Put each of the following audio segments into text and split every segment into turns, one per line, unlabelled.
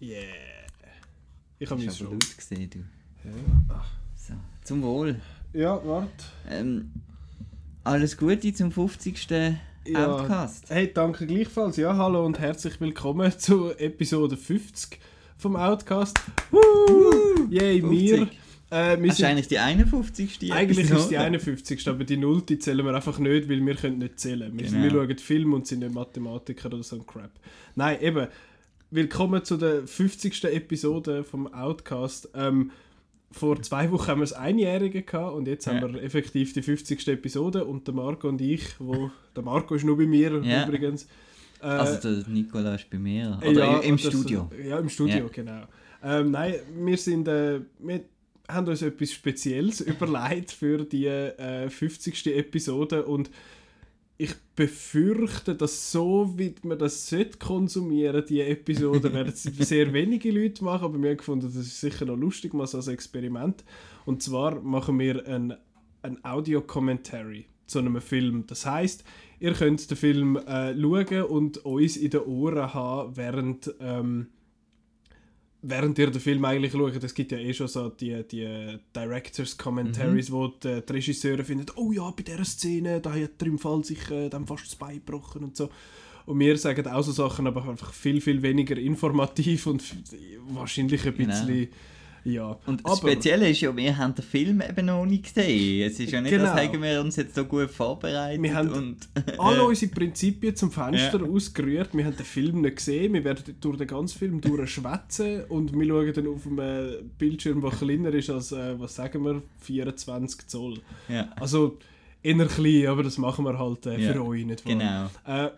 Yeah. Ich habe mich schon.
laut gesehen, du.
Ja.
So, zum Wohl.
ja, warte.
Ähm, alles Gute zum 50.
Ja.
Outcast.
Hey, danke gleichfalls. Ja, hallo und herzlich willkommen zu Episode 50 vom Outcast. Woo! Yay, wir.
50.
Äh, wir
eigentlich die 51.
eigentlich ist es die
Episode.
51. Aber die 0. zählen wir einfach nicht, weil wir können nicht zählen. Wir,
Genau.
wir schauen Film und sind nicht Mathematiker oder so ein Crap. Nein, eben. Willkommen zu der 50. Episode vom Outcast. Ähm, vor zwei Wochen haben wir das Einjährige gehabt und jetzt
Ja.
haben wir effektiv die 50. Episode und der Marco und ich, wo der Marco ist nur bei mir
Ja.
übrigens. Äh,
Also der Nikola ist bei mir. Oder
ja,
im
das-
Studio.
Ja, im Studio, genau. Ähm, nein, wir sind, äh, wir haben uns etwas Spezielles überlegt für die äh, 50. Episode und ich befürchte, dass so wie man das sollte konsumieren, die Episode, werden es sehr wenige Leute machen, aber wir haben gefunden, das ist sicher noch lustig, mal so als Experiment. Und zwar machen wir ein, ein Audio-Commentary zu einem Film. Das heißt, ihr könnt den Film äh, schauen und uns in den Ohren haben, während, ähm, während ihr den Film eigentlich schaut. Es gibt ja eh schon so die, die Directors Commentaries, wo die, die Regisseure finden, oh ja, bei dieser Szene, da hat er im Fall sich äh, dann fast das Bein gebrochen und so. Und wir sagen auch so Sachen, aber einfach viel, viel weniger informativ und wahrscheinlich ein
Genau.
Ja.
Und
aber,
das Spezielle ist ja, wir haben den Film eben noch nicht gesehen. Es ist ja nicht,
Genau.
als hätten wir uns jetzt so gut vorbereitet.
Wir haben
und,
alle unsere Prinzipien zum Fenster
Ja.
ausgerührt. Wir haben den Film nicht gesehen. Wir werden durch den ganzen Film durchschwätzen und wir schauen dann auf einem Bildschirm, der kleiner ist als, äh, was sagen wir, 24 Zoll.
ja,
Also eher klein, aber das machen wir halt äh,
Ja,
für euch, nicht wahr?
genau.
Äh,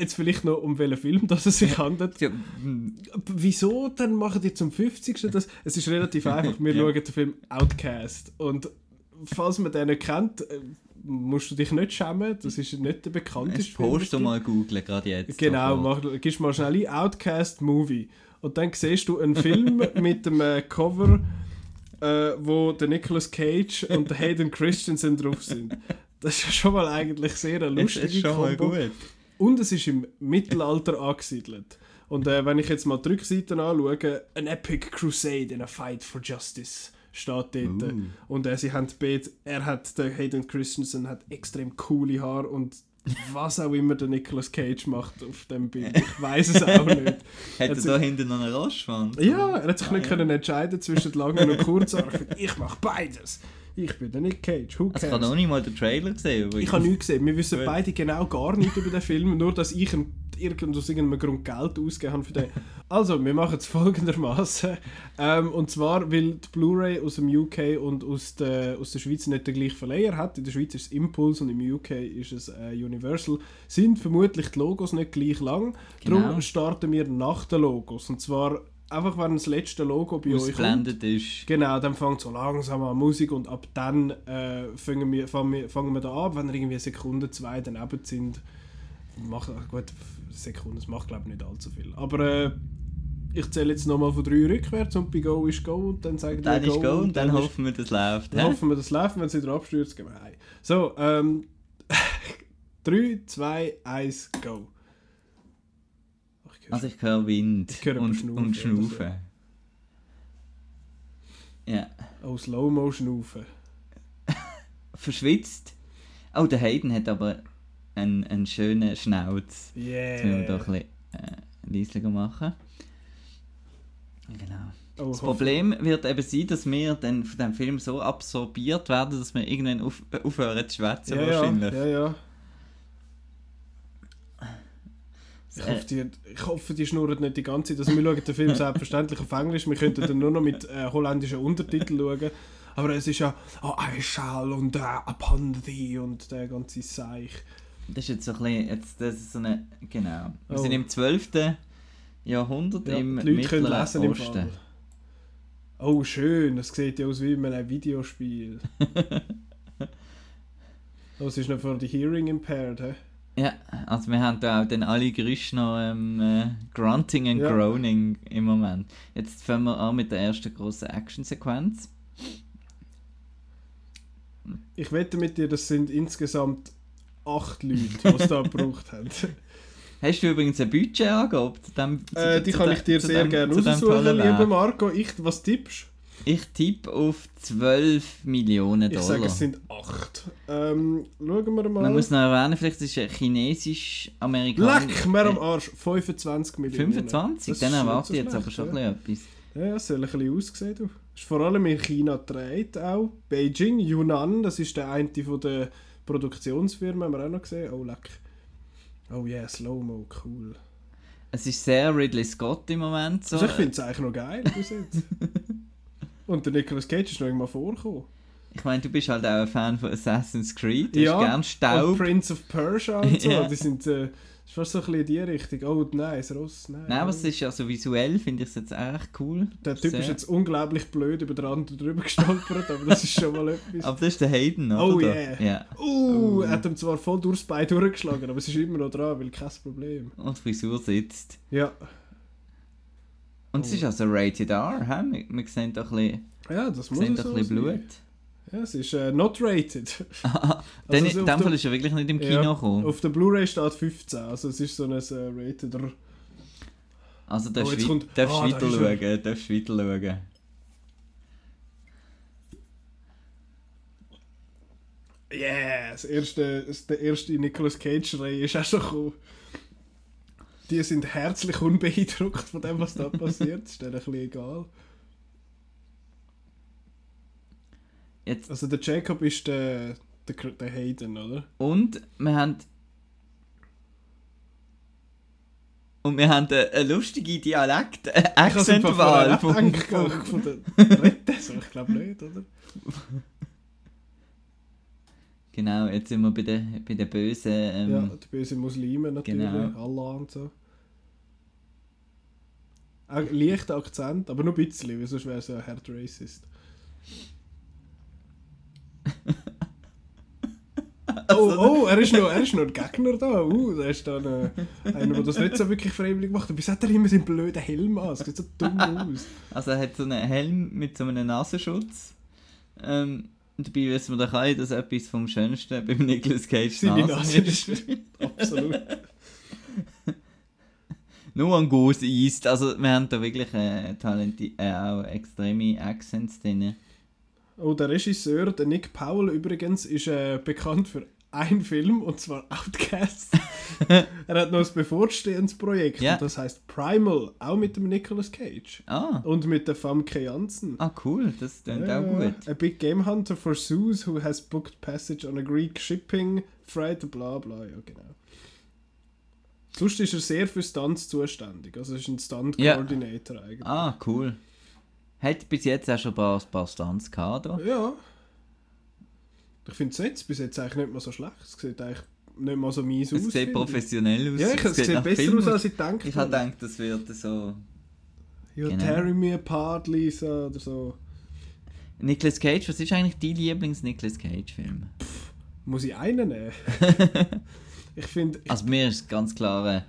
jetzt vielleicht noch, um welchen Film das es sich handelt.
Ja, mm,
Wieso dann machen die zum 50. das? Es ist relativ einfach. Wir
Ja.
schauen den Film Outcast. Und falls man den nicht kennt, äh, musst du dich nicht schämen. Das ist nicht der bekannteste Film.
mal googeln, gerade jetzt.
Genau, mach, gibst mal schnell ein Outcast Movie. Und dann siehst du einen Film mit dem äh, Cover, äh, wo der Nicolas Cage und der Hayden Christensen drauf sind. Das ist ja schon mal eigentlich sehr eine
Das
lustige
ist schon mal gut.
Und es ist im Mittelalter angesiedelt. Und äh, wenn ich jetzt mal die Rückseite anschaue, an Epic Crusade in a Fight for Justice steht dort.
Uh.
Und äh, sie haben bet, er hat, der Hayden Christensen hat extrem coole Haare und was auch immer der Nicolas Cage macht auf dem Bild. Ich weiß es auch nicht.
Hat er
Hat
da hinten noch einen Rostschwanz?
Ja, er hat sich
Ah,
nicht
ja.
können entscheiden zwischen langen und kurzen. Ich mache beides. Ich bin der Nick Cage. Who
Also ich habe noch nicht mal den Trailer gesehen.
Ich habe nichts gesehen. Wir wissen beide genau gar nichts über den Film, nur dass ich irgend, aus irgendeinem Grund Geld ausgegeben habe für den. Also, wir machen es folgendermaßen. Ähm, und zwar, weil die Blu-ray aus dem UK und aus der, aus der Schweiz nicht den gleichen Verleiher hat. In der Schweiz ist es Impulse und im UK ist es äh, Universal. Sind vermutlich die Logos nicht gleich lang.
Genau.
Darum starten wir nach den Logos. Und zwar einfach, wenn das letzte Logo bei euch kommt.
Ist.
Genau, dann fängt so langsam an Musik und ab dann äh, fangen, wir, fangen, wir, fangen wir da an, wenn irgendwie eine Sekunde, zwei daneben sind. Macht, ach gut, Sekunden, das macht glaube ich nicht allzu viel. Aber äh, ich zähle jetzt nochmal von drei rückwärts und bei Go ist Go und dann sagen
Dann
wir
ist Go und dann
ist-
hoffen wir, das läuft.
dann hoffen wir, das läuft, wenn es wieder abstürzt, gehen wir heim. So, ähm, 3, 2, 1, Go.
Also ich höre Wind
Ich höre
und,
Schnaufen
und. Schnaufen. Ja.
Oh, Slow-Mo schnaufen.
Verschwitzt. Oh, der Hayden hat aber einen, einen schönen Schnauz. Jetzt müssen wir da ein
Yeah.
bisschen äh, machen. Genau.
Oh,
Das Problem wird eben sein, dass wir dann von dem Film so absorbiert werden, dass wir irgendwann auf, aufhören zu schwätzen
ja, ja,
wahrscheinlich.
ja, ja. Ich hoffe, die, ich hoffe, die schnurren nicht die ganze Zeit. Also wir schauen den Film selbstverständlich auf Englisch. Wir könnten dann nur noch mit äh, holländischen Untertiteln schauen. Aber es ist ja oh, I shall und äh, upon thee und der ganze Seich.
Das ist jetzt so ein bisschen, jetzt, das ist so eine, genau. Wir
Oh.
sind im 12. Jahrhundert
Ja,
im
die Leute können
Mittleren
lesen im
Osten.
Fall. Oh, schön. Das sieht ja aus wie in einem Videospiel. oh, es ist noch für die Hearing Impaired, hä?
Ja, also wir haben da auch dann alle Geräusche noch ähm, äh, Grunting and
Ja.
Groaning im Moment. Jetzt fangen wir an mit der ersten großen Actionsequenz.
Ich wette mit dir, das sind insgesamt acht Leute, die es da gebraucht haben.
Hast du übrigens ein Budget angegeben? zu dem- zu-
Äh, die
zu
kann ich dir sehr
dem-
gerne raussuchen,
tollen
lieber? Marco. Ich, was tippst
Ich tippe auf 12 Millionen
Ich
Dollar.
sage, es sind 8. Ähm, schauen wir mal.
Man muss noch erwähnen, vielleicht ist es chinesisch-amerikanisch.
Leck mir am Arsch. 25 Millionen.
25?
Das
Dann erwarte ich jetzt aber schon
ja.
etwas.
Ja, es soll ein bisschen aussehen. Du. Ist vor allem in China gedreht auch. Beijing, Yunnan, das ist der eine von der Produktionsfirmen, haben wir auch noch gesehen. Oh, leck. Oh yeah, Slow-Mo, cool.
Es ist sehr Ridley Scott im Moment. So.
Also ich finde es eigentlich noch geil bis jetzt. Und der Nicolas Cage ist noch irgendwann vorgekommen.
Ich meine, du bist halt auch ein Fan von Assassin's Creed. Du
Ja,
hast gern
Und
Staub.
Prince of Persia und so,
Ja.
die sind äh, ist fast so ein bisschen in die Richtung. Oh nein, das Ross, nein.
Nein, aber es ist ja so visuell, finde ich es jetzt echt cool.
Der Typ
Sehr.
ist jetzt unglaublich blöd über den anderen drüber gestolpert, aber das ist schon mal etwas.
Aber das ist der Hayden, oder?
Oh yeah.
Ja.
Uh,
Oh.
er hat ihm zwar voll durchs Bein durchgeschlagen, aber es ist immer noch dran, weil kein Problem.
Und die Frisur sitzt.
Ja,
Und es
Oh.
ist also Rated R, hä? Wir, wir sehen doch ein bisschen,
ja das muss
sehen
so
doch ein bisschen
sein.
Blut.
Ja, es ist äh, not rated.
Dann,
Also
in dem
der-
Fall ist er wirklich nicht im Kino
Ja,
gekommen.
Auf der Blu-ray steht 15, also es ist so ein äh, rated R.
Also darfst
Oh,
du
kommt-
darfst
Ah, da
weiter
er.
schauen, darfst weiter schauen.
Yeah, das erste, das, der erste Nicolas Cage-Reihe ist auch schon gekommen. Die sind herzlich unbeeindruckt von dem, was da passiert. Ist denen ein bisschen egal.
Jetzt,
Also der Jacob ist der, der, der Hayden, oder?
und wir haben... Und wir haben eine, eine lustige Dialekt, äh,
Ich hab's einfach
Accentwahl vom,
gedacht,
vom,
von der Rette, so, ich glaube nicht, oder?
Genau, jetzt sind wir bei den, bei den bösen... Ähm,
ja, die bösen Muslime natürlich,
genau.
Allah und so. Leichter Akzent, aber nur ein bisschen, weil sonst wäre es ja hart racist. Oh, oh, er ist noch, er ist noch ein Gegner da. Uh, da ist dann äh, einer, der das nicht so wirklich freiwillig macht. Wieso hat er immer seinen blöden Helm an? Das sieht so dumm aus.
Also er hat so einen Helm mit so einem Nasenschutz. Ähm, und dabei wissen wir doch alle, dass etwas vom Schönsten beim Nicolas Cage
Seine
Nase ist
absolut.
Nur ein Goose East. Also wir haben da wirklich äh, Talenti äh, auch extreme Accents drin.
Oh, der Regisseur, der Nick Powell übrigens, ist äh, bekannt für einen Film, und zwar Outcast. er hat noch ein bevorstehendes Projekt,
Ja.
und das heißt Primal, auch mit dem Nicolas Cage.
Ah,
Und mit der Famke Janssen.
ah cool, das klingt auch gut.
A big game hunter for zoos who has booked passage on a Greek shipping freight, bla bla, ja genau. Sonst ist er sehr für Stunts zuständig, also er ist ein
Ja.
Stunt-Coordinator eigentlich.
Ah, cool. Hat bis jetzt auch schon ein paar, ein paar Stunts gehabt. da.
Ja. Ich finde es jetzt bis jetzt eigentlich nicht mal so schlecht. Es sieht eigentlich nicht mal so mies aus.
Es sieht professionell aus.
Ja, ich, es sieht
nach
besser
Film
aus, als ich gedacht
Ich habe gedacht, das wird so...
Ja,
genau.
Terry Me Apart, Lisa oder so.
Nicolas Cage, was ist eigentlich dein Lieblings-Nicolas Cage-Film?
Muss ich einen nehmen? ich finde...
Also mir ist ganz klar,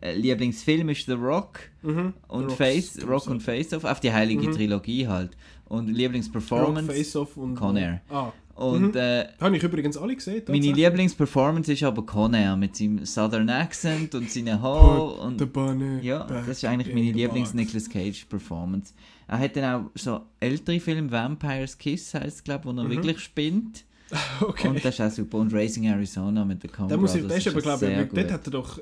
äh, Lieblingsfilm ist The Rock
Mhm.
und
Rock's
Face. Rock und Face Off, auf die heilige
Mhm.
Trilogie halt. Und
Rock,
Lieblingsperformance
Face Off und...
Con Air.
Ah,
und
Mhm.
äh,
habe ich übrigens alle gesehen.
meine. Lieblingsperformance ist aber Con Air mit seinem Southern Accent und seinen Haaren und
The Bunny
ja, das ist eigentlich
in
meine
the
Lieblings
box.
Nicolas Cage Performance. Er hat dann auch so ältere Filme, Vampire's Kiss heißt glaube wo er
Mhm.
wirklich spinnt.
Okay.
Und das ist auch super. Und Racing Arizona mit der Coen
Da muss ich, das ist aber, glaube ich, dort hat er doch...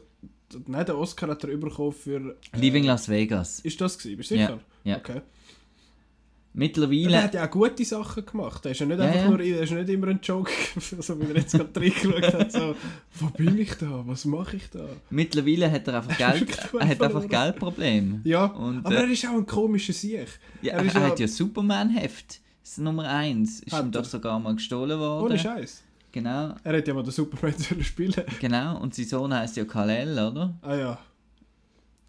Nein, den Oscar hat er bekommen für... äh,
Living Las Vegas.
Ist das gewesen? Bist du sicher?
Ja.
Okay.
Mittlerweile...
Er hat ja auch gute Sachen gemacht. Er ist ja nicht
Ja,
einfach
ja.
nur, er ist nicht immer ein Joke, so wie er jetzt gerade reingeschaut hat, so, wo bin ich da, was mache ich da?
Mittlerweile hat er einfach Geld, er hat einfach. Geldprobleme.
Ja,
Und,
aber
äh,
er ist auch ein komischer Sieg.
Ja,
er
er
ja-
hat ja Superman-Heft. Das ist Nummer 1. Ist
Hat
ihm doch sogar mal gestohlen worden.
Ohne Scheiß.
Genau,
Er hätte ja mal den Superman sollen spielen
genau. Und sein Sohn heißt ja Kal-El, oder?
Ah ja.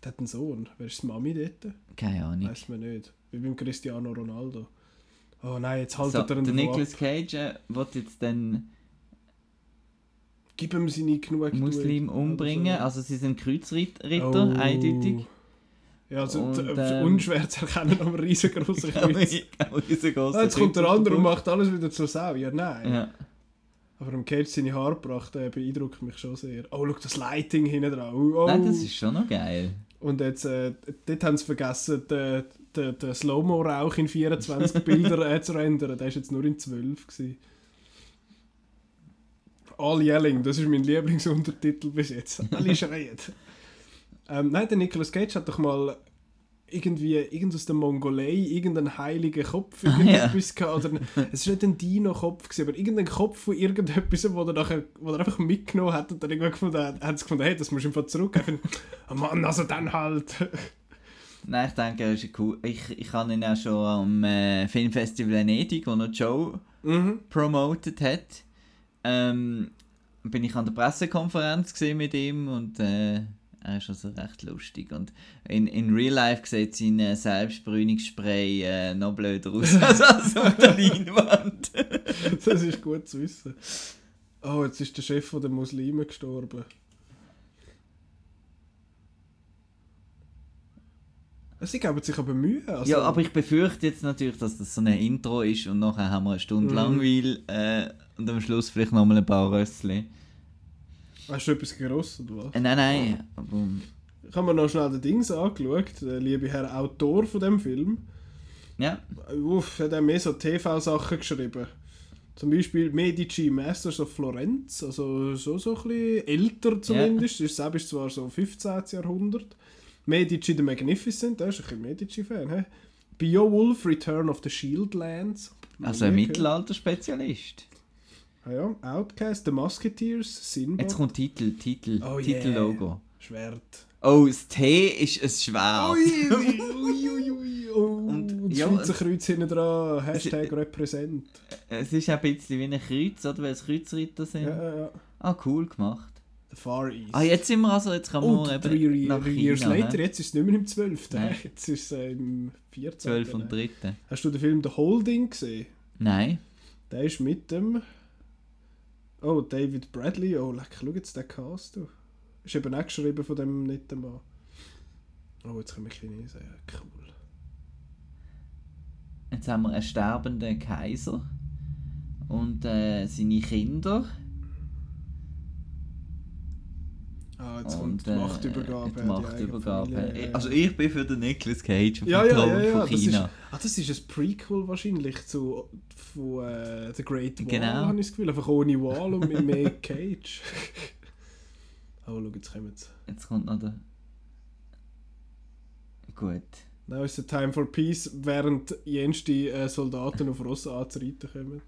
Der hat einen Sohn. Wer ist die Mami dort?
Keine Ahnung.
Weiß man nicht. Wie beim Cristiano Ronaldo. Oh nein, jetzt haltet
So,
er ihn
der. Nicolas Cage äh, wird jetzt dann
Gib ihm seine genug
Muslim umbringen.
Also-
Also sie sind Kreuzritter,
Oh.
eindeutig.
Ja, also
Und, ähm,
unschwer zu erkennen, aber riesengroße Kreuz. Ah, jetzt kommt der andere und macht alles wieder zur Sau. Ja, nein.
Ja.
Aber im Cage seine Haare gebracht, der beeindruckt mich schon sehr. Oh, schau, das Lighting hinten drauf. Oh.
Nein, das ist schon noch geil.
Und jetzt, äh, dort haben sie vergessen, den, den, den Slow-Mo-Rauch in 24 Bilder äh, zu rendern. Der war jetzt nur in 12. Gewesen. All Yelling, das ist mein Lieblingsuntertitel bis jetzt. Alle schreien. Ähm, nein, der Nicolas Cage hat doch mal irgendwie irgend aus der Mongolei irgendeinen heiligen Kopf
Ah,
irgendetwas gehabt. Oder, es war nicht ein Dino-Kopf, gewesen, aber irgendein Kopf von irgendetwas, wo er, nachher, wo er einfach mitgenommen hat und dann irgendwann gefunden hat, hat sie gefunden, hey, das musst du einfach zurückgeben. oh Mann, also dann halt.
Nein, ich denke, er ist cool. Ich, ich habe ihn ja schon am äh, Filmfestival Venedig, wo er Joe
mhm.
promoted hat. Ähm, bin ich an der Pressekonferenz gesehen mit ihm und äh, er ist also recht lustig. Und in, in Real Life sieht sein äh, äh, noch blöder aus als, als auf der Leinwand.
Das ist gut zu wissen. Oh, jetzt ist der Chef der Muslime gestorben. Sie geben sich aber Mühe. Also,
ja, aber ich befürchte jetzt natürlich, dass das so ein Intro ist und nachher haben wir eine Stunde
Mhm.
Langweil äh, und am Schluss vielleicht nochmal ein paar Rössli.
Hast du etwas gerost oder was?
Äh, nein, nein. Aber,
Ich habe mir noch schnell den Dings angeschaut, der liebe Herr Autor von dem Film.
ja,
Uff, hat er mehr so TV-Sachen geschrieben. Zum Beispiel Medici Masters of Florenz, also so, so ein bisschen älter zumindest. Yeah. Selbst ist zwar so 15. Jahrhundert. Medici the Magnificent, der ist ein bisschen Medici-Fan. He? Beowulf, Return of the Shieldlands.
also ein Mittelalter-Spezialist.
Ah ja, Outcast, The Musketeers, Sinbad.
Jetzt kommt Titel, Titel,
Oh,
Titellogo.
Schwert.
Oh, das T ist ein Schwert.
Ui, ui, ui, ui. Oh,
Und-
und das
ja,
Schweizer
es-
Kreuz hinten dran, Hashtag Represent.
Es ist ein bisschen wie ein Kreuz, oder? Weil es Kreuzritter sind.
Ja, ja, ja.
Ah, cool gemacht.
The Far East.
Ah, jetzt sind wir also, jetzt kann man
Oh, three
eben nach
Re- Years
China.
later, jetzt ist es nicht mehr im 12.
Nein.
Jetzt ist es äh, im 14.
12 und 3.
Hast du den Film The Holding gesehen?
Nein.
Der ist mit dem. Oh, David Bradley. Oh, leck, schau jetzt den Cast. Du. Ist eben auch geschrieben von dem netten Mann. Oh, jetzt können wir Chinesen. Ja, cool.
Jetzt haben wir einen sterbenden Kaiser und äh, seine Kinder.
Ah, jetzt
und,
kommt die
äh,
Machtübergabe.
die Machtübergabe.
Familie, ja,
Also ich bin für den Nicolas Cage auf
Ja,
dem
ja,
Thron
ja, ja.
von
Das ist,
China.
ah, das ist ein Prequel wahrscheinlich zu von, äh, The Great Wall,
Genau.
habe ich das Gefühl. Einfach ohne Wall und mit mehr Cage. oh, schau, jetzt kommen sie.
Jetzt kommt noch der... Gut.
Now is the time for peace, während jenste äh, Soldaten auf Ross anzureiten kommen.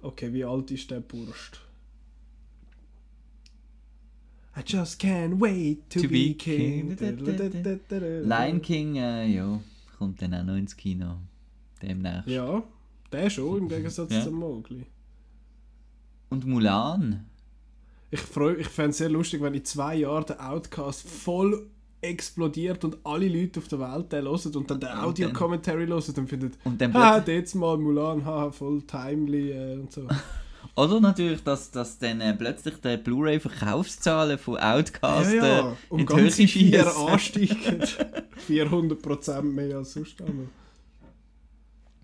Okay, wie alt ist der Burst? I just can't wait to,
To
be,
be
king.
king. Lion King, äh, ja, kommt dann auch noch ins Kino. Demnächst.
Ja, der schon, im Gegensatz
Ja.
zum Mowgli.
Und Mulan.
Ich, freu- ich fände es sehr lustig, wenn in zwei Jahren der Outcast voll explodiert und alle Leute auf der Welt den hören und dann den Audio-Commentary hören und findet,
Und dann
haha,
plötzlich,
jetzt mal Mulan, haha, voll timely äh, und so.
oder natürlich, dass, dass dann äh, plötzlich die Blu-ray-Verkaufszahlen von Outcast
ja, ja, um
in die Höhe
ganze vier ansteigen. 400% mehr als sonst einmal.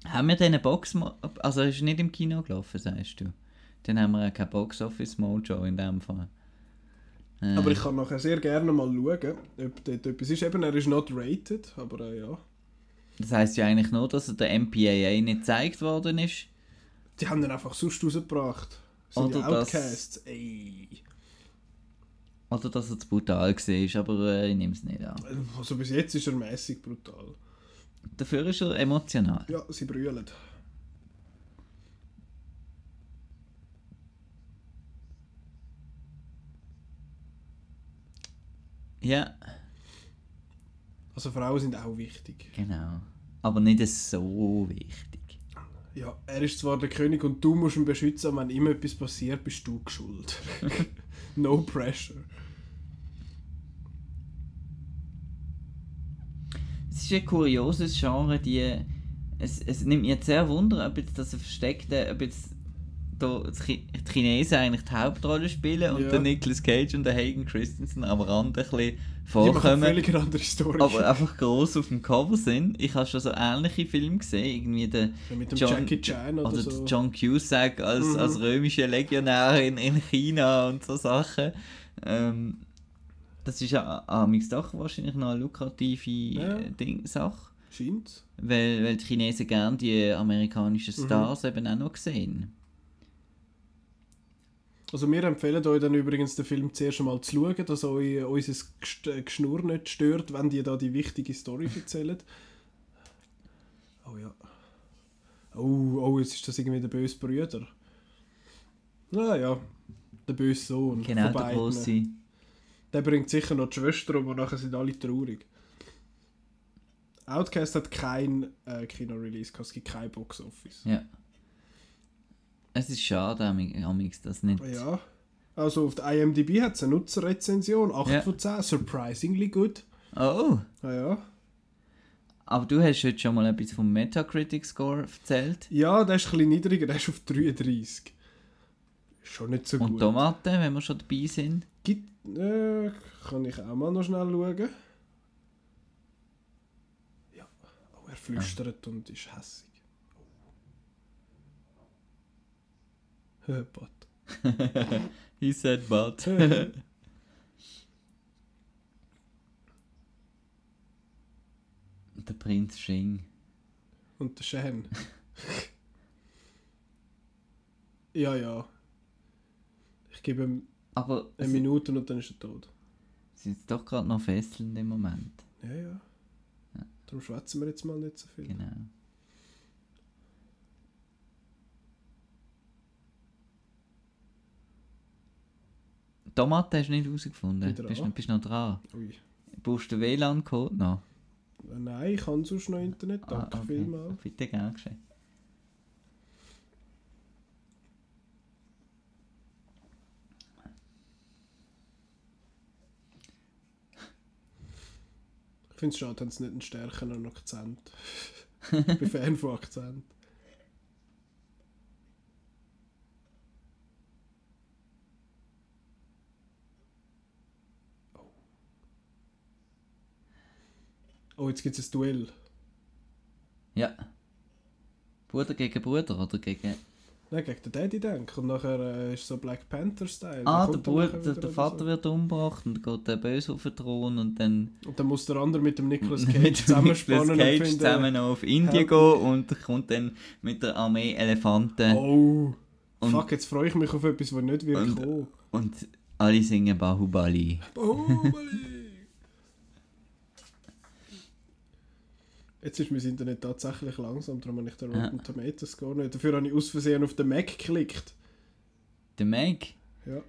Haben wir diesen Box... Also ist nicht im Kino gelaufen, sagst du? Dann haben wir kein Box-Office-Mojo in dem Fall. Äh,
Aber ich kann nachher sehr gerne mal schauen, ob dort etwas ist. Eben, er ist not rated, aber äh, ja.
Das heisst ja eigentlich nur, dass er der MPAA nicht gezeigt worden ist.
Die haben ihn einfach sonst rausgebracht. Sind
Oder
die
das-
Outcasts. Ey.
Oder dass er zu brutal war, aber äh, ich nehme es nicht an.
Also bis jetzt ist er mäßig brutal.
Dafür ist er emotional.
Ja, sie brüllen.
Ja,
Also Frauen sind auch wichtig.
genau. Aber nicht so wichtig.
Ja, er ist zwar der König und du musst ihn beschützen, aber wenn ihm etwas passiert, bist du geschuld. no pressure.
Es ist ein kurioses Genre, die. Es, es nimmt mich jetzt sehr wunder, ob jetzt das ein versteckte, ob jetzt da die Chinesen eigentlich die Hauptrolle spielen und
Ja.
der Nicolas Cage und der Hayden Christensen am Rand ein bisschen vorkommen.
völlig eine andere Story.
aber einfach gross auf dem Cover sind. Ich habe schon so ähnliche Filme gesehen, irgendwie der
Ja, mit dem
John-
Jackie Chan oder
oder
so.
John Cusack als,
Mhm.
als römischer Legionär in, in China und so Sachen. Ähm, das ist ja amix doch wahrscheinlich noch eine lukrative
Ja.
äh, Ding, Sache,
Scheint.
weil, weil die Chinesen gerne die amerikanischen
Mhm.
Stars eben auch noch sehen.
Also wir empfehlen euch dann übrigens den Film zuerst einmal zu schauen, dass euch unser äh, Geschnurr nicht stört, wenn die da die wichtige Story erzählen. Oh ja. Oh, oh, jetzt ist das irgendwie der böse Brüder. Ah ja, der böse Sohn.
Genau, der grosse.
Der bringt sicher noch die Schwester um und nachher sind alle traurig. Outcast hat kein äh, Kino-Release, es gibt kein Box-Office.
Ja. Es ist schade, ami- amix, dass nicht.
Ja. Also auf der IMDb hat es eine Nutzerrezension, 8
Ja.
von 10, surprisingly good.
Oh,
Ah ja.
aber du hast heute schon mal etwas vom Metacritic Score erzählt.
Ja, der ist ein bisschen niedriger, der ist auf 33. Ist Schon nicht so
Und
gut.
Tomaten, wenn wir schon dabei sind.
Gibt, äh, kann ich auch mal noch schnell schauen. Ja, oh, er flüstert und ist hässig. Äh, Bot.
He said but. Der Prinz Shing.
Und der Shan. ja, ja. Ich gebe ihm
Aber
eine Minute und dann ist er tot.
sind doch gerade noch fesselnd im Moment.
Ja, ja. Darum schwätzen wir jetzt mal nicht so viel.
Genau. Tomaten hast du nicht herausgefunden.
Bin.
Bist du bist noch dran?
Ui.
Brauchst du WLAN-Code noch?
Nein, ich kann sonst noch Internet.
Ah,
Danke vielmals.
Bitte gern geschehen.
Ich finde es schade, haben sie nicht einen stärkeren Akzent. ich bin Fan von Akzent. Oh, jetzt gibt es ein Duell.
Ja. Bruder gegen Bruder oder gegen.
Nein, gegen den Daddy denk. Und nachher äh, ist so Black Panther-Style.
Ah,
Der
Bruder, der, Vater
so.
wird umgebracht und geht der Böse auf den Thron und dann
Und dann muss der andere mit dem Nicolas Cage zusammenspannen
Nicolas Cage
und finden...
zusammen auf Indien gehen und kommt dann mit der Armee Elefanten
Oh,
Und-
fuck, jetzt freue ich mich auf etwas, was nicht wird
Und-
kommen.
und alle singen Bahubali.
Bahubali! Jetzt ist mein Internet tatsächlich langsam, darum habe ich den
Ja.
Rotten Tomatoes Score nicht. Dafür habe ich aus Versehen auf den Mac geklickt.
Der Meg.
Ja,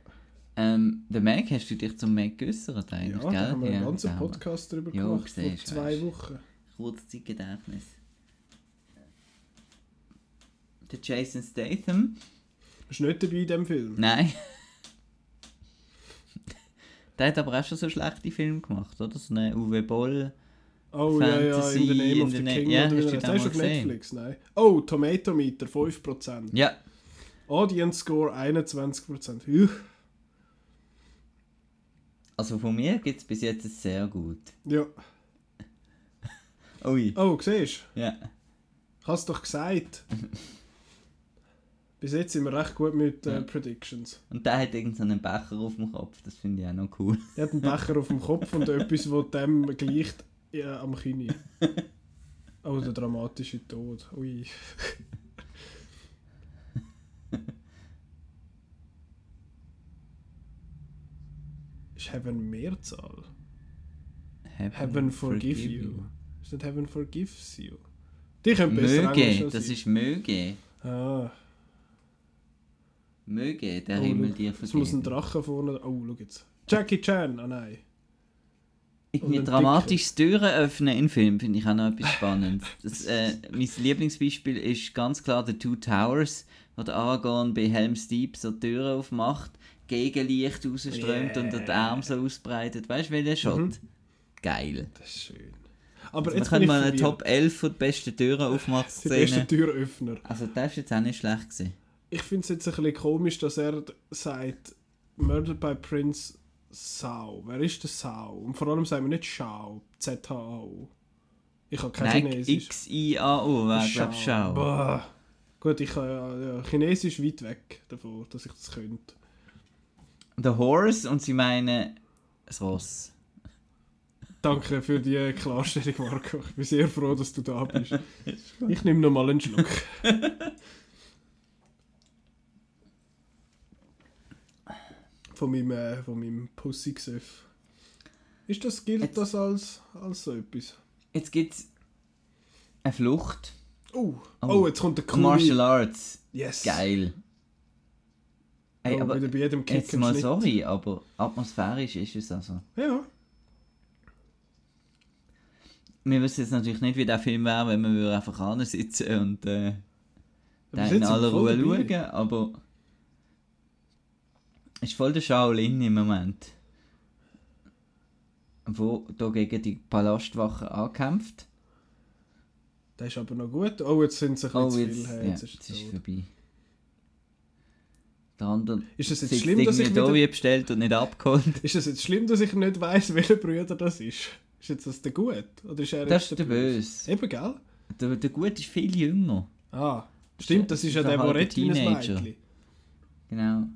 Ähm, der Meg, hast du dich zum Meg geäußert
ja
eigentlich,
da
gell?
haben wir einen
Ja,
ganzen. Podcast darüber
Ja,
gemacht, vor zwei
weisst.
Wochen.
Kurzzeitgedächtnis. Der Jason Statham?
Bist du nicht dabei in diesem Film?
Nein. Der hat aber auch schon so schlechte Filme gemacht, oder? So eine Uwe Boll.
Oh ja, ja, in
Fantasy,
the Name
in
of
the
the King.
ja, hast du den
auf? Netflix, nein. Oh, Tomatometer, 5%.
Ja,
Audience Score 21%. Juh.
also von mir gibt es bis jetzt sehr gut.
Ja.
Ui.
Oh, siehst du?
Ja.
Ich habe es doch gesagt. Bis jetzt sind wir recht gut mit äh,
Ja.
Predictions.
Und der hat irgendeinen Becher auf dem Kopf, das finde ich auch noch cool.
Er hat einen Becher auf dem Kopf und etwas, das dem gleicht ja, am Kinn. Oh, der dramatische Tod. Ui. Ist Heaven Mehrzahl? Heaven forgive you. Ist nicht Heaven forgives you? Die können besser
Möge, das
ich.
ist möge.
Ah,
Möge, der
oh,
Himmel dir
Es muss ein
vergeben.
Drache vorne. Oh, schau jetzt. Jackie Chan, ah nein.
Irgendwie dramatisches Türen öffnen in Film finde ich auch noch etwas Spannendes. Das, äh, mein Lieblingsbeispiel ist ganz klar The Two Towers, wo der Aragorn bei Helm's Deep so Türen aufmacht, Gegenlicht rausströmt und den Arm so ausbreitet. Weißt du, welcher Shot?
Mhm.
Geil.
Das ist schön. Aber
Wir
jetzt bin
können mal eine. Top 11 von den besten Türen
Die besten
aufmachen.
Türöffner.
Also, das war jetzt auch nicht schlecht. Gewesen.
ich finde es jetzt ein bisschen komisch, dass er sagt, Murder by Prince Sao. Wer ist der Sao? Und vor allem sagen wir nicht Shao, Z-H-A-O. Ich habe kein
Nein,
Chinesisch.
X-I-A-O, wäre glaube ich Schau.
Gut, ich habe ja, ja, Chinesisch weit weg davon, dass ich das könnte.
The Horse und sie meinen das Ross.
Danke für die Klarstellung, Marco. Ich bin sehr froh, dass du da bist. Ich nehme noch mal einen Schluck. von meinem, äh, von meinem Pussy-Gesöff. Ist das, gilt
Jetzt-
das als, als so etwas?
Jetzt gibt es eine Flucht.
Oh,
Oh.
oh, jetzt kommt der
Und Martial. Arts.
Yes.
Geil. Hey,
oh,
aber
bei jedem Kick
jetzt mal
Schnitt.
sorry, aber atmosphärisch ist es also.
Ja,
Wir wissen jetzt natürlich nicht, wie der Film wäre, wenn wir einfach sitzen und äh, in aller Ruhe schauen, aber ist voll der Shaolin im Moment. Wo da gegen die Palastwache ankämpft.
das ist aber noch gut. Oh, jetzt sind sie ein
Oh,
zu viel. Hey,
ja,
jetzt ist es
ist vorbei. Der andere
Ist es jetzt schlimm, dass ich
da
wieder...
wie bestellt und nicht abgeholt.
Ist es jetzt schlimm, dass ich nicht weiss, welcher Bruder das ist? Ist jetzt das der Gut? Oder ist er
Das ist der Böse.
Eben, gell?
Der, der Gute ist viel jünger.
Ah, stimmt, das ist ja
Das
der,
ist
der
ein
redet wie ein
Teenager.
Mädchen.
Genau.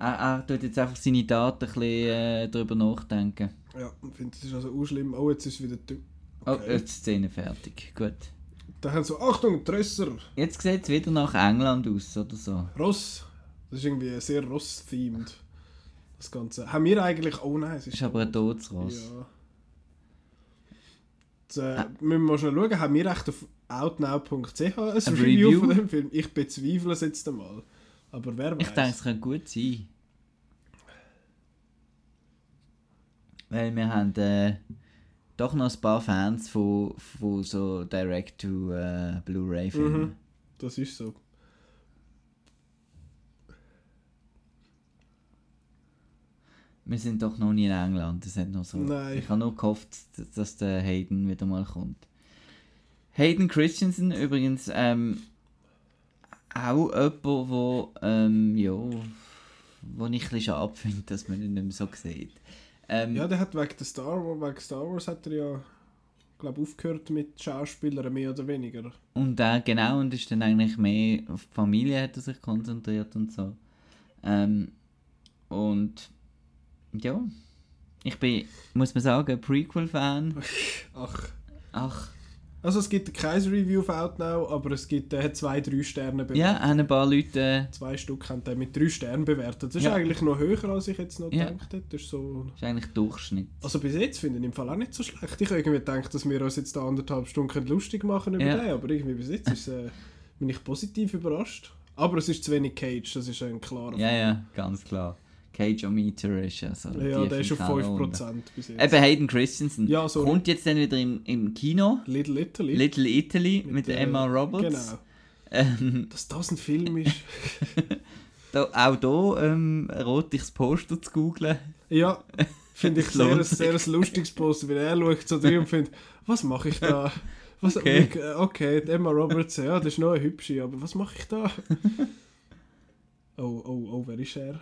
Er, er tut jetzt einfach seine Daten ein bisschen äh, darüber nachdenken.
Ja, ich finde, das ist also auch schlimm. Oh, jetzt ist wieder... dü-
Oh,
Okay.
jetzt ist die Szene fertig. Gut.
Da haben so, Achtung, Trösser,
Jetzt sieht es wieder nach England aus, oder so.
Ross. Das ist irgendwie sehr Ross-themed. Das Ganze. Haben wir eigentlich... Oh nein, es ist...
Ist aber ein Todesross.
Ja. Jetzt, äh, müssen wir mal schnell schauen, haben wir echt auf outnow.ch ein,
Ein
Review,
Review?
von dem Film? Ich bezweifle es jetzt einmal. Aber wer weiß.
Ich denke, es könnte gut sein. Weil wir haben äh, doch noch ein paar Fans von, von so Direct-to-Blu-ray-Filmen.
Mhm. Das ist so.
Wir sind doch noch nie in England. Das hat noch so.
Nein.
Ich habe nur gehofft, dass- dass der Hayden wieder mal kommt. Hayden Christensen übrigens ähm, auch jemand, wo, ähm, ja, wo ich ein bisschen schade finde, dass man ihn nicht mehr so sieht. Ähm,
Ja, der hat wegen, der Star Wars, wegen Star Wars hat er ja, glaube aufgehört mit Schauspielern, mehr oder weniger.
Und äh, genau, und ist dann eigentlich mehr auf die Familie hat er sich konzentriert und so. Ähm, und ja, ich bin, muss man sagen, Prequel-Fan.
Ach.
Ach,
Also es gibt kein Review auf Outnow, aber es gibt äh, zwei, drei Sterne bewertet.
ja, haben ein paar Leute, äh,
Zwei Stück haben den mit drei Sternen bewertet. Das ist
Ja.
eigentlich noch höher, als ich jetzt noch
Ja.
gedacht hätte. Das ist so...
ist eigentlich Durchschnitt.
Also bis jetzt finde ich im Fall auch nicht so schlecht. Ich habe irgendwie gedacht, dass wir uns jetzt da anderthalb Stunden lustig machen über
Ja.
den, aber irgendwie bis jetzt ist, äh, bin ich positiv überrascht. Aber es ist zu wenig Cage, das ist ein klarer
Ja, ja, ganz klar. Cage-O-Meter ist also
Ja, der ist auf
Keller unten.
5% bis jetzt.
Eben Hayden Christensen.
Ja, sorry.
Kommt jetzt dann wieder im, im Kino.
Little Italy.
Little Italy mit,
äh,
Emma Roberts.
Genau.
Ähm,
Dass das ein Film ist.
da, auch hier ähm, rot ich das Poster zu googlen.
ja, finde ich sehr, sehr ein lustiges Poster, weil er schaut so drin und findet, was mache ich da? Was,
Okay.
wie- Okay, Emma Roberts, ja, das ist noch eine hübsche, aber was mache ich da? oh, oh, oh, wer ist er?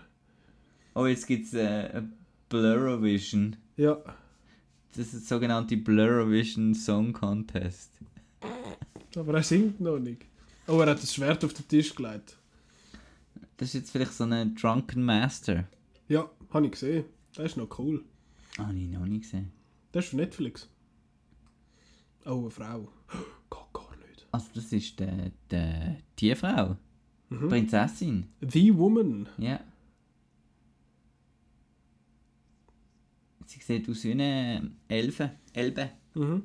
Oh, jetzt gibt es äh, eine Blurrovision.
Ja,
Das ist der sogenannte Blurrovision Song Contest.
aber er singt noch nicht. Oh, er hat das Schwert auf den Tisch gelegt.
Das ist jetzt vielleicht so ein Drunken Master.
Ja, habe ich gesehen. Das ist noch cool.
Habe ich noch nicht gesehen.
Das ist auf Netflix. Oh, eine Frau. Geht gar nicht.
Also das ist der, der, die Frau.
Mhm.
Prinzessin.
The Woman.
Ja. Sie sieht aus wie eine Elfe. Elbe.
Mhm.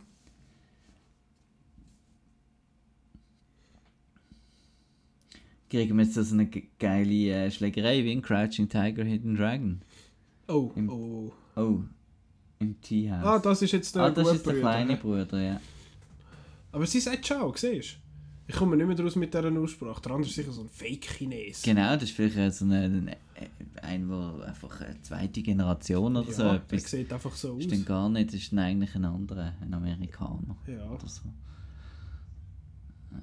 Kriegen wir jetzt so eine ge- geile äh, Schlägerei wie in Crouching Tiger, Hidden Dragon.
Oh,
Im-
oh.
Oh, im Teehouse.
Ah, das ist jetzt der
ah, das ist der kleine Bruder, ja.
Aber sie sagt Ciao, siehst du? Ich komme nicht mehr daraus mit dieser Aussprache. Der andere ist sicher so ein Fake-Chines.
Genau, das ist vielleicht so ein, ein, wo einfach eine zweite Generation oder so
ja, der
etwas.
sieht einfach so aus.
Ist dann gar nicht, ist dann eigentlich ein anderer, ein Amerikaner
Ja.
oder so. Ähm.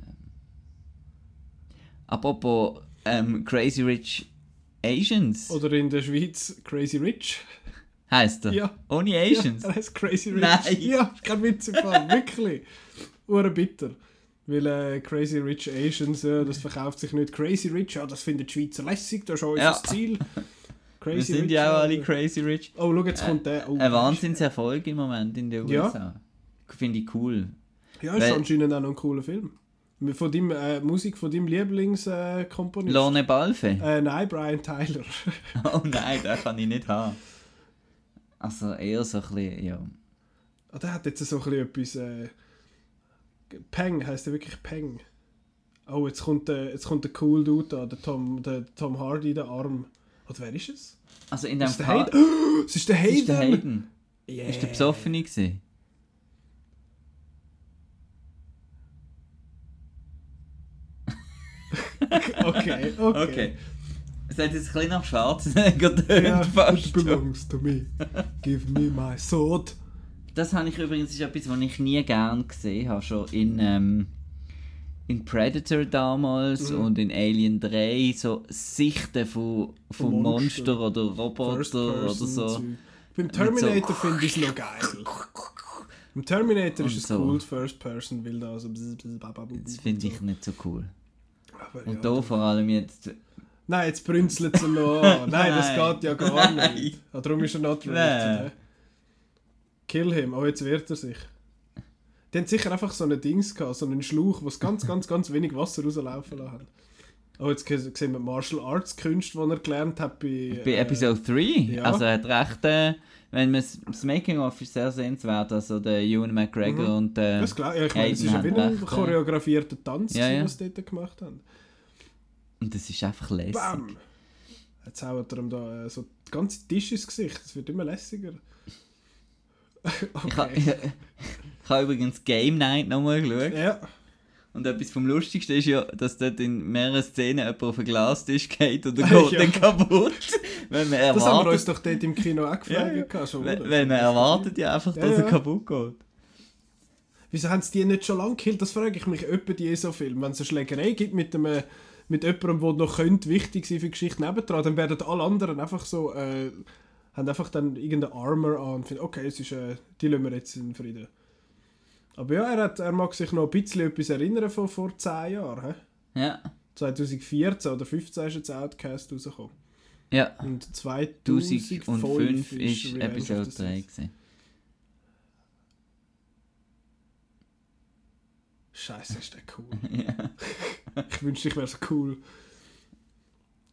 Apropos ähm, Crazy Rich Asians.
Oder in der Schweiz Crazy Rich.
Heißt er?
Ja.
Ohne Asians?
Ja, er heißt Crazy Rich.
Nein.
Ja, ist kein Witz im Fall. Wirklich. Ure bitter. Weil äh, Crazy Rich Asians, ja, das verkauft sich nicht. Crazy Rich, ja, das findet die Schweizer lässig, das ist auch unser
Ja.
Ziel.
Wir
Crazy
sind
Rich,
ja auch alle
äh,
Crazy Rich.
Oh, schau, jetzt kommt der. Oh,
Ein Wahnsinnserfolg im Moment in den
Ja.
USA. Finde ich cool.
Ja, ist
Weil-
anscheinend auch noch ein cooler Film. Von deinem, äh, Musik von deinem Lieblingskomponist. Äh.
Lorne Balfe.
äh, nein, Brian Tyler.
Oh nein, den kann ich nicht haben. Also eher so ein bisschen, ja.
Ah, der hat jetzt so ein bisschen etwas. Peng, heisst der wirklich Peng? Oh, jetzt kommt der, jetzt kommt der cool Dude da, der Tom, der Tom Hardy, der Arm. Oder wer ist es?
Also in dem
Ist der
Fall.
Oh, es ist der Hayden!
ist der Hayden.
Yeah.
Ist der Besoffene gewesen?
Okay, okay.
Okay. Es hat jetzt ein bisschen nach Schwarzenegger getönt,
Ja,
fast
it belongs to me. Give me my sword.
Das habe ich übrigens ist etwas, was ich nie gern gesehen habe. Schon in, ähm, in Predator damals
Mhm.
und in Alien 3. So Sichten von, von
Von
Monster.
Monster.
oder Roboter oder so.
Beim Terminator
so-
finde ich es noch geil. Im Terminator
Und
ist es
so.
cool, First Person, weil da so.
Das finde ich nicht so cool.
Aber
Und
ja,
da vor allem jetzt.
Nein, jetzt brünzelt es noch an. Nein, das
Nein.
geht ja gar
Nein.
nicht. Ah, darum ist er not
Nein.
Kill him. Oh, jetzt wehrt er sich. Die haben sicher einfach so ein Dings gehabt, so einen Schlauch, wo es ganz, ganz, ganz wenig Wasser rauslaufen lassen. Oh, jetzt sehen wir Martial Arts Künste, die er gelernt hat bei...
Bei
äh,
Episode 3.
ja.
Also er hat recht. Äh, wenn man das Making-of ist sehr sehenswert. Also der Ewan McGregor
Mhm.
und der.
Das klar, ja, ich meine, es ist ja
hat
wie ein choreografierter Tanz,
Ja, ja.
was sie dort gemacht haben.
Und das ist einfach lässig.
Bam! Jetzt haut er ihm da äh, so den ganzen Tisch ins Gesicht. Das wird immer lässiger.
Ich habe
okay.
ich ha übrigens Game Night nochmal geschaut.
Ja,
Und etwas vom Lustigsten ist ja, dass dort in mehreren Szenen jemand auf einen Glastisch geht und
Ah,
geht
ja.
dann kaputt. Wenn man
das haben wir uns
erwartet,
doch dort im Kino auch gefragt.
Ja, ja.
schon,
wenn,
oder?
wenn man erwartet ja einfach, dass er kaputt geht.
Wieso haben sie die nicht schon lange gekillt? Das frage ich mich öppe die so viel. Wenn es eine Schlägerei gibt mit, einem, mit jemandem, der noch könnte, wichtig sein für die Geschichte nebendran, dann werden alle anderen einfach so, äh, haben einfach dann irgendeine Armor an und finden, okay, es ist, äh, die lassen wir jetzt in Frieden. Aber ja, er, hat, er mag sich noch ein bisschen etwas erinnern von vor 10 Jahren. He?
Ja.
2014 oder 2015 ist jetzt Outcast rausgekommen.
Ja.
Und 2005,
2005 ist Episode
the
3
Sith.
gewesen.
Scheiße, ist der cool. Ich wünschte, ich wäre so cool.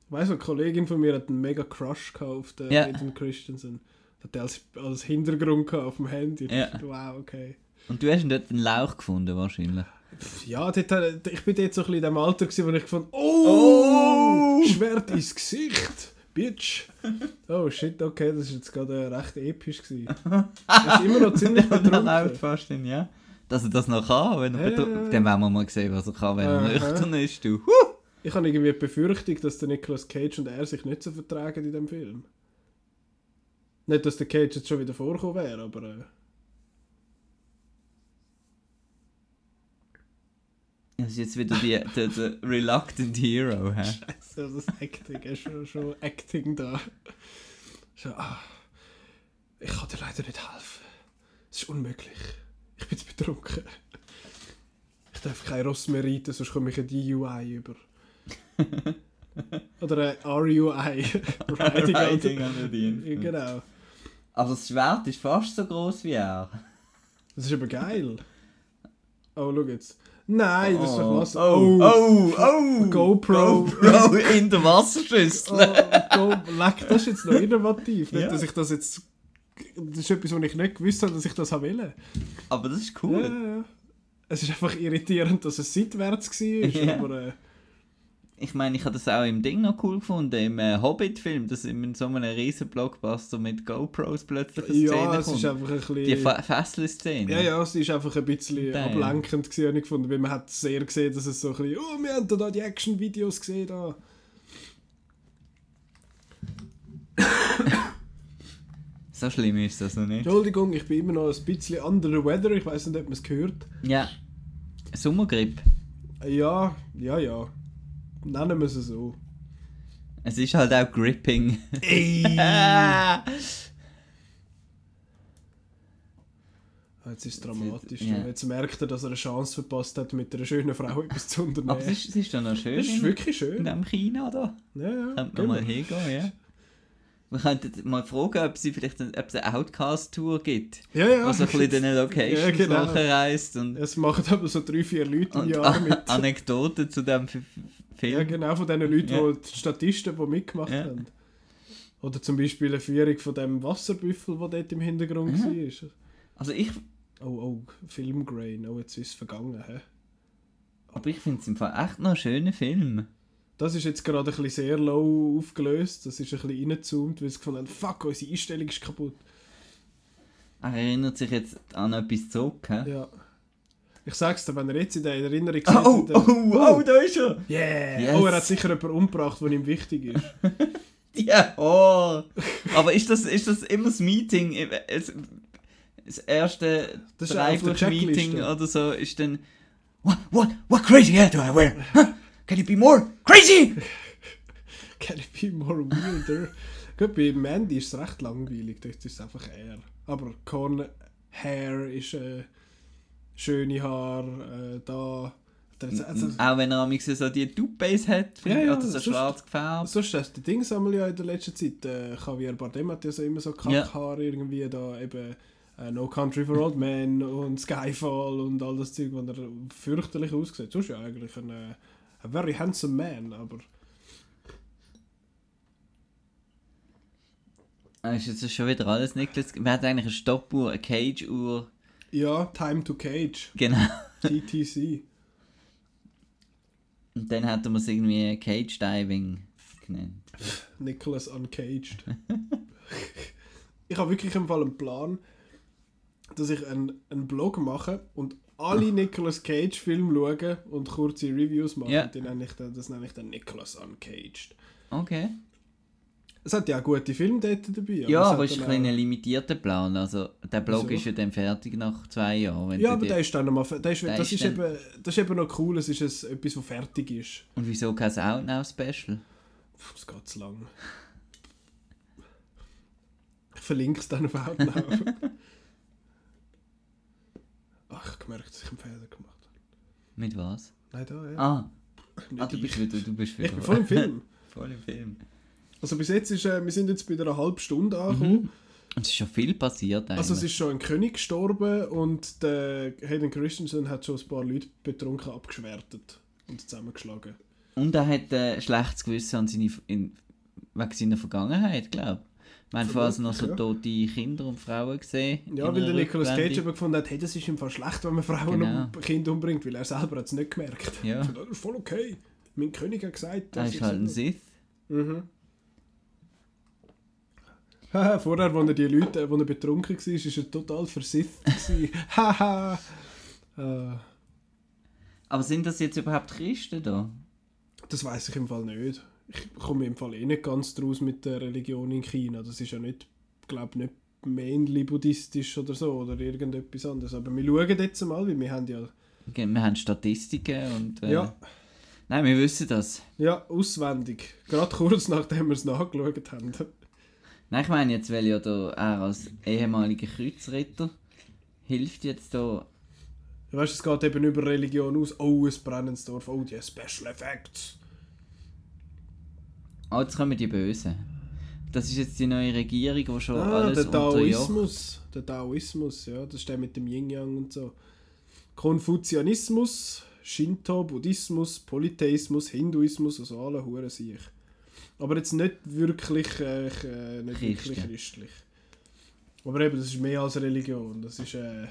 Weißt du, eine Kollegin von mir hat einen mega Crush auf den
Ja.
Hayden Christensen. Hat er als, als Hintergrund auf dem Handy.
Ja.
Wow, okay.
Und du hast ihn dort einen Lauch gefunden, wahrscheinlich.
Ja, dort, ich bin dort so ein bisschen in dem Alter, gewesen, wo ich gefunden oh,
Oh!
Schwert ins Gesicht, Bitch. Oh shit, okay, das ist jetzt gerade äh, recht episch gewesen. Das ist immer noch ziemlich
Der läuft
betrunken.
fast hin, ja. Dass er das noch kann, wenn er
Ja,
betru-
ja, ja.
Dann werden wir mal sehen, was er kann, wenn er nüchtern ist, du.
Ich habe irgendwie die Befürchtung, dass der Nicolas Cage und er sich nicht so vertragen in dem Film. Nicht, dass der Cage jetzt schon wieder vorgekommen wäre, aber... Äh,
Das ist jetzt wieder die, der, der Reluctant Hero, hä?
also das Acting ist schon, schon Acting da. So, ah, ich kann dir leider nicht helfen. Es ist unmöglich. Ich bin zu betrunken. Ich darf kein Ross mehr reiten, sonst komme ich ein DUI über. Oder ein RUI. Riding
Riding on the Infant.
Genau.
Aber das Schwert ist fast so groß wie er.
Das ist aber geil. Oh, schau jetzt. Nein, das ist doch was.
Oh, oh, oh!
GoPro.
GoPro in der Wasserschüssel.
Oh, Go, leck, das ist jetzt noch innovativ. Nicht,
Ja.
dass ich das jetzt. Das ist etwas, was ich nicht gewusst habe, dass ich das habe wollen.
Aber das ist
Ja,
cool.
ja, ja. Es ist einfach irritierend, dass es seitwärts war.
Ja.
Aber äh,
Ich meine, ich habe das auch im Ding noch cool gefunden, im äh, Hobbit-Film, dass in so einem riesen Blockbuster mit GoPros plötzlich eine
ja,
Szene
es
kommt.
ist einfach ein bisschen.
Die Fa- Fesselszene.
ja, ja, es ist einfach ein bisschen
Damn.
ablenkend gewesen, habe ich gefunden, weil man hat sehr gesehen, dass es so ein bisschen, oh, wir haben da die Action-Videos gesehen, da.
So schlimm ist das noch nicht.
Entschuldigung, ich bin immer noch ein bisschen under the weather, ich weiß nicht, ob man es gehört.
Ja. Sommergrippe.
Ja, ja, ja. Nennen wir es so.
Es ist halt auch gripping.
Jetzt ist es dramatisch.
Ja.
Jetzt merkt er, dass er eine Chance verpasst hat, mit einer schönen Frau etwas zu unternehmen.
Aber es ist, es ist doch noch schön.
das ist
in-
wirklich
In
schön.
dem China da.
Ja, ja.
Könnte
gehen
man mal
wir.
hingehen, ja. Wir könnten mal fragen, ob sie vielleicht ein, ob es eine Outcast-Tour gibt.
Ja, ja.
Was ein bisschen in diesen Locations
Ja, genau.
nachreist und,
Es machen aber so drei, vier Leute im Jahr mit.
Anekdoten zu dem Film.
Ja, genau, von den Leuten,
Ja.
die, die Statisten, die mitgemacht
Ja.
haben. Oder zum Beispiel eine Führung von dem Wasserbüffel, der dort im Hintergrund
Ja.
war.
Also ich,
Oh, oh, Filmgrain, oh, jetzt ist es vergangen. Hä?
aber ich finde es im Fall echt noch ein schöner Film.
Das ist jetzt gerade ein bisschen sehr low aufgelöst. Das ist ein bisschen reingezoomt, weil sie gefunden haben, fuck, unsere Einstellung ist kaputt.
Er erinnert sich jetzt an etwas zurück. hä?
Ja. Ich sag's dir, wenn er jetzt in der Erinnerung
Oh, oh,
sitzt, dann-
oh, oh, da ist er!
Yeah!
Yes.
Oh, er hat sicher jemanden umgebracht, der ihm wichtig ist.
Ja, oh! Aber ist das, ist das immer das Meeting? Das erste Dreiviertel-Meeting oder so ist dann What, what, what crazy hair do I wear? Huh? Can it be more crazy?
Can it be more weirder? Gut, bei Mandy ist es recht langweilig, dort ist es einfach er. Aber Corn Hair ist äh, schöne Haar, äh, da. Also,
Auch wenn er am so die Toupees hat,
Ja, ja,
oder so
sonst-
schwarz gefärbt.
sonst hast du die Dinge sammeln ja in der letzten Zeit. Äh, Javier Bardem hat ja so immer so Kackhaare irgendwie da eben äh, No Country for Old Men und Skyfall und all das Zeug, wo er fürchterlich aussieht. Sonst ja eigentlich ein, äh, a very handsome man, aber
Ah, Ist jetzt schon wieder alles Niklas? Wir hatten eigentlich eine Stoppuhr, eine Cage-Uhr.
Ja, Time to Cage,
Genau.
TTC.
Und dann hatten wir es irgendwie Cage Diving genannt.
Nicholas Uncaged. ich habe wirklich im Fall einen Plan, dass ich einen, einen Blog mache und alle Nicolas Cage Filme schaue und kurze Reviews mache.
Ja.
Die nenne ich dann, das nenne ich dann Nicholas Uncaged.
Okay.
Es hat ja auch gute Filme dort dabei.
Ja,
es
aber
hat
ist ein, ein limitierter Plan. Also, der Blog
Wieso?
ist ja dann fertig nach zwei Jahren.
Ja, aber der ist dann nochmal. Der ist, das,
ist dann-
eben, das ist eben noch cool, es ist ein, etwas, was fertig ist.
Und wieso kein Outnow-Special?
Das geht zu lang. Ich verlinke es dann auf Outnow. Ach, ich gemerkt, dass ich einen Fehler gemacht habe.
Mit was?
Nein, da, ja.
Ah, ah du bist wieder, du bist wieder
Ich bin voll im Film.
voll im Film.
Also bis jetzt ist, äh, wir sind jetzt bei einer halben Stunde angekommen.
Mhm. Und es ist schon viel passiert eigentlich.
Also es ist schon ein König gestorben und der Hayden Christensen hat schon ein paar Leute betrunken abgeschwertet und zusammengeschlagen.
Und er hat äh, schlechtes Gewissen an seine, in, wegen seiner Vergangenheit, glaube ich. Wir haben vorher noch so
Vermutlich,
tote Kinder und Frauen gesehen.
Ja, weil der Nicolas Cage eben gefunden hat, hey, das ist im Fall schlecht, wenn man Frauen
Genau.
und Kinder umbringt, weil er selber hat es nicht gemerkt.
Ja.
Das ist voll okay. Mein König hat gesagt,
Er
das
ist halt ein. Sith.
Mhm. Vorher, als er die Leute, als er betrunken war, war er total versifft. Haha. Äh,
Aber sind das jetzt überhaupt Christen da?
das weiß ich im Fall nicht. Ich komme im Fall eh nicht ganz draus mit der Religion in China. Das ist ja nicht, glaube nicht mainly buddhistisch oder so oder irgendetwas anderes. Aber wir schauen jetzt mal, weil wir haben ja,
Okay, Wir haben Statistiken und... Äh,
ja,
Nein, wir wissen das.
ja auswendig. Gerade kurz nachdem wir es nachgeschaut haben.
Nein, ich meine jetzt, weil ja da er als ehemaliger Kreuzritter hilft jetzt da...
Du weißt, es geht eben über Religion aus. Oh, ein brennendes Dorf. Oh, die Special Effects.
Ah, jetzt kommen die Bösen. Das ist jetzt die neue Regierung, die schon
Ah,
alles
der
unterjocht.
Taoismus. Der Taoismus, ja, das ist der mit dem Yin-Yang und so. Konfuzianismus, Shinto, Buddhismus, Polytheismus, Hinduismus, also alle Huren sich. Aber jetzt nicht wirklich, äh, äh, nicht
Christen.
wirklich christlich. Aber eben, das ist mehr als Religion. Das ist äh, äh,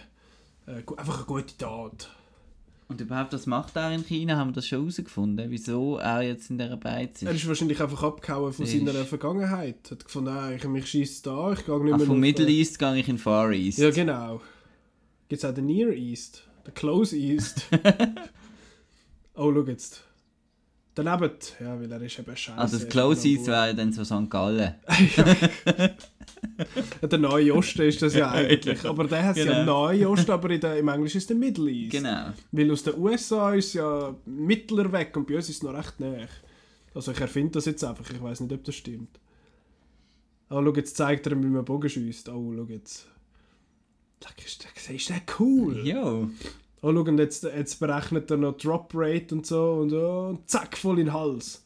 einfach eine gute Tat.
Und überhaupt, was macht er in China? Haben wir das schon herausgefunden? Wieso er jetzt in dieser Beiz
Er
ist?
ist wahrscheinlich einfach abgehauen von seiner
ist-
Hat gefunden, ah, ich mich schießt da, ich gehe nicht
Ah,
mehr
vom Middle
äh,
East gehe ich in Far East.
Ja, genau. Gibt es auch den Near East, den Close East. oh, schau jetzt. Daneben, ja, weil er ist eben scheiße.
also das
ist
Close
genau
East
gut.
wäre dann so St. Gallen.
Ja, der neue Osten ist das ja eigentlich. Aber der hat ja
Genau.
neue Osten, aber in der, im Englischen ist der Middle East.
Genau.
Weil aus den USA ist es ja mittler weg und bei uns ist es noch recht nah. Also ich erfinde das jetzt einfach, ich weiß nicht, ob das stimmt. Oh, schau, jetzt zeigt er wie man Bogen schießt. Oh, schau jetzt. Ist der, ist der cool?
Jo.
Oh, schau, und jetzt, jetzt berechnet er noch Drop Rate und so und, oh, und zack, voll in den Hals.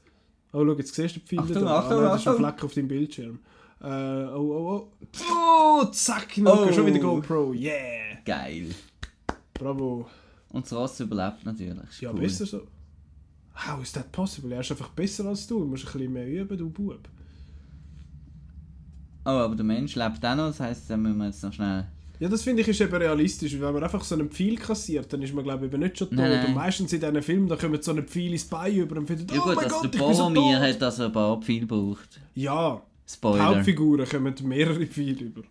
Oh, schau, jetzt siehst du die Pfeile da. Ah, nein, das ist ein. Fleck auf deinem Bildschirm. Äh, oh, oh, oh. Oh, zack, Nuke,
Oh.
schon wieder GoPro. Yeah.
Geil.
Bravo.
Und das Ross überlebt natürlich. Ist
Ja,
cool.
besser so. How is that possible? Er ist einfach besser als du. Du musst ein bisschen mehr üben, du Bub.
Oh, aber der Mensch lebt auch noch, das heisst, da müssen wir jetzt noch schnell...
Ja, das finde ich ist eben realistisch. Wenn man einfach so einen Pfeil kassiert, dann ist man glaube ich eben nicht schon tot.
Nein, nein.
Und meistens in diesen Filmen, da kommen so einen Pfeil ins Bein über und finden,
Ja
oh
gut,
mein
dass
Gott,
der
ich bin so tot.
hat also ein paar Pfeile gebraucht.
Ja,
Spoiler.
Hauptfiguren kommen mehrere Pfeile über.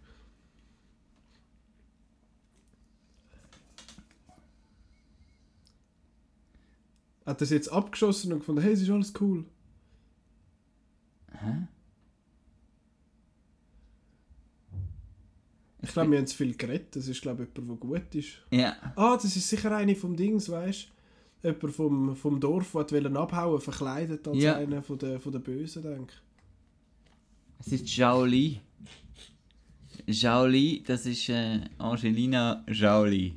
Hat das jetzt abgeschossen und gefunden, hey, es ist alles cool.
Hä?
Ich glaube, wir haben zu viel geredet. Das ist, glaube ich, jemand, der gut ist.
Ja.
Ah, das ist sicher eine vom Dings, weißt du? Jemand vom, vom Dorf, der wollte abhauen, verkleidet als
Ja.
einer von der, von der Bösen, denke
Es ist Zhao Li. Zhao Li, das ist äh, Angelina Jolie.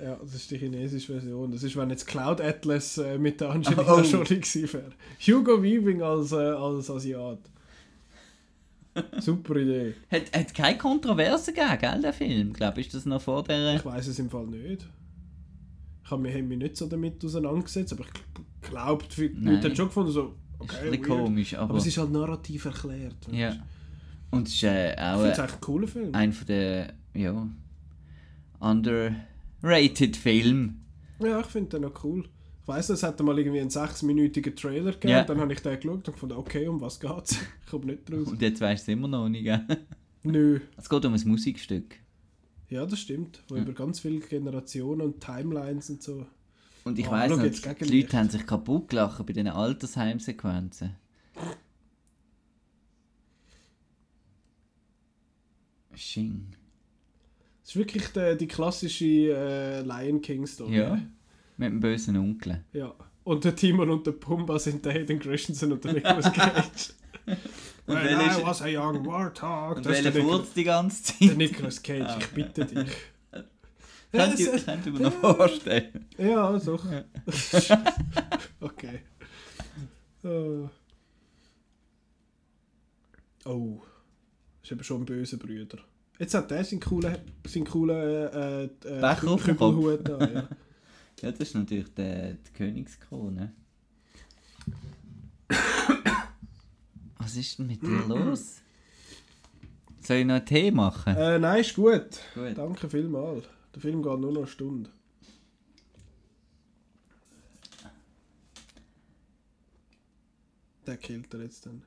Ja, das ist die chinesische Version. Das ist, wenn jetzt Cloud Atlas äh, mit der Angelina
Oh.
Jolie gewesen wäre. Hugo Weaving als, äh, als Asiat. Super Idee.
Hat, hat keine Kontroverse gegeben, gell, der Film? Ich glaube, ist das noch vor der...
Ich weiß es im Fall nicht. Ich habe mich, hab mich nicht so damit auseinandergesetzt, aber ich glaube, die
Nein.
Leute haben schon gefunden, so,
ist
okay,
ein bisschen
weird.
komisch, aber...
aber es ist halt narrativ erklärt. weißt
ja.
du.
Und es ist äh,
Ich
auch
finde es eigentlich ein cooler Film.
ein von der, ja, underrated Film.
Ja, ich finde den noch cool. Ich weiss, es hat mal irgendwie einen sechsminütigen Trailer gegeben,
Ja.
dann habe ich den geschaut und gefunden, okay, um was geht's? Ich komme nicht raus.
Und jetzt weißt du es immer noch nicht, gell?
Nö.
Es geht um ein Musikstück.
Ja, das stimmt. Wo
Ja.
über ganz viele Generationen und Timelines und so.
Und ich
Oh,
weiss noch, die. Leute haben sich kaputt gelacht bei diesen Altersheimsequenzen. Shing.
Es ist wirklich die, die klassische äh, Lion King Story.
Ja. Mit dem bösen Onkel.
ja. Und der Timon und der Pumba sind der Hayden Christensen und der Nicolas Cage.
Und
When I was a young warthog.
Und welcher
der,
furzt die ganze
der
Zeit?
Nicolas Cage,
Ah,
ich bitte dich.
Könnt ihr, könnt ihr mir noch vorstellen?
Ja, doch. okay. Oh. oh. Ist eben schon ein böser Brüder. Jetzt hat der seinen coolen, seinen coolen äh, äh, Kübelhut an. Ja.
Ja, das ist natürlich der, die Königskrone. Was ist denn mit dir los? Soll ich noch einen Tee machen?
äh, nein, ist gut.
Gut.
Danke vielmals. Der Film geht nur noch eine Stunde. Der killt er jetzt dann.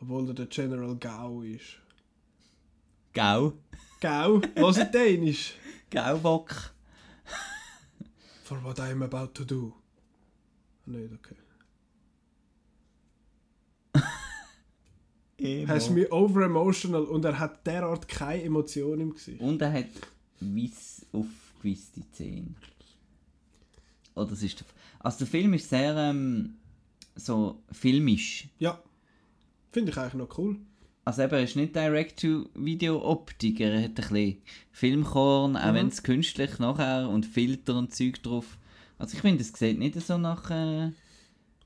Obwohl er der General Gao ist.
Gau.
Gao? Was ist Dänisch?
Gaubock.
For what I am about to do. Nicht, okay. Er ist mir over emotional und er hat derart keine Emotion im Gesicht.
Und er hat weiss aufgewisse Zähne. Oder das ist der, also der Film ist sehr ähm, so filmisch.
Ja. Finde ich eigentlich noch cool.
Also eben, er ist nicht Direct-to-Video-Optik, er hat ein bisschen Filmkorn, auch
Mhm.
wenn es künstlich nachher und Filter und Zeug drauf. Also ich finde, es sieht nicht so nach äh,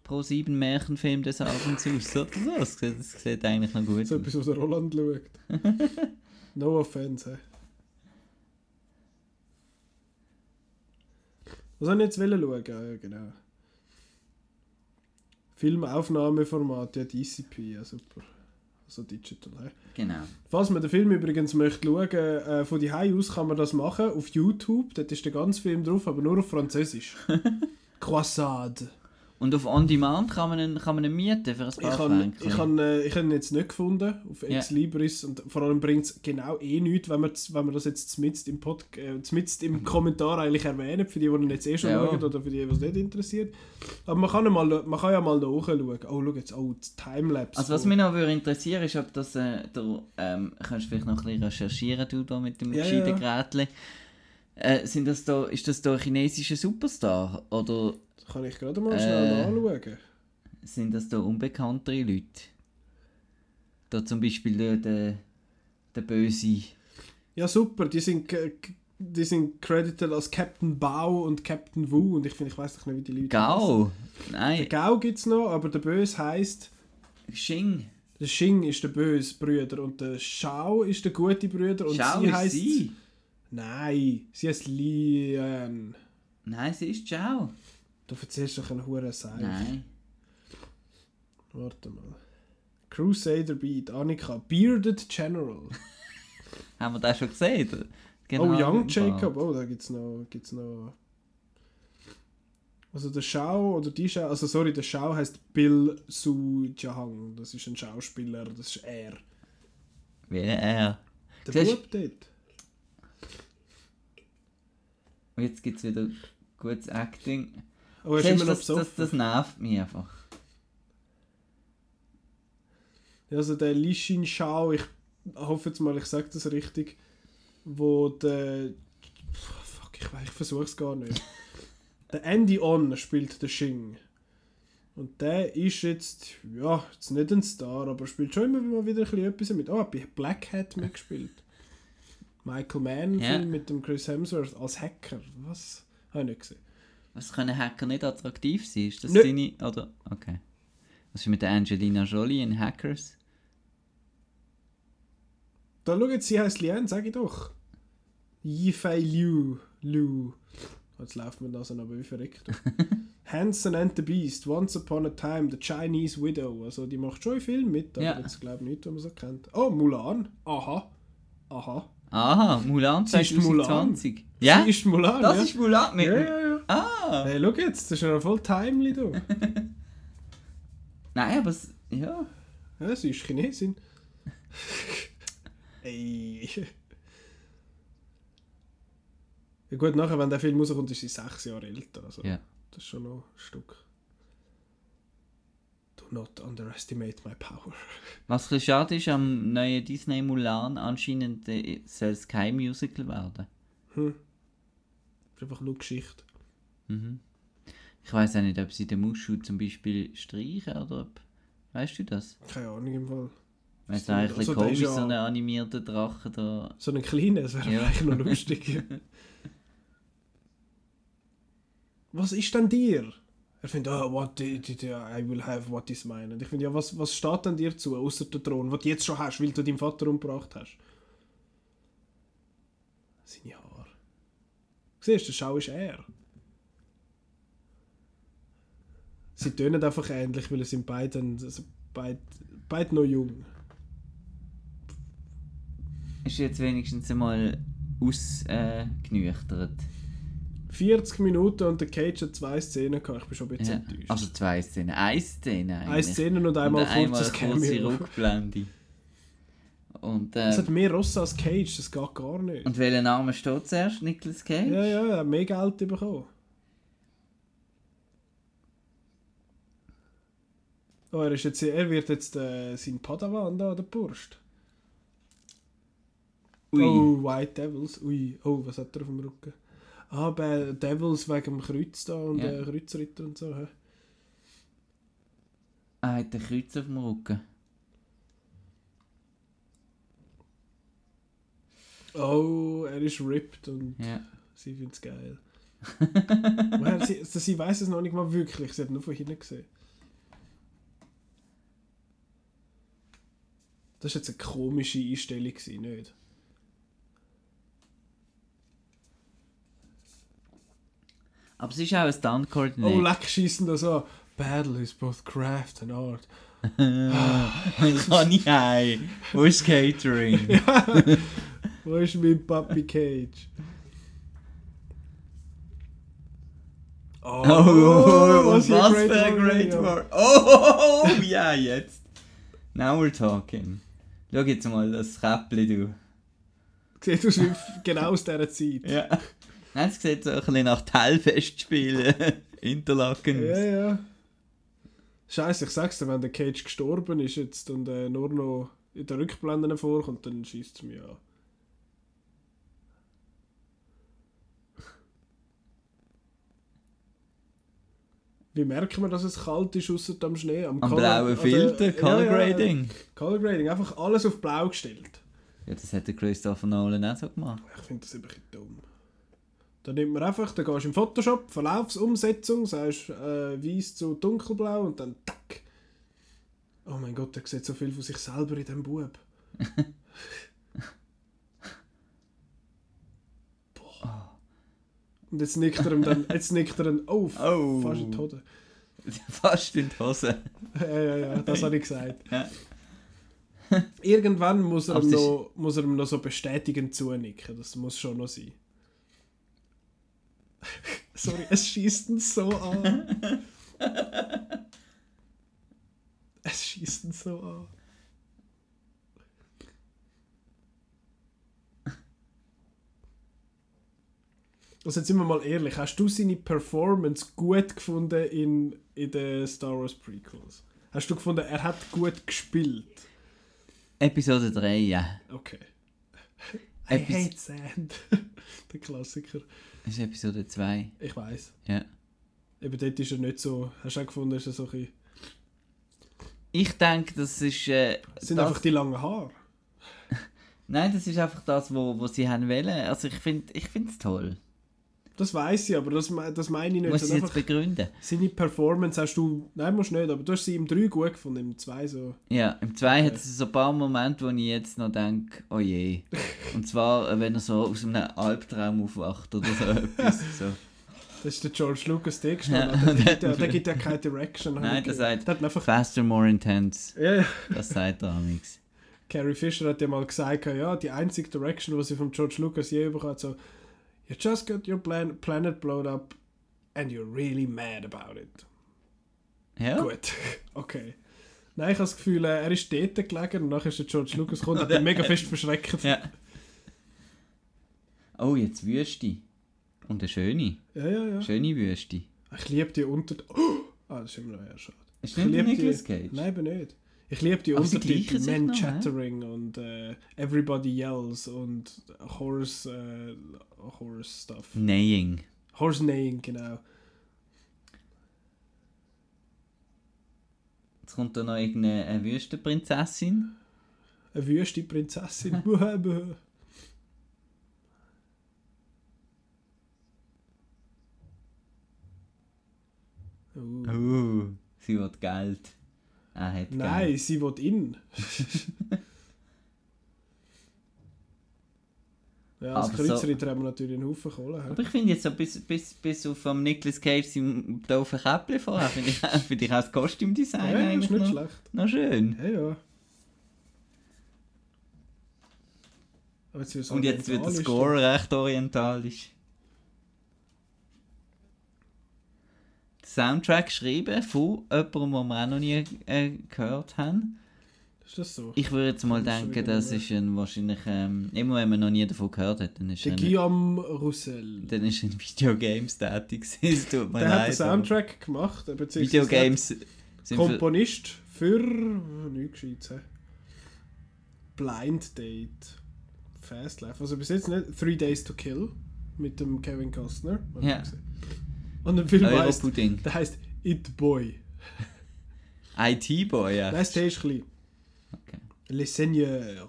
Pro 7 Märchenfilm des Abends aus, oder so. Es sieht, es sieht eigentlich noch gut
So
aus.
etwas, was Roland schaut. no offense, hä? Was soll ich jetzt schauen? Ja, ja, genau. Filmaufnahmeformat, ja, DCP, ja super. Also digital, hä?
Genau.
Falls man den Film übrigens möchte schauen, äh, von die aus kann man das machen auf YouTube. Dort ist der ganze Film drauf, aber nur auf Französisch. Croissade.
Und auf On Demand kann man ihn, kann man ihn mieten für ein
Ich
paar
habe
Franken.
ich äh, ich han ihn jetzt nicht gefunden auf. Ex Libris und vor allem bringt es genau eh nichts, wenn wir, wenn wir das jetzt zmitzt im, Pod, äh, im Kommentar eigentlich erwähnen, für die, die ihn jetzt eh schon
Ja.
schauen oder für die, die es nicht interessiert. Aber man kann, ja mal, man kann ja mal nachschauen. Oh, schau jetzt, oh, das Timelapse.
Also was mich noch würde interessieren ist, ob das, äh, du ähm, kannst vielleicht noch ein bisschen recherchieren, du da mit dem
Ja,
gescheiten
ja.
Gerätchen. Äh, sind das da, ist das da ein chinesischer Superstar oder
kann ich gerade mal schnell
Äh.
anschauen.
sind das da unbekanntere Leute? Da zum Beispiel der, der, der Böse.
Ja, super, die sind, die sind credited als Captain Bao und Captain Wu und ich finde, ich weiß doch nicht, wie die Leute
Gao?
heissen. Der
Nein,
Gao gibt es noch, aber der Böse heisst
Xing.
Der Xing ist der böse Brüder und der Shao ist der gute Brüder und
Schau
sie heißt
sie.
Nein, sie heißt Lian.
Nein, sie ist Ciao.
Du erzählst doch einen Huren Seil.
Nein.
Warte mal. Crusader Beat, Annika, Bearded General.
Haben wir das schon gesehen? Genau,
oh, Young Jacob, oh, da gibt's noch, gibt's noch. Also der Shao oder die Shao, also sorry, der Shao heißt Bill Su Jahang. Das ist ein Schauspieler, das ist er.
Wie er.
Der
Siehst-
Bub dort.
Und jetzt gibt es wieder gutes Acting.
Er ist immer noch
das, das, das nervt mich einfach.
Also der Li Xin Shao, ich hoffe jetzt mal, ich sage das richtig, wo der... Fuck, ich weiß, ich versuche es gar nicht. der Andy On spielt den Xing. Und der ist jetzt, ja, jetzt nicht ein Star, aber spielt schon immer mal wieder ein bisschen etwas mit. Oh, bei Black Hat mitgespielt. Michael Mann. Film mit dem Chris Hemsworth als Hacker. Was? Habe ich nicht gesehen.
Was können Hacker nicht attraktiv sein? Ist das
Nö.
deine. Oder? Okay. Was ist mit der Angelina Jolie in Hackers?
Da schau jetzt, sie heißt Lian, sag ich doch. Yifei Liu. Liu. Jetzt läuft mir das aber wie verrückt. Hanson and the Beast, Once Upon a Time, The Chinese Widow. Also die macht schon viel mit, aber
Ja.
jetzt glaube ich nicht, was man so kennt. Oh, Mulan. Aha. Aha.
Aha, Mulan
Sie ist Mulan.
2020. Ja?
Sie ist Mulan,
das
ja.
ist Mulan mit.
ja, ja, ja.
Ah!
Hey, schau jetzt, das ist ja voll timely, du.
Nein, aber es, ja.
ja, sie ist Chinesin. Ey. Ja gut, nachher, wenn der Film rauskommt, ist sie sechs Jahre älter. Also.
Ja.
Das ist schon noch ein Stück. Not underestimate my power.
Was ein schade ist, am neuen Disney Mulan anscheinend äh, soll es kein Musical werden.
Hm. Das ist einfach nur Geschichte.
Mhm. Ich weiß auch nicht, ob sie den Mushu zum Beispiel streichen oder ob. Weißt du das?
Keine Ahnung im Fall.
Weil es
Stimmt.
eigentlich
Also,
also, komisch
ist
so
ja-
einen animierten Drachen da.
So einen kleinen, das wäre
Ja.
eigentlich noch lustig. was ist denn dir? Er findet, oh, what I will have what is mine. Und ich finde, ja, was, was steht denn dir zu, außer der Thron, den du jetzt schon hast, weil du deinen Vater umgebracht hast? Seine Haare. Siehst du, der Schau ist er. Sie tönen einfach ähnlich, weil sind beide, also beide, beide noch jung.
Ist jetzt wenigstens einmal ausgenüchtert.
40 Minuten und der Cage hat zwei Szenen gehabt. Ich bin schon ein bisschen
Ja.
enttäuscht.
Also zwei Szenen. Eine Szene eigentlich.
Eine Szene und einmal
und einmal
kurzes
eine kurze
Cameo.
Rückblende. Und,
Es hat
äh,
mehr Rosse als Cage, das geht gar nicht.
und welcher Name steht zuerst? Nicolas Cage?
ja, ja, er hat mehr Geld bekommen. Oh, er, ist jetzt, er wird jetzt äh, sein Padawan da an der Brust.
Ui.
Oh, White Devils. Ui, oh, was hat er auf dem Rücken? Ah, bei Devils wegen dem Kreuz da und
Ja.
äh, Kreuzritter und so. hä?
Er hat ein Kreuz auf dem Rücken.
Oh, er ist ripped und
Ja.
sie findet es geil. Woher, sie, also, sie weiß es noch nicht mal wirklich, sie hat nur von hinten gesehen. Das war jetzt eine komische Einstellung, nicht?
Aber es ist auch ein stunt
Oh, leck schießen da so. Battle is both craft and art.
Ich heim. Wo ist Catering?
Wo ist mein Papi Cage? Oh,
Oh,
was
was,
für ein Great. War.
Oh, ja, jetzt. Now we're talking. Schau jetzt mal das Käppli, du.
Sieht aus wie genau aus dieser Zeit.
Ja. Nein, es sieht so ein bisschen nach Teilfestspielen. Interlaken
Ja, ja. Scheiße, ich sag's dir, wenn der Cage gestorben ist jetzt und äh, nur noch in den Rückblenden vorkommt, dann schießt es mich an. Wie merkt man, dass es kalt ist, außer am Schnee?
Am
Color-
blauen Filter,
der-
Color
ja, ja,
Grading.
Color Grading, einfach alles auf blau gestellt.
Ja, das hat der Christopher Nolan auch so gemacht.
Ich finde das ein bisschen dumm. Dann nimmt man einfach, dann gehst du im Photoshop, Verlaufsumsetzung, sagst äh, weiß zu dunkelblau und dann tack. Oh mein Gott, der sieht so viel von sich selber in diesem Bub. Boah. Und jetzt nickt er ihm dann, jetzt nickt er dann, oh,
Oh.
fast in die Hose.
Fast in die Hose.
ja, ja, ja, das habe ich gesagt.
Ja.
Irgendwann muss er, ihm noch, muss er ihm noch so bestätigend zunicken. Das muss schon noch sein. Sorry, es schießt ihn so an. es schießt ihn so an. Also jetzt sind wir mal ehrlich, hast du seine Performance gut gefunden in, in den Star Wars Prequels? Hast du gefunden, er hat gut gespielt?
Episode 3, ja.
Okay. I hate sand. Der Klassiker.
Das ist Episode 2.
Ich weiß.
Ja.
Eben dort ist er nicht so. Hast du auch gefunden, ist er so ein bisschen.
Ich denke, das ist. Äh,
Es sind
das,
einfach die langen Haare.
Nein, das ist einfach das, wo, wo sie haben wollen. Also ich finde ich es toll.
Das weiß ich, aber das, das meine ich nicht.
Muss ich jetzt begründen?
seine Performance hast du. Nein, musst du nicht, aber du hast sie im 3 gut gefunden, im 2 so.
Ja, im 2 hat es so ein paar Momente, wo ich jetzt noch denke, oh je. Und zwar, äh, wenn er so aus einem Albtraum aufwacht oder so etwas. So.
Das ist der George Lucas der
Ja,
der, gibt ja, der gibt ja keine Direction.
Nein, der sagt-
Der einfach.
Faster, more intense.
Ja, ja.
Das sagt er amix.
Carrie Fisher hat ja mal gesagt, ja, die einzige Direction, die sie von George Lucas je bekommen hat, so, you just got your plan planet blown up and you're really mad about it.
Ja?
Gut, okay. Nein, ich habe das Gefühl, äh, er ist dort gelegen und nachher ist der George Lucas gekommen und hat ihn mega fest verschreckt.
ja. Oh, jetzt Wüste. Und eine schöne.
ja, ja. ja.
Schöne Wüste.
Ich liebe die Unter... Oh! Ah, das ist immer noch eher schade.
Ist
Ich
nicht. Nicolas Cage?
Nein, eben nicht. Ich liebe die Untertitel,
sich
Men
noch?
Chattering und äh, Everybody Yells und Horse, äh, Horse Stuff.
Neighing.
Horse Neighing, genau.
Jetzt kommt da noch irgendeine eine Wüstenprinzessin.
Eine wüste Prinzessin. Buh, buh. Uh.
Uh, sie will Geld. Er hat
Nein,
Geld.
sie will in. ja, als
Aber so-
Kreuzritter haben wir natürlich einen Haufen Kohle.
Aber ich finde jetzt so bis, bis, bis auf am Nicolas Cage sein doofen Käppchen vorher, finde ich, find ich auch das Kostümdesign
Ja, ist
eigentlich
nicht
noch,
schlecht.
noch schön.
Ja, ja. Jetzt
Und jetzt wird der. Score recht orientalisch. Soundtrack geschrieben von jemandem, den wir auch noch nie äh, gehört haben.
Ist das so?
Ich würde jetzt mal
Das
denken, das ist ein, wahrscheinlich, ähm, immer wenn man noch nie davon gehört hat, dann ist
Der
er,
Guillaume Roussel.
dann ist er in Videogames tätig gewesen. Es tut mir
Der hat den
leid. aber
Soundtrack gemacht. äh, beziehungsweise
Videogames für,
Komponist für. Nicht gescheit, hä? Blind Date. Fast Life. Also bis jetzt nicht. Three Days to Kill. Mit dem Kevin Costner.
Ja.
gesehen. Und der Film heißt. Der heißt It Boy.
IT-Boy, ja.
Nein, der ist klein.
Okay.
Les Seigneurs.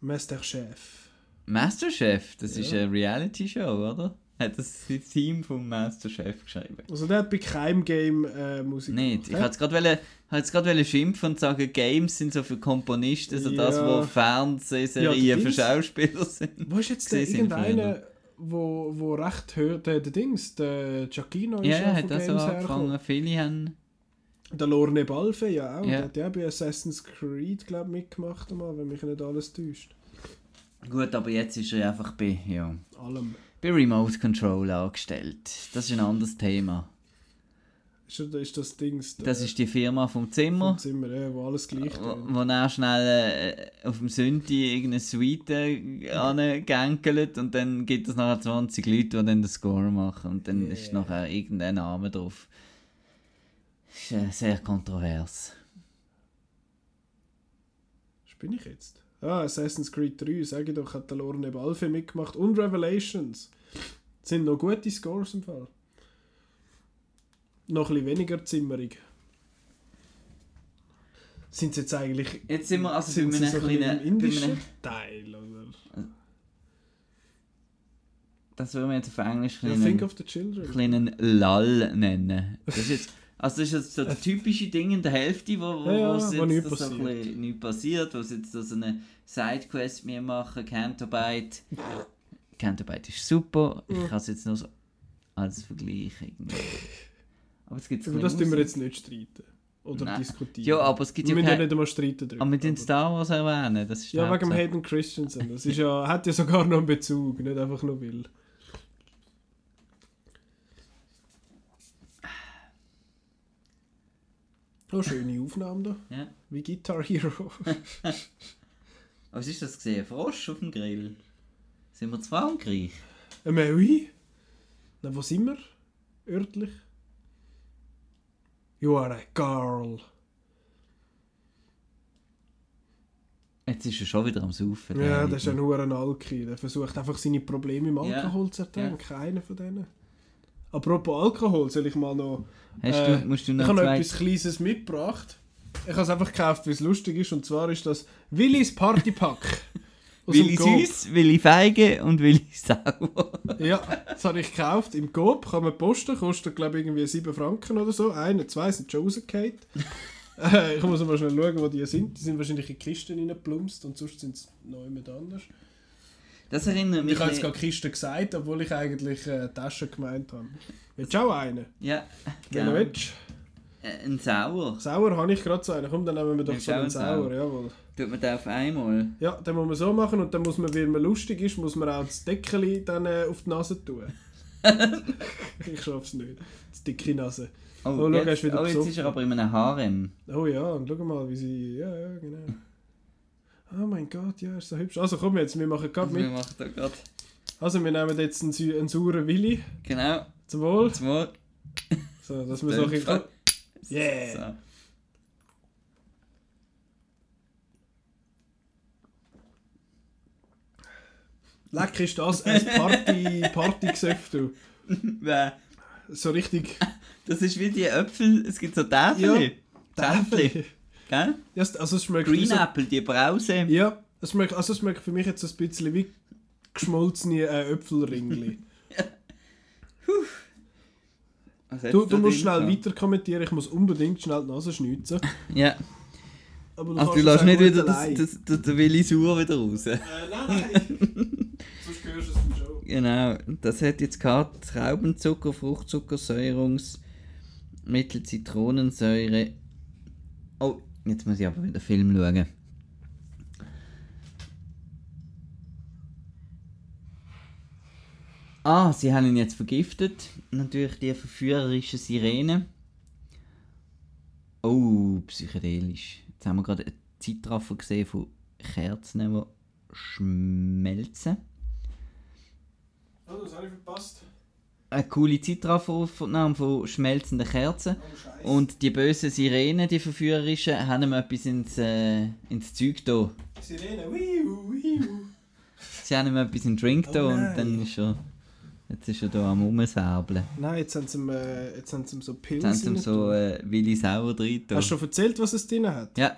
Masterchef.
Masterchef, das
Ja.
ist eine Reality-Show, oder? Hat das das Team vom Masterchef geschrieben?
Also der hat bei keinem Game äh, Musik
Nicht. Ich
gemacht, hä?
wollte jetzt gerade schimpfen und sagen, Games sind so für Komponisten, so das,
Ja.
wo
Ja,
Fernsehserien
der
für. Schauspieler sind.
Wo ist jetzt der irgendeiner, wo, wo recht hört, der, der Dings, der Giacchino ist
Ja,
ja,
hat auch so angefangen. Viele haben.
Der Lorne Balfe ja auch,
Ja.
der hat ja bei Assassin's Creed, glaube mitgemacht einmal, wenn mich nicht alles täuscht.
Gut, aber jetzt ist er einfach bei ja,
Allem.
bei Remote Control angestellt. Das ist ein anderes Thema.
Ist, das- ist das Ding
Das ist die Firma vom Zimmer.
vom Zimmer, ja, wo alles gleich
wo,
ist.
wo schnell äh, auf dem Sündi irgendeine Suite angänkelt und dann gibt es nachher 20 Leute, die dann den Score machen und dann ist
Yeah.
nachher irgendein Name drauf. Ist äh, sehr kontrovers.
Was bin ich jetzt? Ah, Assassin's Creed 3, sage ich doch, hat der Lorne Balfe mitgemacht. Und Revelations. Das sind noch gute Scores im Fall. Noch ein bisschen weniger zimmerig. Sind sie jetzt eigentlich...
Jetzt sind wir also
sind
bei einem
so
kleinen,
im indischen
einem,
Teil, oder?
das würden wir jetzt auf Englisch
Ja,
einen
Think of the Children.
kleinen Lull nennen. Das ist jetzt, also das ist jetzt so das typische Ding in der Hälfte, wo, wo,
Ja, ja,
wo jetzt
nichts
so ein
passiert.
bisschen nichts passiert, wo sie jetzt so eine Sidequest mir machen, Cantobite. Cantobite ist super, ich
Ja.
kann es jetzt nur so als Vergleich irgendwie. Aber es gibt
Aber das tun wir jetzt nicht streiten. Oder
Nein.
diskutieren.
Ja, aber es gibt
wir
ja
müssen ja nicht einmal streiten drüber.
Aber wir den Star Wars erwähnen, das ist
Ja, wegen dem. Hayden Christensen. Das ist ja, hat ja sogar noch einen Bezug, nicht einfach nur will. Oh, schöne Aufnahme da.
Ja.
Wie Guitar Hero.
Was ist das gesehen? Frosch auf dem Grill? Sind wir zu Frankreich?
Ein oui. Na, wo sind wir? Örtlich? You are a girl.
Jetzt ist er schon wieder am Saufen.
Ja, das ist ein Huren Alki. Der versucht einfach seine Probleme im
Ja.
Alkohol zu ertränken. Keiner von denen. Apropos Alkohol, soll ich mal noch...
Hast
Äh,
du, musst du
Ich
noch
habe noch etwas Kleines mitgebracht. Ich habe es einfach gekauft, weil es lustig ist. Und zwar ist das Willis Partypack.
Willi. Süß, Willi Feige und Willi Sauer.
Ja, das habe ich gekauft im Coop. Kann man posten. Kostet, glaube ich, irgendwie 7 Franken oder so. Einer, zwei sind schon rausgefallen. äh, ich muss mal schnell schauen, wo die sind. Die sind wahrscheinlich in Kisten reingeplumpst und sonst sind sie noch jemand anders.
Das erinnert
Ich
mich...
habe jetzt gerade Kisten gesagt, obwohl ich eigentlich äh, Taschen gemeint habe. Willst du auch einen?
Ja,
Wenn
genau.
du willst.
Äh, Ein Sauer.
Sauer habe ich gerade so einen. Komm, dann nehmen wir doch so einen
einen
Sauer. Jawohl.
Tut man den auf einmal?
Ja, dann muss man so machen und dann muss man, weil man lustig ist, muss man auch das Deckeli dann äh, auf die Nase tun. ich schaff's nicht. Das dicke Nase.
Oh,
Oh, schau,
jetzt, oh jetzt ist er aber in einem Harem.
Oh ja, und schau mal, wie sie. Ja, ja, genau. Oh mein Gott, ja, ist so hübsch. Also komm jetzt, wir machen gerade
Wir
mit.
machen da gerade...
Also wir nehmen jetzt einen, einen sauren Willi.
Genau,
Zum Wohl.
zum Wohl.
So, dass wir so ein bisschen... Yeah!
So.
Leck ist das ein Party, Partygesöff, du.
Wer?
So richtig...
Das ist wie die Äpfel, es gibt so Täfeli. Täfeli. Gell?
Ja, also es schmeckt
Green
so,
Apple, die Brause.
Ja, es schmeckt, also es schmeckt für mich jetzt ein bisschen wie geschmolzene äh, Äpfelringli. Du, du musst schnell weiter kommentieren, ich muss unbedingt schnell die Nase schnitzen.
Ja,
Aber
also du lässt nicht wieder das, das, das, den Willi Sauer wieder raus.
Äh, nein!
Genau, das hat jetzt gehabt Traubenzucker, Fruchtzucker, Zitronensäure. Oh, jetzt muss ich aber wieder Film schauen. Ah, sie haben ihn jetzt vergiftet. Natürlich die verführerische Sirene. Oh, psychedelisch. Jetzt haben wir gerade einen Zeitraffer gesehen von Kerzen, die schmelzen.
Oh, das habe ich verpasst.
eine coole Zeitrafferaufnahme von schmelzenden Kerzen.
Oh.
Und die bösen Sirenen, die verführerischen, haben ihm etwas ins, äh, ins Zeug da.
Sirene, wiu, wiu.
Sie haben ihm etwas in den Drink
Oh
da und
nein.
dann ist er. Jetzt ist er da am Rumsäbeln.
Nein, jetzt haben sie ihm, äh, jetzt haben sie ihm so Pilze
Jetzt haben sie ihm so äh, Willi Sauer drin.
Hast du schon erzählt, was es drin hat?
Ja,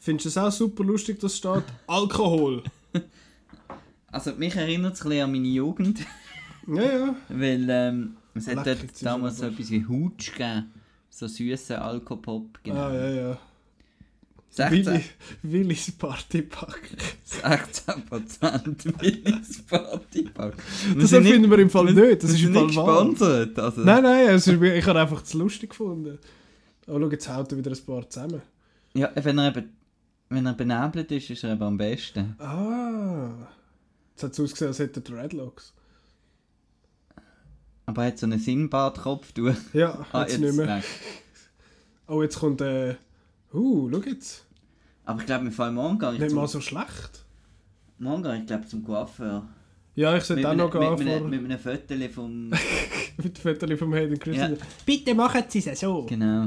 Findest du es auch super lustig, dass steht Alkohol?
also mich erinnert es ein bisschen an meine Jugend,
ja, ja.
weil ähm, es hat dort damals so etwas wie Hutsch gegeben. So süßen Alkopop, genau.
Ah, ja, ja.
16,
Willi, Willis Partypack.
16% Willis Partypack.
Das
sind nicht-
finden wir im Fall nicht. Das ist im
nicht
Fall wahr.
gesponsert. Also.
Nein, nein, ist, ich habe einfach zu lustig gefunden. Oh, schau, jetzt haut er wieder ein paar zusammen.
Ja, wenn er eben wenn er benebelt ist, ist er eben am besten.
Ah. Jetzt hat es ausgesehen, als hätte er Dreadlocks.
Aber er hat so einen Sinnbadkopf, du.
Ja,
Ah,
jetzt, nicht mehr.
weg.
Oh, jetzt kommt äh, Uh, schau jetzt.
Aber ich glaube, wir fallen morgen gar nicht
Nicht mal so schlecht.
Morgen gar ich glaube zum Coiffeur.
Ja, ich sollte auch noch
einem-
gehen
mit, einem- mit einem Foto vom...
mit dem Foto vom Hayden Christensen.
Ja.
Bitte machen Sie es so.
genau.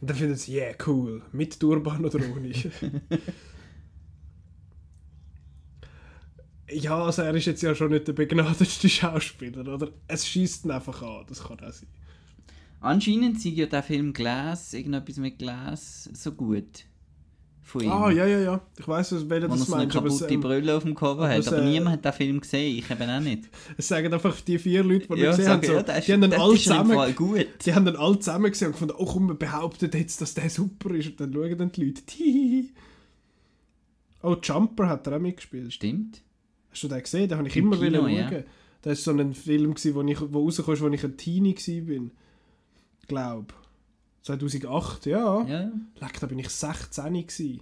Und dann finden sie, yeah, cool. Mit Turban oder ohne. ja, also er ist jetzt ja schon nicht der begnadetste Schauspieler, oder? Es schießt ihn einfach an, das kann auch sein.
Anscheinend sind ja der Film Glas, irgendetwas mit Glas, so gut. Von ihm.
Ah, ja, ja, ja. Ich weiss, welcher
Wo er
das
so eine kaputte
ähm,
Brille auf dem Cover
aber
hat. Aber
äh,
niemand hat den Film gesehen, ich eben auch nicht.
es sagen einfach die vier Leute, die
Ja,
gesehen haben,
ich,
so,
ja, ist,
die haben alle
im
zusammen...
Gut.
Die haben dann alle zusammen gesehen und gefunden, oh komm, man behauptet jetzt, dass der super ist. Und dann schauen dann die Leute, Tihihi. Oh, Jumper hat er auch mitgespielt.
Stimmt.
Hast du den gesehen? Den habe ich
Im
immer
Kino,
wollen
ja.
schauen. Das war so ein Film, gewesen, wo, ich, wo rauskam, als ich ein Teenie war. Glaub. 2008, ja.
Ja.
Leck, da bin ich 16 gewesen.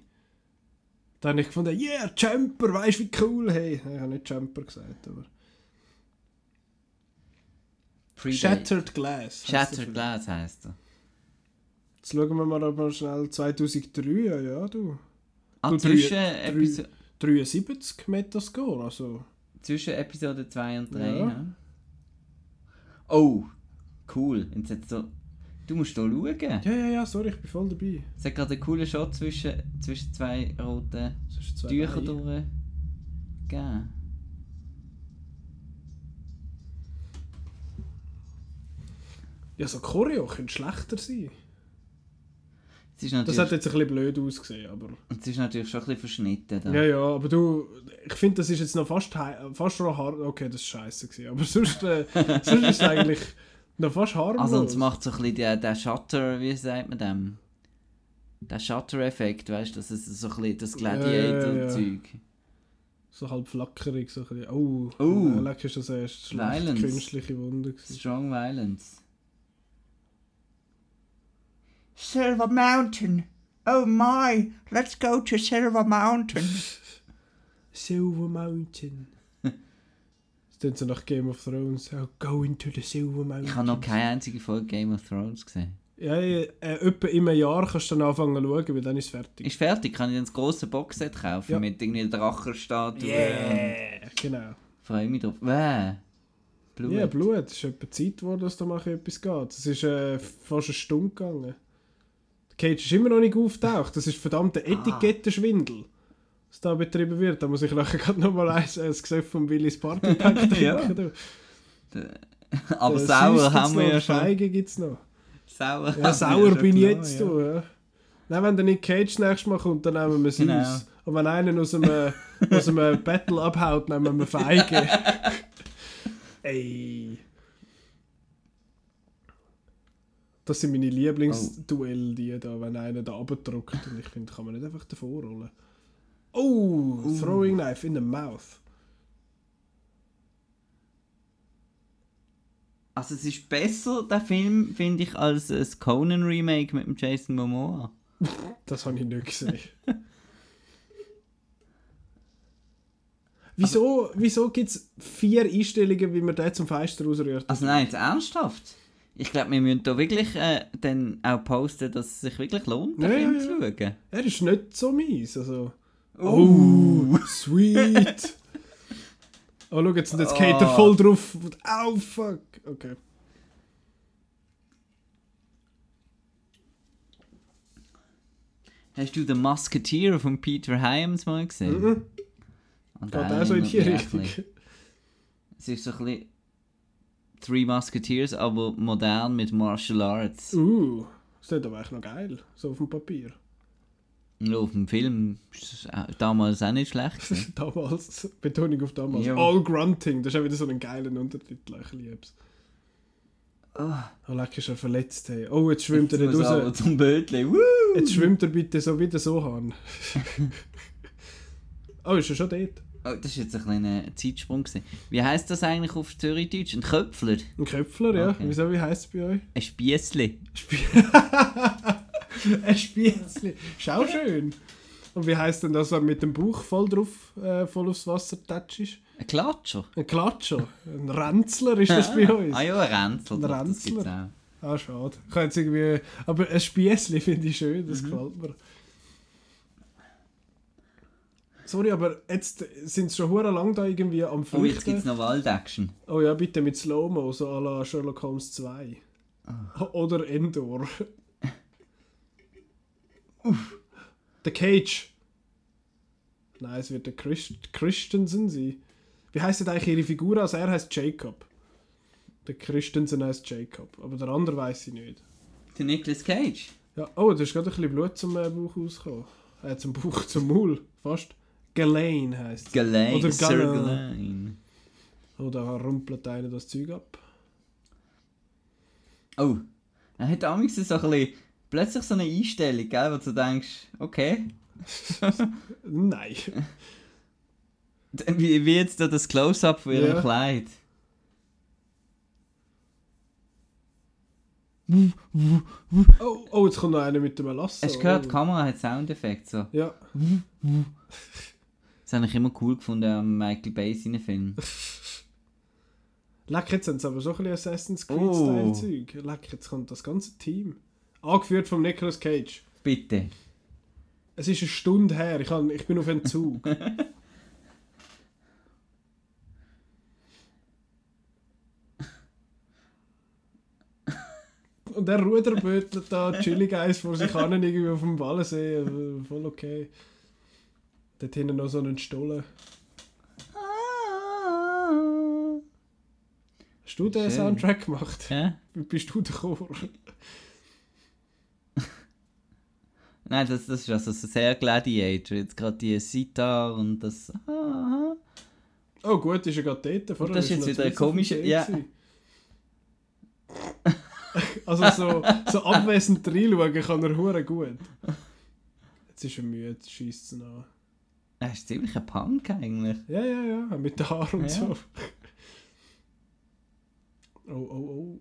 Da habe ich gefunden, yeah, Jumper, weißt du, wie cool, hey. Ich habe nicht Jumper gesagt, aber...
Predate.
Shattered Glass.
Shattered. Glass heisst er.
Jetzt schauen wir mal aber schnell 2003, ja, ja, du.
Ah,
Du,
zwischen,
drei-
Episo
73 Metascore, also...
zwischen Episode 2 und 3.
Ja.
Ja. Oh, cool. Jetzt so... Du musst hier schauen.
Ja, ja, ja, sorry, ich bin voll dabei.
Es hat gerade einen coolen Shot zwischen, zwischen zwei roten
Das ist zwei
Tücher
Beine.
durchgegeben.
Ja, so Choreo könnte schlechter sein. Das hat jetzt ein bisschen blöd ausgesehen, aber...
es ist natürlich schon ein bisschen verschnitten. Da.
Ja, ja, aber du... Ich finde, das ist jetzt noch fast, fast schon hart... Okay, das war scheiße gewesen, aber sonst, äh, sonst ist es eigentlich noch fast harmlos.
Also und es macht so ein bisschen den, den Shutter, wie sagt man dem? Der Shutter-Effekt, weißt du, das ist so ein bisschen das
Ja, ja, ja.
Gladiator-Zeug.
So halb flackerig, so ein bisschen... Oh,
Oh.
leck, ist das erst schlecht
Violence.
künstliche Wunde gewesen.
Strong Violence.
Silver Mountain. Oh my, let's go to Silver Mountain.
Silver Mountain. Klingt so nach Game of Thrones. Oh, go into the Silver Mountain.
Ich habe noch keine einzige Folge Game of Thrones gesehen.
Ja, ja, äh, etwa in einem Jahr kannst du dann anfangen zu schauen, weil dann ist es fertig.
Ist fertig, kann ich dann das grosse Boxset kaufen
Ja.
mit irgendwie Drachenstatue.
Yeah! Genau.
Freue mich drauf. Wäh. Blut.
Ja, Blut. Es ist etwa Zeit, wo das da mal etwas geht. Es ist äh, fast eine Stunde gegangen. Cage ist immer noch nicht auftaucht. Das ist verdammt
Ah.
Etikettenschwindel, was da betrieben wird. Da muss ich nachher gerade nochmal äh, das Gesöff von Willis Partypack trinken.
Ja. Aber sauer haben
gibt's
wir
noch,
ja schon.
Feige gibt es noch.
Sauer
Ja, sauer bin ich jetzt,
ja.
du. Ja. Nein, wenn der Nick Cage nächstes Mal kommt, dann nehmen wir süß.
Genau.
Und wenn einer aus einem, aus einem Battle abhaut, nehmen wir Feige. Ey. Das sind meine Lieblingsduelle, die da, wenn einer da abdruckt. Und ich finde, kann man nicht einfach davor rollen. Oh, Throwing Knife in the Mouth.
Also es ist besser, der Film, finde ich, als das Conan-Remake mit dem Jason Momoa.
Das habe ich nicht gesehen. wieso wieso gibt es vier Einstellungen, wie man den zum Fenster ausrührt?
Also nein, jetzt ernsthaft? Ich glaube, wir müssen da wirklich äh, dann auch posten, dass es sich wirklich lohnt, den
Ja,
Film
ja,
zu schauen.
Er ist nicht so mies. Also.
Uh.
Oh, sweet. oh, schau, jetzt, jetzt geht er
Oh.
voll drauf. Au, fuck. Okay.
Hast du den Musketeer von Peter Hyams mal gesehen?
Mhm.
Und
Geht auch so in die Richtung.
Es ist so ein bisschen Three Musketeers, aber modern mit Martial Arts.
Uh, das ist aber eigentlich noch geil. So auf dem Papier.
Und auf dem Film ist es auch- damals auch nicht schlecht. gewesen.
damals. Betonung auf damals.
Ja.
All Grunting. Das ist auch wieder so ein geiler Untertitel. Ich liebe es.
Oh,
leck, ist er verletzt. Hey. Oh, jetzt schwimmt
jetzt
er nicht raus.
zum Bötli.
Jetzt schwimmt er bitte so wieder so an. oh, ist er schon dort?
Oh, das war jetzt ein kleiner Zeitsprung. Gewesen. Wie heisst das eigentlich auf Zürichdeutsch? Ein Köpfler?
Ein Köpfler, ja.
Okay.
Wieso, wie heisst es bei euch?
Ein Spiessli?
Ein Spießli. Schau schön. Und wie heisst denn das, wenn mit dem Bauch voll drauf, äh, voll aufs Wasser tätsch ist?
Ein Klatscher.
Ein Klatscher. Ein Ränzler ist das bei uns.
Ah ja, ein Ränzler.
Ein
das
Ränzler.
gibt's auch.
Ah, schade. Ich irgendwie... Aber ein Spiessli finde ich schön,
Mhm.
das gefällt mir. Sorry, aber jetzt sind sie schon hure lang da irgendwie am
Oh, jetzt
Flüchten.
gibt es noch Wald-Action.
Oh ja, bitte mit Slow-Mo, so à la Sherlock Holmes 2.
Ah.
Oder Endor. Der Cage. Nein, es wird der Christ Christensen sein. Wie heisst denn eigentlich ihre Figur? Also er heißt Jacob. Der Christensen heißt Jacob. Aber der andere weiß ich nicht.
Der Nicolas Cage.
Ja, oh, da ist gerade ein bisschen Blut zum äh, Bauch rausgekommen. Äh, zum Bauch, zum Maul. Fast. Heisst es.
Ghislaine.
Oder
Sir.
Oh, da rumpelt einer das Zeug ab.
Oh, er hat amigs so ein bisschen... Plötzlich so eine Einstellung, gell, wo du denkst, okay.
Nein.
Wie, wie jetzt da das Close-Up von ihrem
Ja.
Kleid.
Oh, oh, jetzt kommt noch einer mit dem Lasso.
Hast du gehört, die. Kamera hat Soundeffekte. So.
Ja.
Das habe ich immer cool gefunden am Michael Bay seinen Film.
Leck, jetzt sind sie aber so ein bisschen Assassin's
Oh.
Creed-Style-Zeug. Leck, jetzt kommt das ganze Team. Angeführt von Nicolas Cage.
Bitte.
Es ist eine Stunde her, ich, kann, ich bin auf Entzug. Und der Ruderbötelt da chillig eins vor sich an, irgendwie auf dem Wallensee. äh, Voll okay. Dort hinten noch so einen Stollen. Hast du den
Schön.
Soundtrack gemacht?
Ja?
Bist du der Chor?
Nein, das, das ist also so sehr Gladiator. Jetzt gerade die Sitar und das. Ah,
Oh gut, ist er gerade dort. Vorher
das ist jetzt wieder ein komischer- ja.
Also so, so abwesend reinschauen kann er hure gut. Jetzt ist er müde, schießt es an.
Er ist ziemlich ein Punk eigentlich.
Ja, ja, ja, mit den Haaren und
Ja.
so. Oh, oh, oh.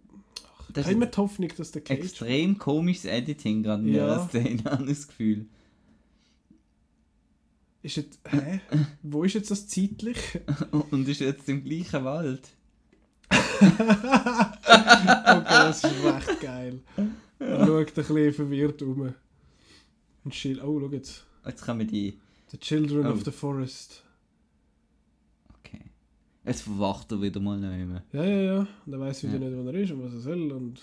Das
Haben wir
ist
die Hoffnung, dass der Cage...
extrem komisches Editing gerade in
Ja.
der Szene, habe ich das Gefühl.
Ist jetzt... Hä? Wo ist jetzt das zeitlich?
Und ist jetzt im gleichen Wald.
Okay, das ist echt geil. Er schaut ein bisschen verwirrt um. Und chill... Oh, schau jetzt.
Jetzt kommen die.
The Children
Oh.
of the Forest.
Okay. Jetzt verwacht er wieder mal neu.
Ja, ja, ja. Und er weiß wieder
Ja.
nicht, wo er ist und was er soll. Und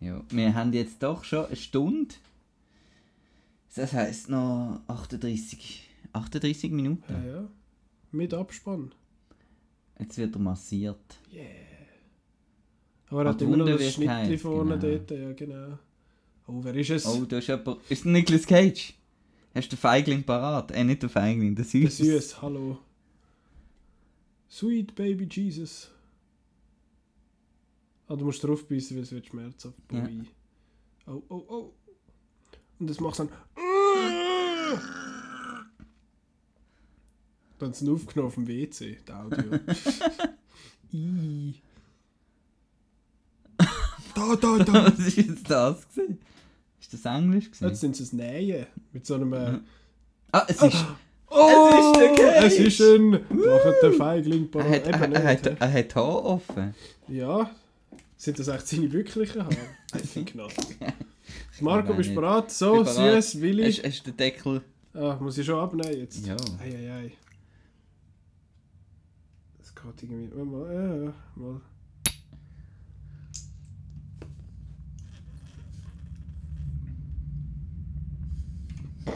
Ja, wir haben jetzt doch schon eine Stunde. Das heisst noch 38, 38 Minuten.
ja, ja. Mit Abspann.
Jetzt wird er massiert.
Aber er hat immer noch das Schnittli vorne
genau.
dort. Ja, genau. Oh, wer ist es?
Oh, da ist jemand. Ist Nicolas Cage? Hast du den Feigling parat? Äh, nicht der Feigling, der
Der
Süß.
Süß, hallo. Sweet Baby Jesus. Ah, du musst drauf beißen, weil es wird schmerzhaft.
Ja.
Oh, oh, oh. Und das macht dann. Dann sind aufgenommen auf dem WC, das Audio. I. Da, da, da.
Was ist jetzt das? Gewesen? Ist das Englisch?
Jetzt
Gewesen?
sind sie es Nähen. Mit so einem. Äh,
Ah, es ist.
oh,
Es ist der Cage.
Es ist ein. Macht der Feigling
Er hat, er, er, hat, er hat Haar offen.
Ja. Sind das echt seine wirklichen Haare? I think not. Marco,
weiß
bist du bereit? So,
Bin
süß, Willi.
Hast, hast du den Deckel?
Ah, muss ich schon abnehmen jetzt?
Ja.
Eieiei. Das geht irgendwie. Mal, ja, mal.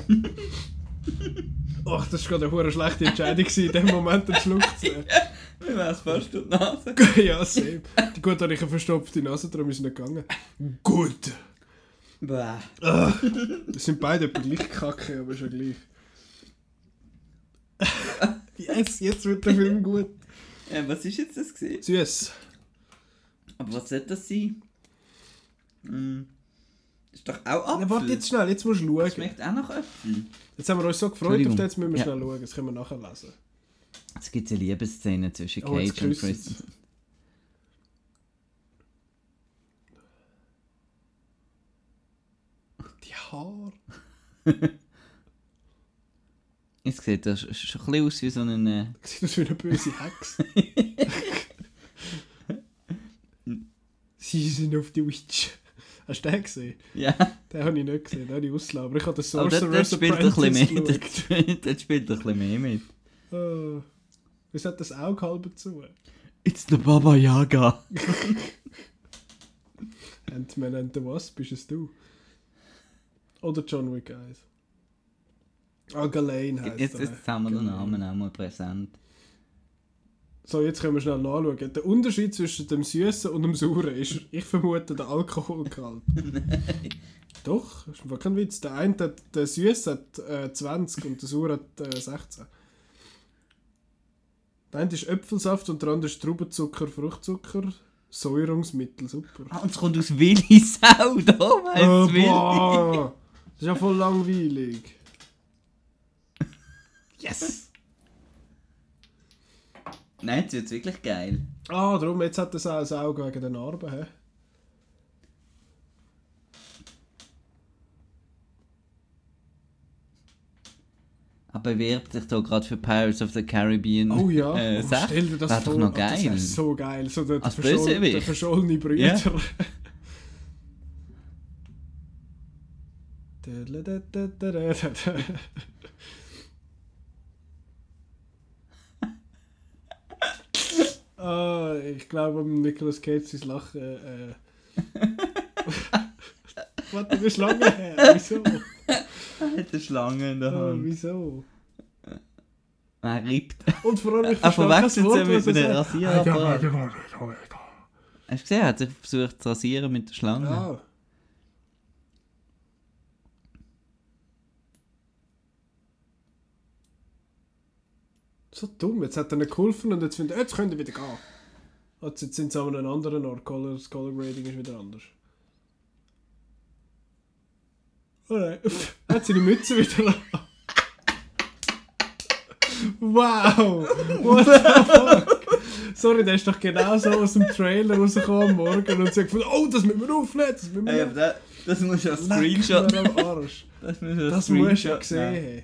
Ach, das war gerade eine schlechte Entscheidung, in dem Moment einen Schluck zu nehmen.
Mir wär's fast durch die Nase.
ja, same. Die gut habe ich eine verstopfte Nase, darum ist es nicht gegangen. Gut.
Bäh.
Das sind beide gleich kacke, aber schon gleich. yes, jetzt wird der Film gut.
Ja, was ist jetzt das?
Süß.
Aber was soll das sein? Hm. Ist doch auch Apfel.
Ja, warte jetzt schnell, jetzt musst du schauen.
Das schmeckt auch nach Äpfel.
Jetzt haben wir uns so gefreut auf das, jetzt müssen wir
Ja.
schnell schauen, das können wir nachher lesen.
Jetzt gibt es eine Liebesszene zwischen
Oh,
Cage und Chris.
Die Haare.
Jetzt sieht das schon ein bisschen aus wie so ein... Äh,
Sieht aus wie eine böse Hex. Sie sind auf die Witch. Hast du den gesehen?
ja,
Den habe ich nicht gesehen, den habe ich ausgelassen. Aber ich habe den
aber dort,
Sorcerer's
dort spielt ein bisschen mehr. Dort, spielt ein bisschen mehr mit.
Oh. Wieso hat das Auge halb zu?
It's the Baba Yaga.
Ant-Man and the Wasp, bist es du? Oder John Wick 1? Ah, Ghislaine heisst
Jetzt, jetzt haben wir den. Namen auch mal präsent.
So, jetzt können wir schnell nachschauen. Der Unterschied zwischen dem Süßen und dem Sauren ist, ich vermute, der Alkoholgehalt. Doch, ist war kein Witz. Der eine, hat, der Süße hat äh, 20 und der Sauer hat äh, 16. Der eine ist Äpfelsaft und der andere ist Traubenzucker, Fruchtzucker, Säurungsmittel, super.
Ah, und es kommt aus Willi Sau, da weiss
Oh,
Willi.
boah, das ist ja voll langweilig. Yes!
Nein, jetzt wird's wirklich geil.
Ah, darum, jetzt hat er ein Auge wegen der Narben. He?
Er bewirbt sich da gerade für Pirates of the Caribbean.
Oh ja,
Äh,
oh, stell dir das
Wär
vor.
doch noch
Ah, Das
geil.
wär so geil. So der, der, verscholl, der verschollene Brüder.
Ja.
Ah, ich glaube, Nicolas Cage sein Lachen. Äh, Warte, wie ist lange her? Wieso?
Er hat eine Schlange in der
Ah,
Hand.
wieso?
Er rippt.
Und vor allem, ich
Er
verstehe Wort,
sie mit
was er
einem. Rasierapparat. Hast du gesehen? Er hat sich versucht zu rasieren mit der Schlange.
Ah. So dumm, jetzt hat er nicht geholfen und jetzt findet er, jetzt könnt ihr wieder gehen. Jetzt jetzt sind sie an einem anderen Ort, Color, das Color Grading ist wieder anders. Nein, er hat seine Mütze wieder. Wow! What the fuck? Sorry, der ist doch genau so aus dem Trailer rausgekommen am Morgen und sie hat gefunden, oh, das müssen wir aufnehmen, das müssen wir
Hey, aber das, das muss ja ein
Leck
Screenshot. Das muss ja ein
Das musst du ja gesehen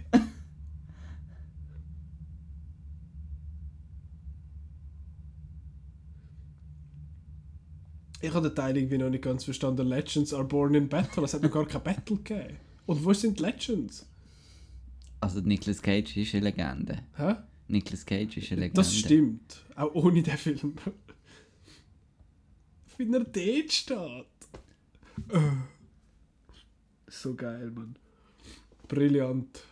Ich habe den Teil irgendwie noch nicht ganz verstanden. Legends are born in battle. Es hat noch gar kein Battle gegeben. Und wo sind Legends?
Also Nicolas Cage ist eine Legende.
Hä?
Nicolas Cage ist eine Legende.
Das stimmt. Auch ohne den Film. Wie er dort steht. So geil, Mann. Brillant.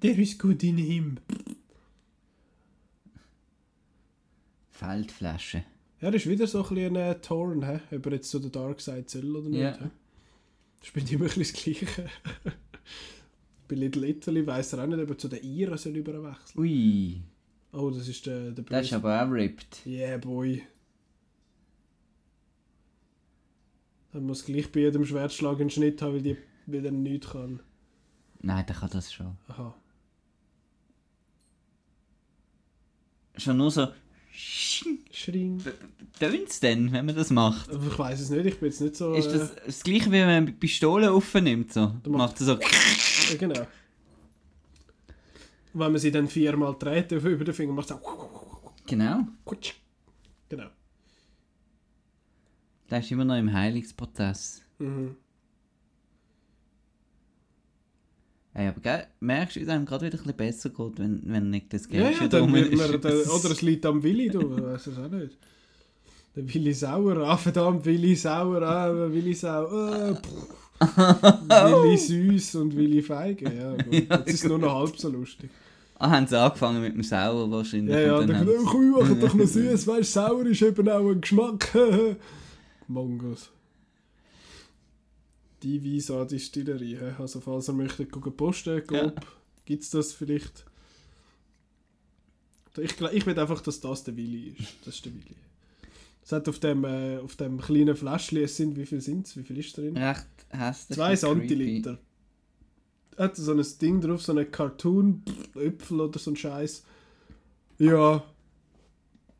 There is good in him.
Feldflasche.
Ja, das ist wieder so ein bisschen ein Torn, hä? ob er jetzt zu der Dark Side soll oder nicht.
Ja.
Das spielt immer ein bisschen das Gleiche. Bei Little Italy weiss er auch nicht, ob er zu den Iren soll überwechseln
Ui,
Oh, das ist der, der
das ist aber auch ripped.
Yeah, boy. Dann muss gleich bei jedem Schwertschlag einen Schnitt haben, weil, die, weil er nichts kann.
Nein, der kann das schon.
Aha.
Schon nur so.
Schring.
Tönt's denn, wenn man das macht?
Ich weiß es nicht, ich bin jetzt nicht so...
Ist das das gleiche, wie wenn man Pistole aufnimmt? So?
Du
Macht er so.
Äh, ja, genau. Und wenn man sie dann viermal dreht über den Finger, macht es auch...
Genau.
Kutsch. Genau.
Der ist immer noch im Heilungsprozess.
Mhm.
Hey, aber gell, merkst du, wie es einem gerade wieder ein bisschen besser geht, wenn, wenn Nicolas Cage
Ja, ja,
da
dann wird
ist.
man, der, oder es liegt am Willi, du weißt es auch nicht. Der Willi Sauer, ah verdammt, Willi Sauer, ah, Willi Sauer, äh, pff. Willi Süß und Willi Feige, ja gut. Jetzt ist es nur noch halb so lustig.
Ah, haben sie angefangen mit dem Sauer wahrscheinlich.
Ja, ja, dann
dann
kommt,
haben
oh, komm, mach doch noch süß, weißt du, sauer ist eben auch ein Geschmack. Mongos. Die Visa Distillerie, hä? also falls ihr möchtet gucken, posten,
Ja.
Gob, gibt's das vielleicht? Ich, ich will einfach, dass das der Willi ist. Das ist der Willi. Es hat auf dem, äh, auf dem kleinen Fläschchen, es sind, wie viel sind es? Wie viel ist drin?
recht hässlich.
Zwei. Centiliter. Hat so ein Ding drauf, so ein Cartoon, Äpfel oder so ein Scheiß. Ja,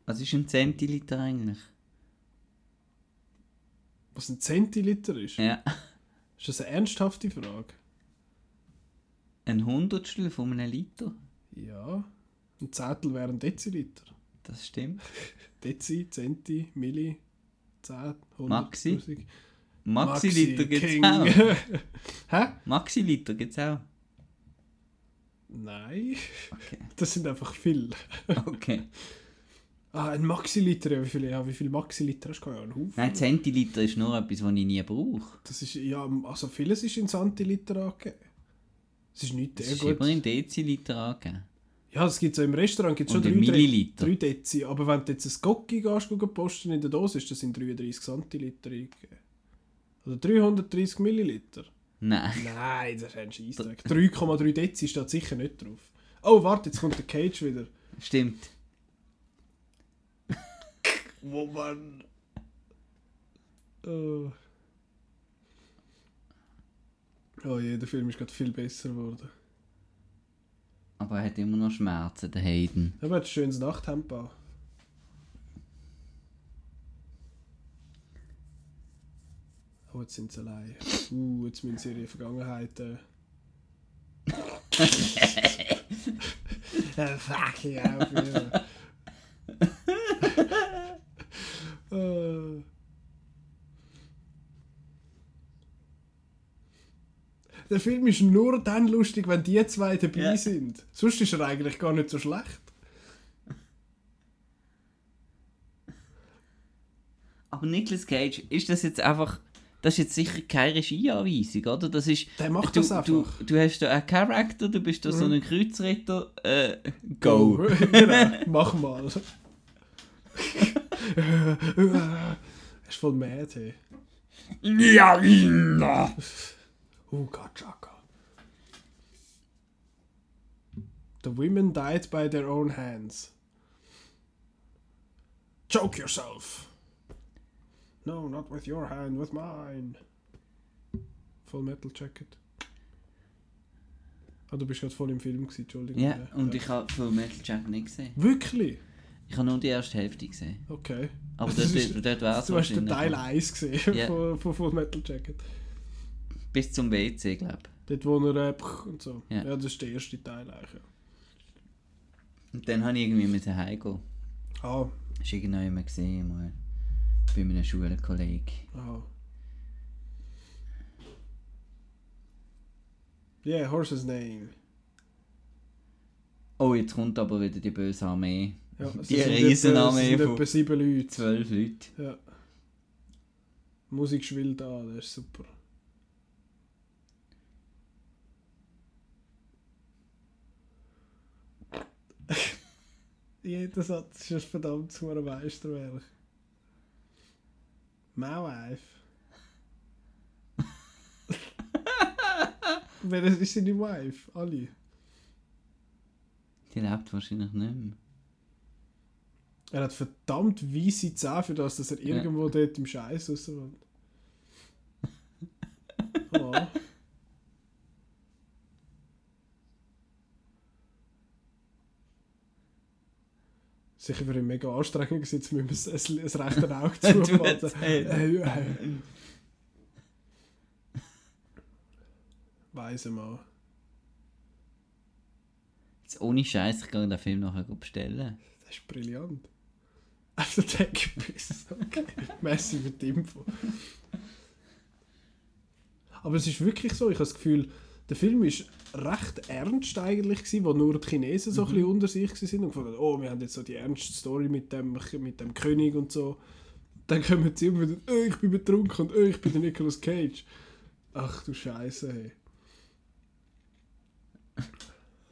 Was ist ein Zentiliter eigentlich?
was ein Zentiliter ist.
Ja.
Ist das eine ernsthafte Frage?
Ein Hundertstel von einem Liter?
Ja. Ein Zettel wäre ein Deziliter.
Das stimmt.
Dezi, Centi, Milli, 10, 100,
Maxi?
1000.
Maxiliter gibt es
King.
auch.
Hä?
Maxiliter gibt es auch.
Nein.
Okay.
Das sind einfach viele.
okay.
Ah, ein Maxiliter, ja, wie viele, ja, wie viele Maxiliter hast du? Ja, einen Haufen.
Nein, Zentiliter ist nur etwas, was ich nie brauche.
Das ist, ja, also vieles ist in Santiliter angegeben. Es ist nicht
Das
sehr
ist
gut.
immer in Deziliter angegeben.
Ja, das gibt es im Restaurant, gibt schon
Und in
drei, drei,
Milliliter.
drei Dezi. Aber wenn du jetzt ein Gocki gehst, posten in der Dose, ist das in 33 Santiliter eingegeben. Oder 330 Milliliter.
Nein.
Nein, das ist ein Scheissdreck. 3,3 Dezi steht sicher nicht drauf. Oh, warte, jetzt kommt der Cage wieder.
Stimmt.
Wo man... Oh. oh je, der Film ist gerade viel besser geworden.
Aber er hat immer noch Schmerzen, der Hayden.
Aber er hat ein schönes Nachthemd an. Oh, jetzt sind sie allein. Uh, jetzt müssen sie ihre Vergangenheit... Äh, fuck you auf, ja. Äh. Der Film ist nur dann lustig, wenn die zwei dabei
Ja.
sind. Sonst ist er eigentlich gar nicht so schlecht.
Aber Nicolas Cage, ist das jetzt einfach. Das ist jetzt sicher keine Regieanweisung, oder? Das ist.
Der macht
du,
das einfach.
Du, du hast da einen Charakter, du bist da so
Mhm.
ein Kreuzritter. Äh, go!
genau, mach mal. Er ist voll mad, hey.
Ja, ja.
Oh Gott, Chaka. The women died by their own hands. Choke yourself. No, not with your hand, with mine. Full Metal Jacket. Ah, du bist gerade voll im Film gewesen, Entschuldigung.
Ja, und ich habe Full Metal Jacket nicht gesehen.
Wirklich?
Ich habe nur die erste Hälfte gesehen.
Okay.
Aber
Das
dort,
ist-
dort, wäre es
Du hast den Teil 1 gesehen
Ja.
von, von Full Metal Jacket.
Bis zum WC, glaube ich.
Dort, wo er äh, und so.
Ja.
Ja. das ist der erste Teil eigentlich. Ja.
Und dann habe ich irgendwie mit heimgehen.
Ah,
Hast du irgendwann mal gesehen, mal bei einem Schulkollegen.
aha. Yeah, horse's name.
Oh, jetzt kommt aber wieder die böse Armee.
Ja,
Die Riesenarmee
es sind
von-
etwa sieben Leute.
Zwölf Leute.
Ja. Musik schwillt an, das ist super. Jeder Satz ist ein verdammtes hoher Meisterwerk. My wife. Wer ist seine Wife? Alle.
Die lebt wahrscheinlich nicht mehr.
Er hat verdammt weisse Zähne für das, dass er
Ja.
irgendwo dort im Scheiß rauskommt. Oh. Sicher für ihn mega anstrengend gewesen, jetzt müssen wir das, das rechte Auge zufassen.
hey.
Äh, äh. Weise mal.
Jetzt ohne Scheiß, ich kann den Film nachher bestellen.
Das ist brillant. After take a piss. Okay. Messi mit Info. Aber es ist wirklich so, ich habe das Gefühl, der Film ist recht ernst eigentlich gewesen, wo nur die Chinesen so ein bisschen unter sich sind und gefunden, oh, wir haben jetzt so die ernste Story mit dem, mit dem König und so. Dann kommen sie immer wieder, oh, ich bin betrunken und oh, ich bin der Nicolas Cage. Ach du Scheiße, hey.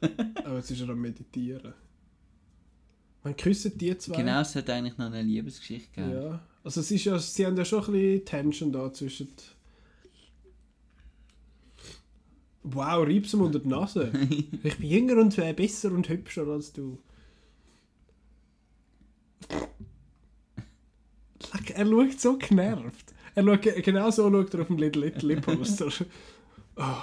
Aber jetzt ist er am Meditieren. Man küssen die zwei.
Genau, es hat eigentlich noch eine Liebesgeschichte gegeben.
Ja, also es ist ja, sie haben ja schon ein bisschen Tension da zwischen... Wow, reib's ihm unter die Nase. ich bin jünger und äh, besser und hübscher als du. Er schaut so genervt. Er schaut, ge- genau so schaut er auf dem Little Italy Poster. oh.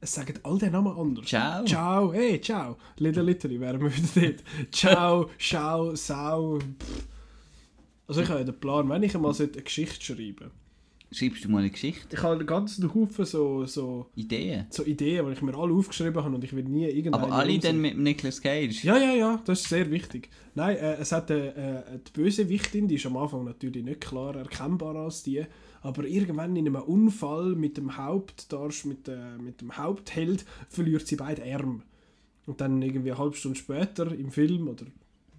Es sagen all die Namen anders.
Ciao.
Ciao, hey, ciao. Little Italy wären wir wieder dort. Ciao, schau, sau. pff. Also ich habe ja den Plan, wenn ich einmal eine Geschichte schreiben
Schreibst du mal eine Geschichte?
Ich habe einen ganzen Haufen so, so,
Ideen?
so Ideen, die ich mir alle aufgeschrieben habe und ich will nie irgendeine
Aber alle dann mit Nicolas Cage?
Ja, ja, ja, das ist sehr wichtig. Nein, äh, es hat eine, äh, die Bösewichtin, die ist am Anfang natürlich nicht klar erkennbar als die, aber irgendwann in einem Unfall mit dem Hauptdarst, mit, äh, mit dem Hauptheld verliert sie beide Arme. Und dann irgendwie eine halbe Stunde später im Film oder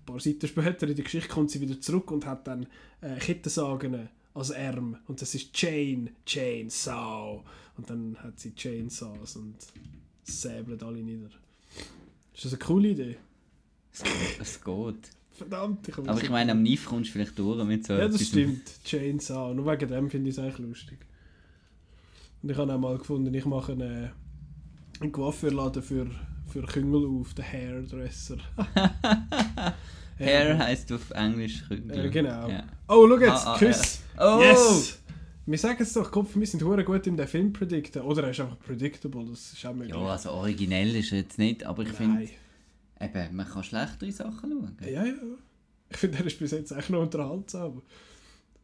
paar Seiten später in der Geschichte kommt sie wieder zurück und hat dann äh, Kettensagen als Arm. Und das ist Chain, Chainsaw. Und dann hat sie Chainsaws und säbelt alle nieder. Ist das eine coole Idee?
Es geht.
Verdammt, ich habe
Aber ich meine, am Knife kommst du vielleicht durch mit so
Ja, das stimmt. Chainsaw. Nur wegen dem finde ich es eigentlich lustig. Und ich habe auch mal gefunden, ich mache einen, einen Coiffeurladen für, für Küngel auf, den Hairdresser.
Hair
Ja.
heisst auf Englisch Küngel.
Äh, genau.
Ja.
Oh, schau jetzt,
Ah, ah,
Küss!
Oh!
Yes! Wir sagen es doch, Kopf, wir sind hure gut in den Film predikten. Oder er ist einfach predictable, das ist auch möglich.
Ja, also originell ist er jetzt nicht, aber ich finde, eben, man kann schlechtere Sachen schauen.
Ja, ja. Ich finde, er ist bis jetzt eigentlich noch unterhaltsam.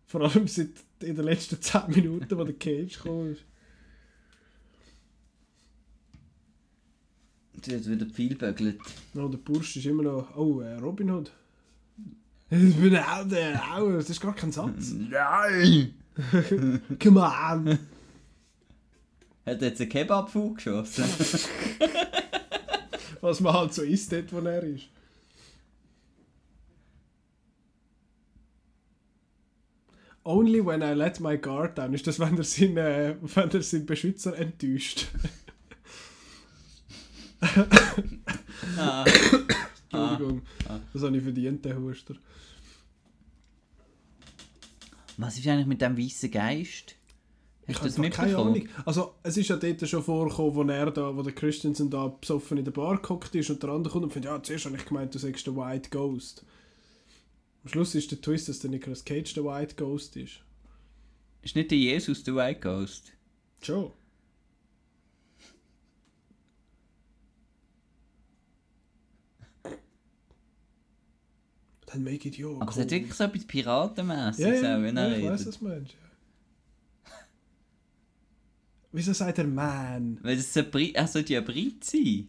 Vor allem seit in den letzten 10 Minuten, wo der Cage gekommen ist.
Es wird wieder viel bögelt.
No, der Bursch ist immer noch. Oh, äh, Robin Hood. Ich bin auch der. Auch, das ist gar kein Satz.
Nein!
Come on!
Hat er jetzt einen Kebab geschossen?
Was man halt so isst, dort, wo er ist. Only when I let my guard down. Ist das, wenn er seinen, äh, wenn er seinen Beschützer enttäuscht?
Ah.
Entschuldigung.
Ah.
Das habe ich verdient, der Huster.
Was ist eigentlich mit dem weißen Geist?
Ich
Hast du
habe
das
keine? Ahnung. Also, es ist ja dort schon vorgekommen, wo er da, wo der Christensen da besoffen in der Bar gehockt ist und der andere kommt und findet, ja, zuerst habe ich gemeint, du sagst der White Ghost. Am Schluss ist der Twist, dass der Nicolas Cage der White Ghost ist.
Ist nicht der Jesus der White Ghost?
Schon. Dann make it your
Aber es hat wirklich so etwas Piratenmäßiges,
Ja, ja,
wenn
ja
er
ich weiß,
redet.
was du meinst. Wieso sagt er Man?
Weil das so Brit, er sollte ja Brit sein.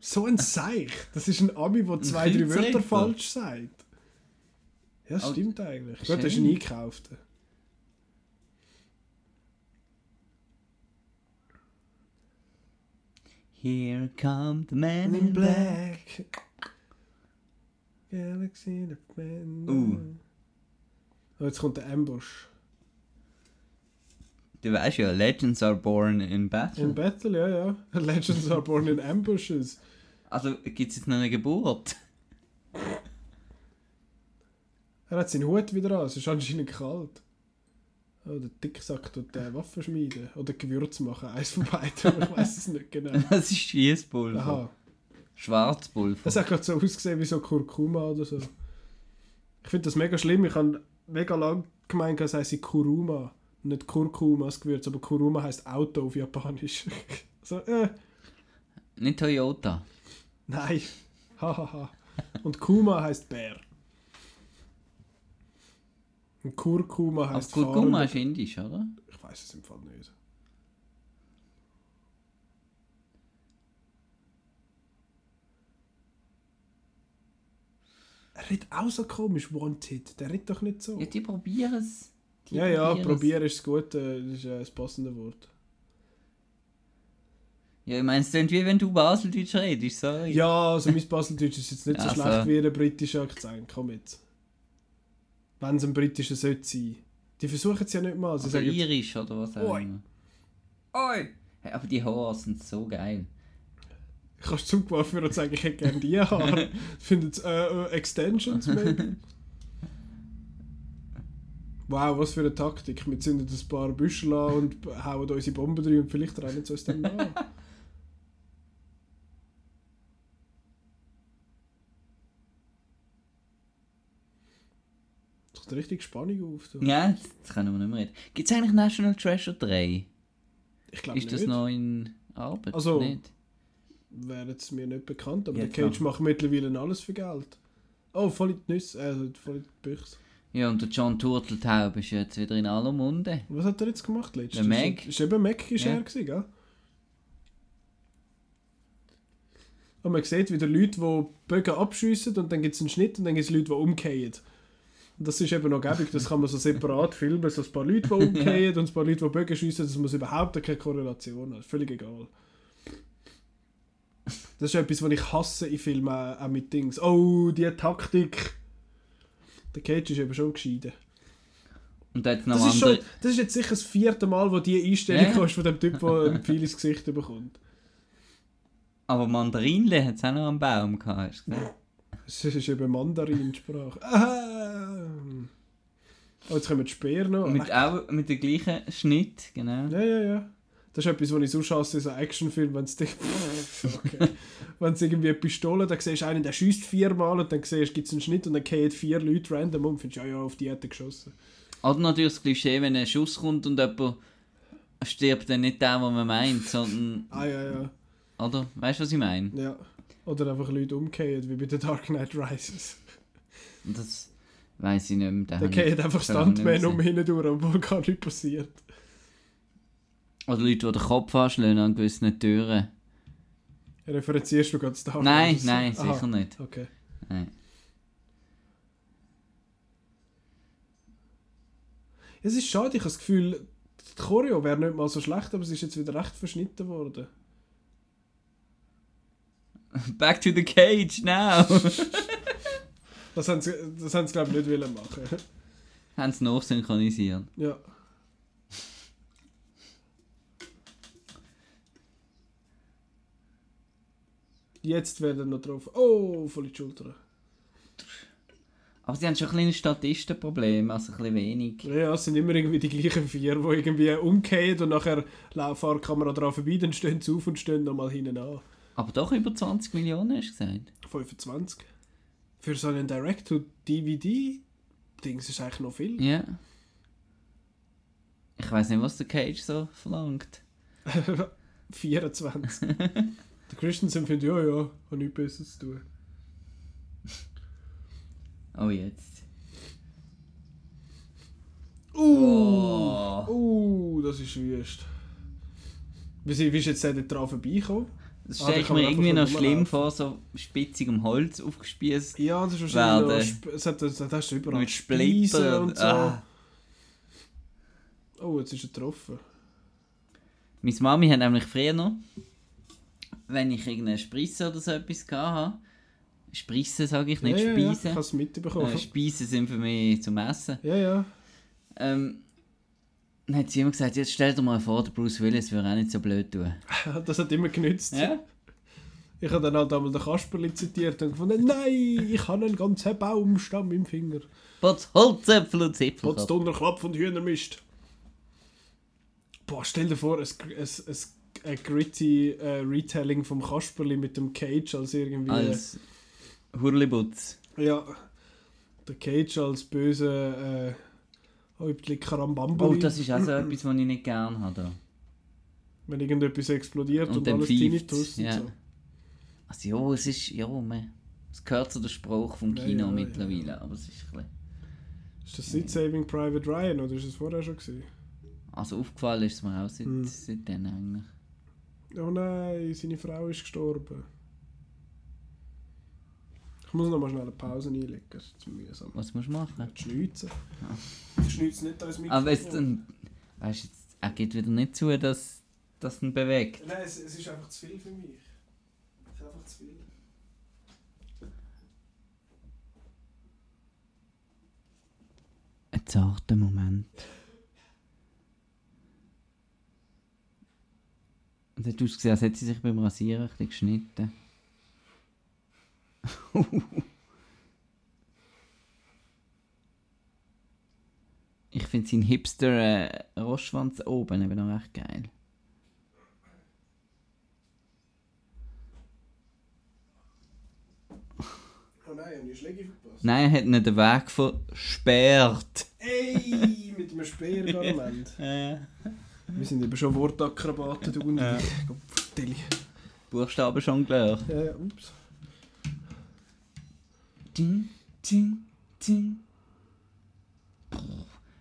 So ein Seich. Das ist ein Ami, der zwei, drei Wörter falsch sagt. Ja, das
Oh,
stimmt eigentlich. Gut, das ist ein Eingekaufter.
Here come the man in black.
Galaxy Defender.
Uh.
Oh, jetzt kommt der Ambush.
Du weißt ja, Legends are born in battle.
In Battle, ja, ja. Legends are born in ambushes.
Also gibt es jetzt noch eine Geburt?
Er hat seinen Hut wieder an, es ist anscheinend kalt. Oh, der Dicksack tut äh, Waffen schmieden. Oder Gewürz machen, eins von beiden, ich weiß es nicht genau.
Das ist Schießpulver.
Aha.
Schwarzpulver.
Das hat gerade so ausgesehen wie so Kurkuma oder so. Ich finde das mega schlimm. Ich habe mega lang gemeint, es heisst Kuruma. Nicht Kurkuma als Gewürz, aber Kuruma heißt Auto auf Japanisch. so, äh,
Nicht Toyota.
nein. Hahaha. Und Kuma heißt Bär. Und Kurkuma
Aber
heißt
Kurkuma
fahrender-
ist indisch, oder?
Ich weiß es im Fall nicht. Er redet auch so komisch, Wanted. Der redet doch nicht so.
Ja, die probieren es. Die
Ja, ja, probieren ist das Gute, das ist äh, das passende Wort.
Ja, ich meine, es klingt wie wenn du Baseldeutsch redest, sorry.
Ja, also mein Baseldeutsch ist jetzt nicht so
Also.
schlecht wie ein britischer Akzent, komm jetzt. Wenn es ein britischer sollte sein. Die versuchen es ja nicht mal. Sie
Oder
sagen,
irisch oder was auch
Oi.
immer. Oi! Hey, aber die Haare sind so geil.
Kannst du zum Coiffeur und sagen, ich hätte gerne die Haare. Findet äh, äh, Extensions, maybe? Wow, was für eine Taktik. Wir zünden ein paar Büschel an und hauen unsere Bomben rein und vielleicht rennen sie uns dann nach. Das kommt richtig Spannung auf. Du.
Ja, das, können wir nicht mehr reden. Gibt es eigentlich National Treasure 3?
Ich glaube
Ist
nicht.
das noch in Arbeit?
Also-
Nicht?
Wäre jetzt mir nicht bekannt, aber
Ja,
der Cage
klar.
macht mittlerweile alles für Geld. Oh, voll die Nüsse, äh, voll die Büchse.
Ja, und der John Turteltaub ist jetzt wieder in aller Munde.
Was hat er jetzt gemacht letztes?
Der Meg.
Ist eben Meg ist
Ja.
gewesen, gell? Und man sieht wieder Leute, die Bögen abschiessen und dann gibt es einen Schnitt und dann gibt es Leute, die umkehren. Und das ist eben noch gäbig, das kann man so separat filmen, so ein paar Leute, die umkehren und ein paar Leute, die Bögen schiessen, das muss überhaupt keine Korrelation haben. Völlig egal. Das ist etwas, was ich hasse in Filmen, auch auch mit Dings. Oh, die Taktik. Der Cage ist eben schon geschieden.
Und da hat noch
Das ist,
andere...
schon, das ist jetzt sicher das vierte Mal, wo die Einstellung
Ja.
von dem Typ, der ein ins Gesicht bekommt.
Aber Mandarinle hat es auch noch am Baum gehabt, hast du gesehen?
Das ist eben Mandarinsprache. Ah. Oh, jetzt kommen die Speer noch.
Mit, auch mit dem gleichen Schnitt, genau.
Ja, ja, ja. Das ist etwas, was ich sonst hasse so Actionfilmen, wenn es. Okay. wenn es irgendwie eine Pistole, dann siehst du einen, der schießt viermal und dann siehst gibt es einen Schnitt und dann gehen vier Leute random um und findest, ja, ja, auf die hat er geschossen.
Oder natürlich das Klischee, wenn ein Schuss kommt und jemand stirbt, dann nicht der, den man meint, sondern...
Ah, ja, ja.
Oder? Weißt du, was ich meine?
ja. Oder einfach Leute umgehen, wie bei The Dark Knight Rises.
Das weiß ich nicht mehr.
Da gehen einfach Stuntmen um hinten durch, obwohl gar nichts passiert.
Oder Leute, die den Kopf anschlagen an gewissen Türen.
Referenzierst du gerade das Dark
nein,
Knight?
nein,
Aha,
sicher nicht.
Okay.
Nein.
Es ist schade, ich habe das Gefühl, die Choreo wäre nicht mal so schlecht, aber es ist jetzt wieder recht verschnitten worden.
Back to the cage now!
Das haben sie, das haben sie glaube ich, nicht wollen machen.
Haben sie nachsynchronisiert.
ja. Jetzt werden noch drauf. Oh, voll die Schulter.
Aber sie haben schon ein kleines Statistenproblem, also ein bisschen wenig.
Ja, es sind immer irgendwie die gleichen vier, die irgendwie umgehen und nachher läuft die Kamera dran vorbei, dann stehen sie auf und stehen nochmal hinten an.
Aber doch über 20 Millionen, hast du gesagt.
25. Für so einen Direct-to-DVD-Dings ist eigentlich noch viel.
Ja. Ich weiß nicht, was der Cage so verlangt.
24. der Christensen findet, ja, ja, hat nichts Besseres zu tun.
Oh, jetzt.
Uh,
Oh.
uh, das ist wüst. Wie, wie ist jetzt der dran vorbeigekommen?
Das
Ah,
stelle
da
ich mir irgendwie noch schlimm vor, so spitzigem Holz aufgespießt.
Ja, das ist wahrscheinlich es hat, das hast du überall
Mit Splitter
und so.
Ah.
Oh, jetzt ist er getroffen.
Meine Mami hat nämlich früher noch, wenn ich irgendeine Sprisse oder so etwas hatte, Sprisse sage ich, nicht
ja, ja, ja, ich
Speisen.
habe es mitbekommen.
Äh, Speisen sind für mich zum Essen.
Ja, ja.
Ähm, dann hat sie immer gesagt, jetzt stell dir mal vor, der Bruce Willis würde auch nicht so blöd tun.
Das hat immer genützt.
Ja?
Ich habe dann halt einmal den Kasperli zitiert und gefunden, nein, ich habe einen ganzen Baumstamm im Finger.
Potz Holzäpfel und Zipfel.
Trotz Donnerklapp und Hühnermist. Boah, stell dir vor, ein, ein, ein, ein gritty äh, Retelling vom Kasperli mit dem Cage als irgendwie...
Als Hurlibutz.
Ja, der Cage als böse äh, Häuptling Karambambuli.
Oh, das ist auch so etwas, was ich nicht gerne habe.
Wenn irgendetwas explodiert und,
Und dann
alles Tinnitus und
ja.
so.
Also ja, es ist, ja, man, es gehört zu der Spruch vom Kino
ja,
mittlerweile,
ja.
aber es ist ein bisschen,
Ist das seit Saving Private Ryan oder ist es vorher schon gewesen?
also aufgefallen ist es mir auch seit,
Hm.
seitdem eigentlich.
Oh nein, seine Frau ist gestorben. Ich muss noch mal schnell eine Pause einlegen, das ist mühsam.
Was musst du machen?
Schnitzen. Ich schnitze nicht als Mikrofon.
Aber jetzt, dann, weißt jetzt, er geht wieder nicht zu, dass, dass ihn bewegt.
Nein, es, es ist einfach zu viel für mich. Es ist einfach zu viel.
Ein zarter Moment. Und hat ausgesehen, als hätte sie sich beim Rasieren ein bisschen geschnitten. ich finde seinen Hipster äh, Rostschwanz oben eben noch recht geil.
Oh nein, ich Schläge verpasst?
Nein, er hat nicht den Weg versperrt.
Ey, mit einem Speergarment. Wir sind eben schon Wortakrobaten, du und
Ja.
ich. Gottverdeli.
Buchstaben schon gelöst.
Ja, ja, ups.
Ding, ding, ding.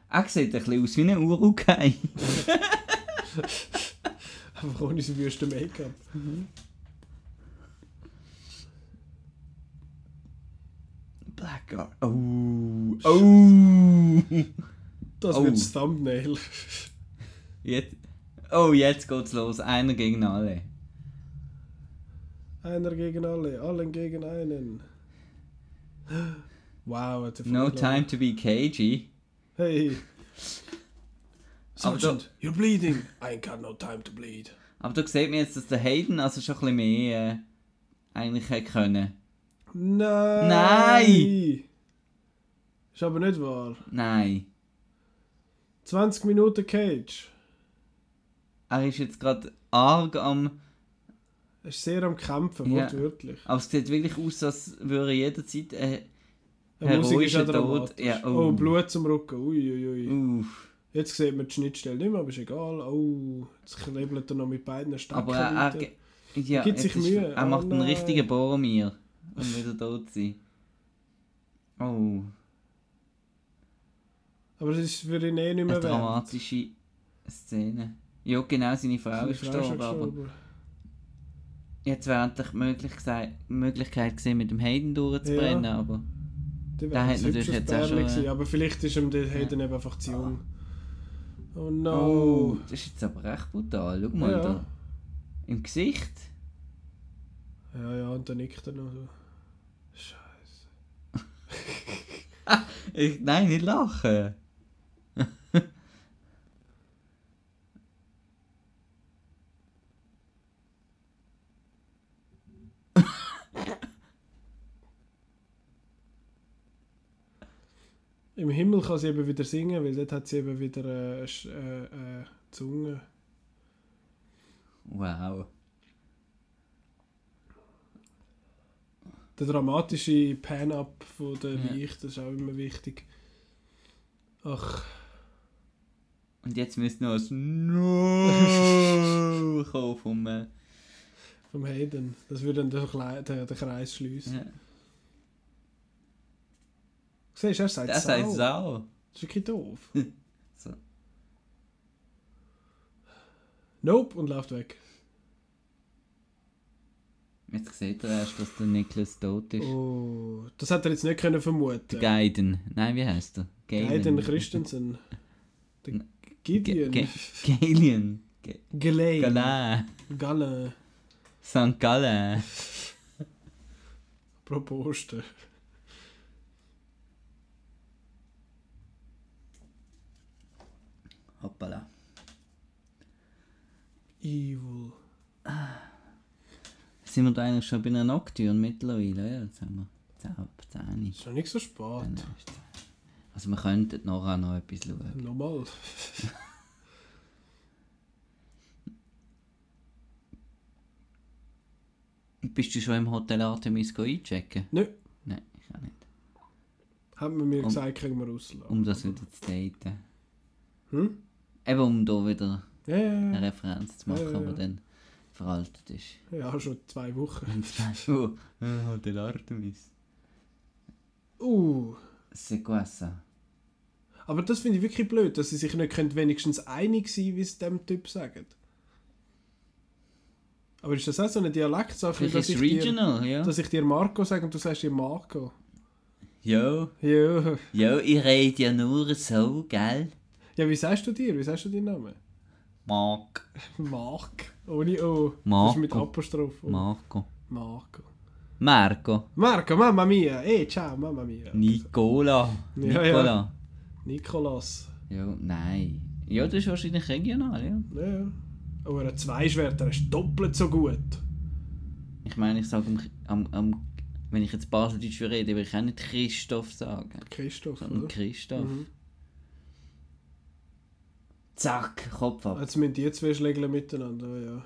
Er sieht ein bisschen aus wie ein Urukai.
Einfach ohne sein wüste Make-up.
Blackguard. Oh. Oh.
Das
Oh.
wird das Thumbnail.
Jetzt, oh, jetzt geht's los. Einer gegen alle.
Einer gegen alle, allen gegen einen. Wow, hat
No time to be cagey.
Hey. Sergeant, you're bleeding. I ain't got no time to bleed.
Aber da sieht man jetzt, dass der Hayden also schon ein bisschen mehr äh, eigentlich hätte können.
Nein!
Nein!
Ist aber nicht wahr.
Nein.
20 Minuten Cage.
Er ist jetzt gerade arg am.
Er ist sehr am Kämpfen,
Ja.
wortwörtlich.
Aber es sieht wirklich aus, als würde er jederzeit.
Ist
Heroischer. Tod. Ja,
oh.
oh.
Blut zum Rücken. Uiuiui.
uff.
Jetzt sieht man die Schnittstelle nicht mehr, aber ist egal. Oh, jetzt knebelt er noch mit beiden Stecken
Aber er, er, ja,
gibt sich
ist-
Mühe.
Er
Oh
macht einen
nein.
richtigen Boromir, um wieder tot zu sein. Oh,
Aber es ist für ihn eh nicht
eine
mehr wert.
dramatische Szene. Ja, genau, seine Frau
Seine
ist
Frau
gestorben,
schon
aber
gestorben.
jetzt wäre endlich die Möglichkeit, Möglichkeit gesehen, mit dem Hayden durchzubrennen,
Ja.
aber
Der
hat natürlich jetzt auch schon,
gewesen, aber vielleicht ist ihm der Hayden eben einfach zu jung. Oh
oh,
no.
das ist jetzt aber recht brutal. Schau mal
Ja.
da. Im Gesicht.
Ja, ja, und dann nickt er noch so. Scheiße.
Ich, nein, nicht lachen.
Im Himmel kann sie eben wieder singen, weil dort hat sie eben wieder äh, Sch- äh, äh, Zunge.
Wow.
Der dramatische Pan-Up von der
Ja.
Leiche, das ist auch immer wichtig. Ach,
Und jetzt müsste noch ein No kommen vom. Äh,
vom Hayden. Das würde dann den Kreis schließen.
ja.
Siehst du, er sagt
Der
Sau.
sagt Sau.
Das ist wirklich doof.
So.
Nope, und läuft weg.
Jetzt sieht er erst, dass der Niklas tot ist.
Oh, das hat er jetzt nicht können vermuten.
Gaiden. Nein, wie heißt er?
Hayden Christensen. Der Gideon.
Galen.
Galay.
Galin.
Gallen.
St. Gallen. Hoppala.
Evil.
Sind wir da eigentlich schon bei einer Nocturne mittlerweile? Ja, jetzt haben wir 10 ab 10.
Ist noch nicht so spät.
Also wir könnten nachher noch etwas schauen.
Nochmal.
Bist du schon im Hotel Artemis einchecken?
Nö.
Nein, ich auch nicht.
Haben wir mir
Um-
gesagt, können wir rauslassen.
Um das wieder zu daten.
Hm?
Eben um da wieder
Ja, ja,
eine. Referenz zu machen,
Ja,
die dann veraltet ist.
Ja, schon zwei Wochen.
oh, äh, Hotel Artemis.
Uh.
Ça?
Aber das finde ich wirklich blöd, dass sie sich nicht können wenigstens einig sein wie es dem Typ sagen. Aber ist das auch so eine Dialektsache, dass
ist
ich,
es
dir,
regional, ja.
dass ich dir Marco sage und du sagst dir Marco?
Jo,
Ja.
jo, ich rede ja nur so, gell?
Ja, wie sagst du dir? Wie sagst du deinen Namen?
Mark.
Mark. Ohne O.
Marco.
Das ist mit Apostroph. O.
Marco.
Marco.
Marco.
Marco, Mamma mia. Ey, ciao, Mamma mia.
Nicola.
Ja,
Nicola.
Nikolas.
Ja, nein. Ja, das ist wahrscheinlich regional, ja.
Ja, ja. Oh, er hat zwei Schwerter, er ist doppelt so gut.
Ich meine, ich sage am, am, am wenn ich jetzt Baseldeutsch rede, will ich auch nicht Christoph sagen,
Christoph,
sondern
oder?
Christoph.
Mhm.
Zack, Kopf ab.
Jetzt müssen die zwei schlägeln miteinander, ja.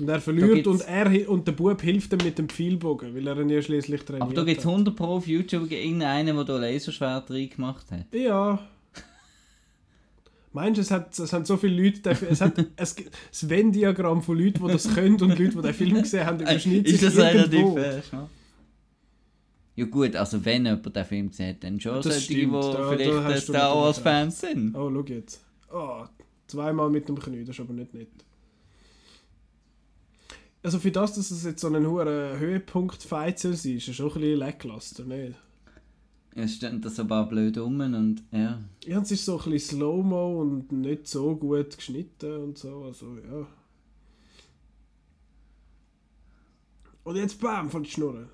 Und er verliert und, er, und der Bub hilft ihm mit dem Pfeilbogen, weil er ihn ja schließlich trainiert
Aber da gibt es
hat.
100 Pro auf YouTube irgendeinen, der da Laserschwert reingemacht hat.
Ja. Meinst du, es, hat, es haben so viele Leute, es hat es, das Venn-Diagramm von Leuten, die das können und Leute, die den Film gesehen haben, überschneidet sich
ist das relativ äh, schnell? Ja gut, also wenn jemand den Film sieht, dann schon
Das
solche, die
stimmt, da- da
vielleicht äh, Star
natürlich
Wars Fans sind.
Oh, schau jetzt. Oh, zweimal mit dem Knie, das ist aber nicht nett. Also für das, dass es jetzt so ein hoher Höhepunkt-Fight soll sein, ist es schon ein bisschen lackluster, nicht?
Ja, es stehen da so ein paar blöd rum und ja.
Ja, es ist so ein bisschen Slow-Mo und nicht so gut geschnitten und so, also ja. Und jetzt bam, von der Schnurren.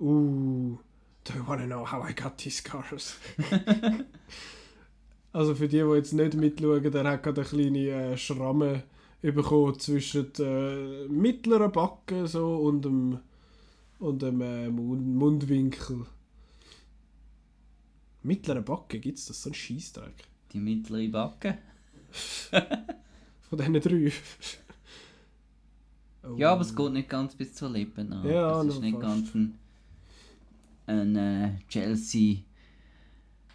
Uh, do you wanna know how I got these scars? also für die, die jetzt nicht mitschauen, der hat gerade eine kleine äh, Schramme bekommen zwischen der äh, mittleren Backe so und dem, und dem äh, Mund Mundwinkel. Mittlere Backe, gibt es das? So ein Scheißdreck.
Die mittlere Backe.
Von diesen drei. Oh.
Ja, aber es geht nicht ganz bis zur Lippen an.
Ja,
es ist nicht
fast.
ganz ein, ein äh, Chelsea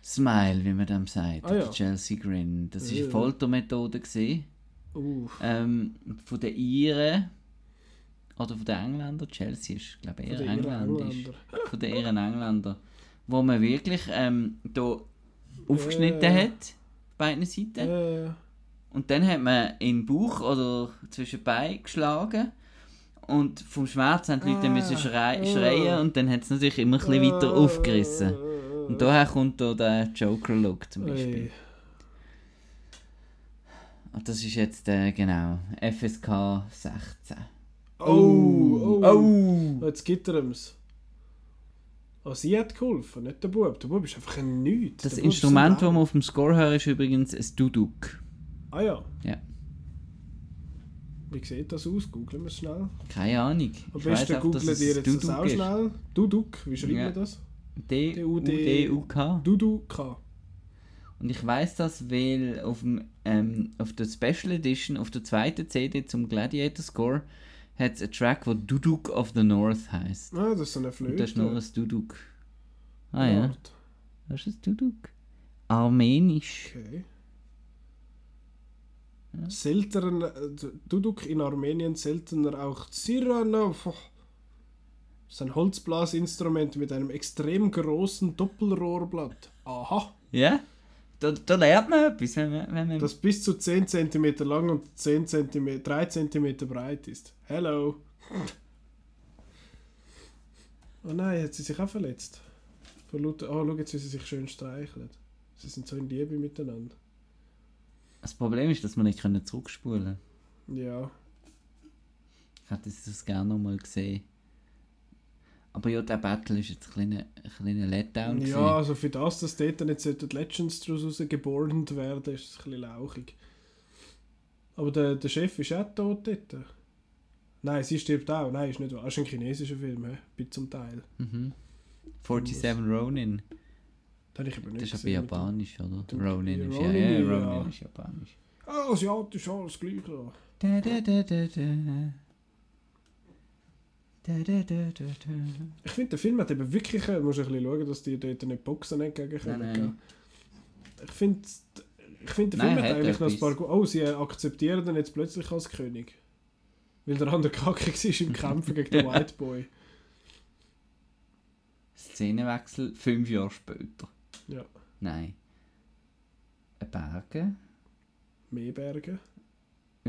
Smile, wie man dem sagt.
Ah, ja.
Oder Chelsea Grin. Das war
Ja.
eine Foltermethode
Uh,
ähm, von den Iren oder von den Engländern. Chelsea ist, glaube ich, eher engländisch. Von den Iren Engländer. Wo man wirklich ähm, da aufgeschnitten
Ja.
hat, beiden Seiten.
Ja.
Und dann hat man in den Bauch oder zwischen die Beine geschlagen. Und vom Schmerz haben die Leute
Ah,
müssen schrei
ah.
schreien und dann hat es natürlich immer ein bisschen weiter aufgerissen. Und daher kommt da der Joker-Look zum Beispiel. Und das ist jetzt, äh, genau, FSK 16.
Oh, oh,
oh.
Jetzt gibt er ihm's. Oh, sie hat geholfen, nicht der Bub. Der Bub ist einfach ein Nichts.
Das Instrument, das man auf dem Score hört, ist übrigens ein Duduk.
Ah ja.
Ja.
Wie sieht das aus? Googeln wir es schnell.
Keine Ahnung.
Am besten
es
ihr jetzt das
Duduk
auch
ist.
schnell. Duduk, wie schreibt
Ja.
man das?
D-U-D-U-K.
Duduk.
Und ich weiß das, weil auf, dem, ähm, auf der Special Edition, auf der zweiten CD zum Gladiator Score, hat es einen Track, der Duduk of the North heisst.
Ah, das ist so eine Flöte.
Und das ist nur ein Duduk. Ah ja, das ist ein Duduk. Armenisch.
Okay. Seltener, äh, Duduk in Armenien seltener auch Ziranov. Das ist ein Holzblasinstrument mit einem extrem großen Doppelrohrblatt. Aha.
Ja? Da, da lernt man etwas, wenn man... Wenn man
Das bis zu 10 cm lang und 10 cm, 3 cm breit ist. Hello. Oh nein, hat sie sich auch verletzt. Lauter- Oh, schau jetzt, wie sie sich schön streicheln. Sie sind so in Liebe miteinander.
das Problem ist, dass wir nicht können zurückspulen können.
Ja.
Ich hätte das gerne noch mal gesehen. Aber ja, der Battle ist jetzt ein kleiner, ein kleiner Letdown. gewesen.
Ja, also für das, dass dort nicht sollten die Legends daraus geboren werden, ist es ein bisschen lauchig. Aber der, der Chef ist auch tot dort. Nein, sie stirbt auch. Nein, ist nicht wahr. Das ist ein chinesischer Film, he? bis zum Teil.
Mhm. 47 Ronin.
Das ich aber nicht
Das ist aber japanisch, oder? Ronin
ja,
ist ja,
Ronin,
ja. Ronin ist japanisch.
Ah, asiatisch, alles gleich. Ja.
Da, da, da, da, da. Da, da, da, da, da.
Ich finde, der Film hat eben wirklich... Du musst ein bisschen schauen, dass die dort nicht boxen gegen
Nein, nein.
Ich finde... Ich finde, der
Nein,
Film hat
hat
eigentlich noch ein paar... gu- Oh, sie akzeptieren ihn jetzt plötzlich als König. Weil der andere kacke war im Kämpfen gegen den White Boy.
Szenenwechsel fünf Jahre später.
Ja.
Nein. Ein Berge,
Meerbergen.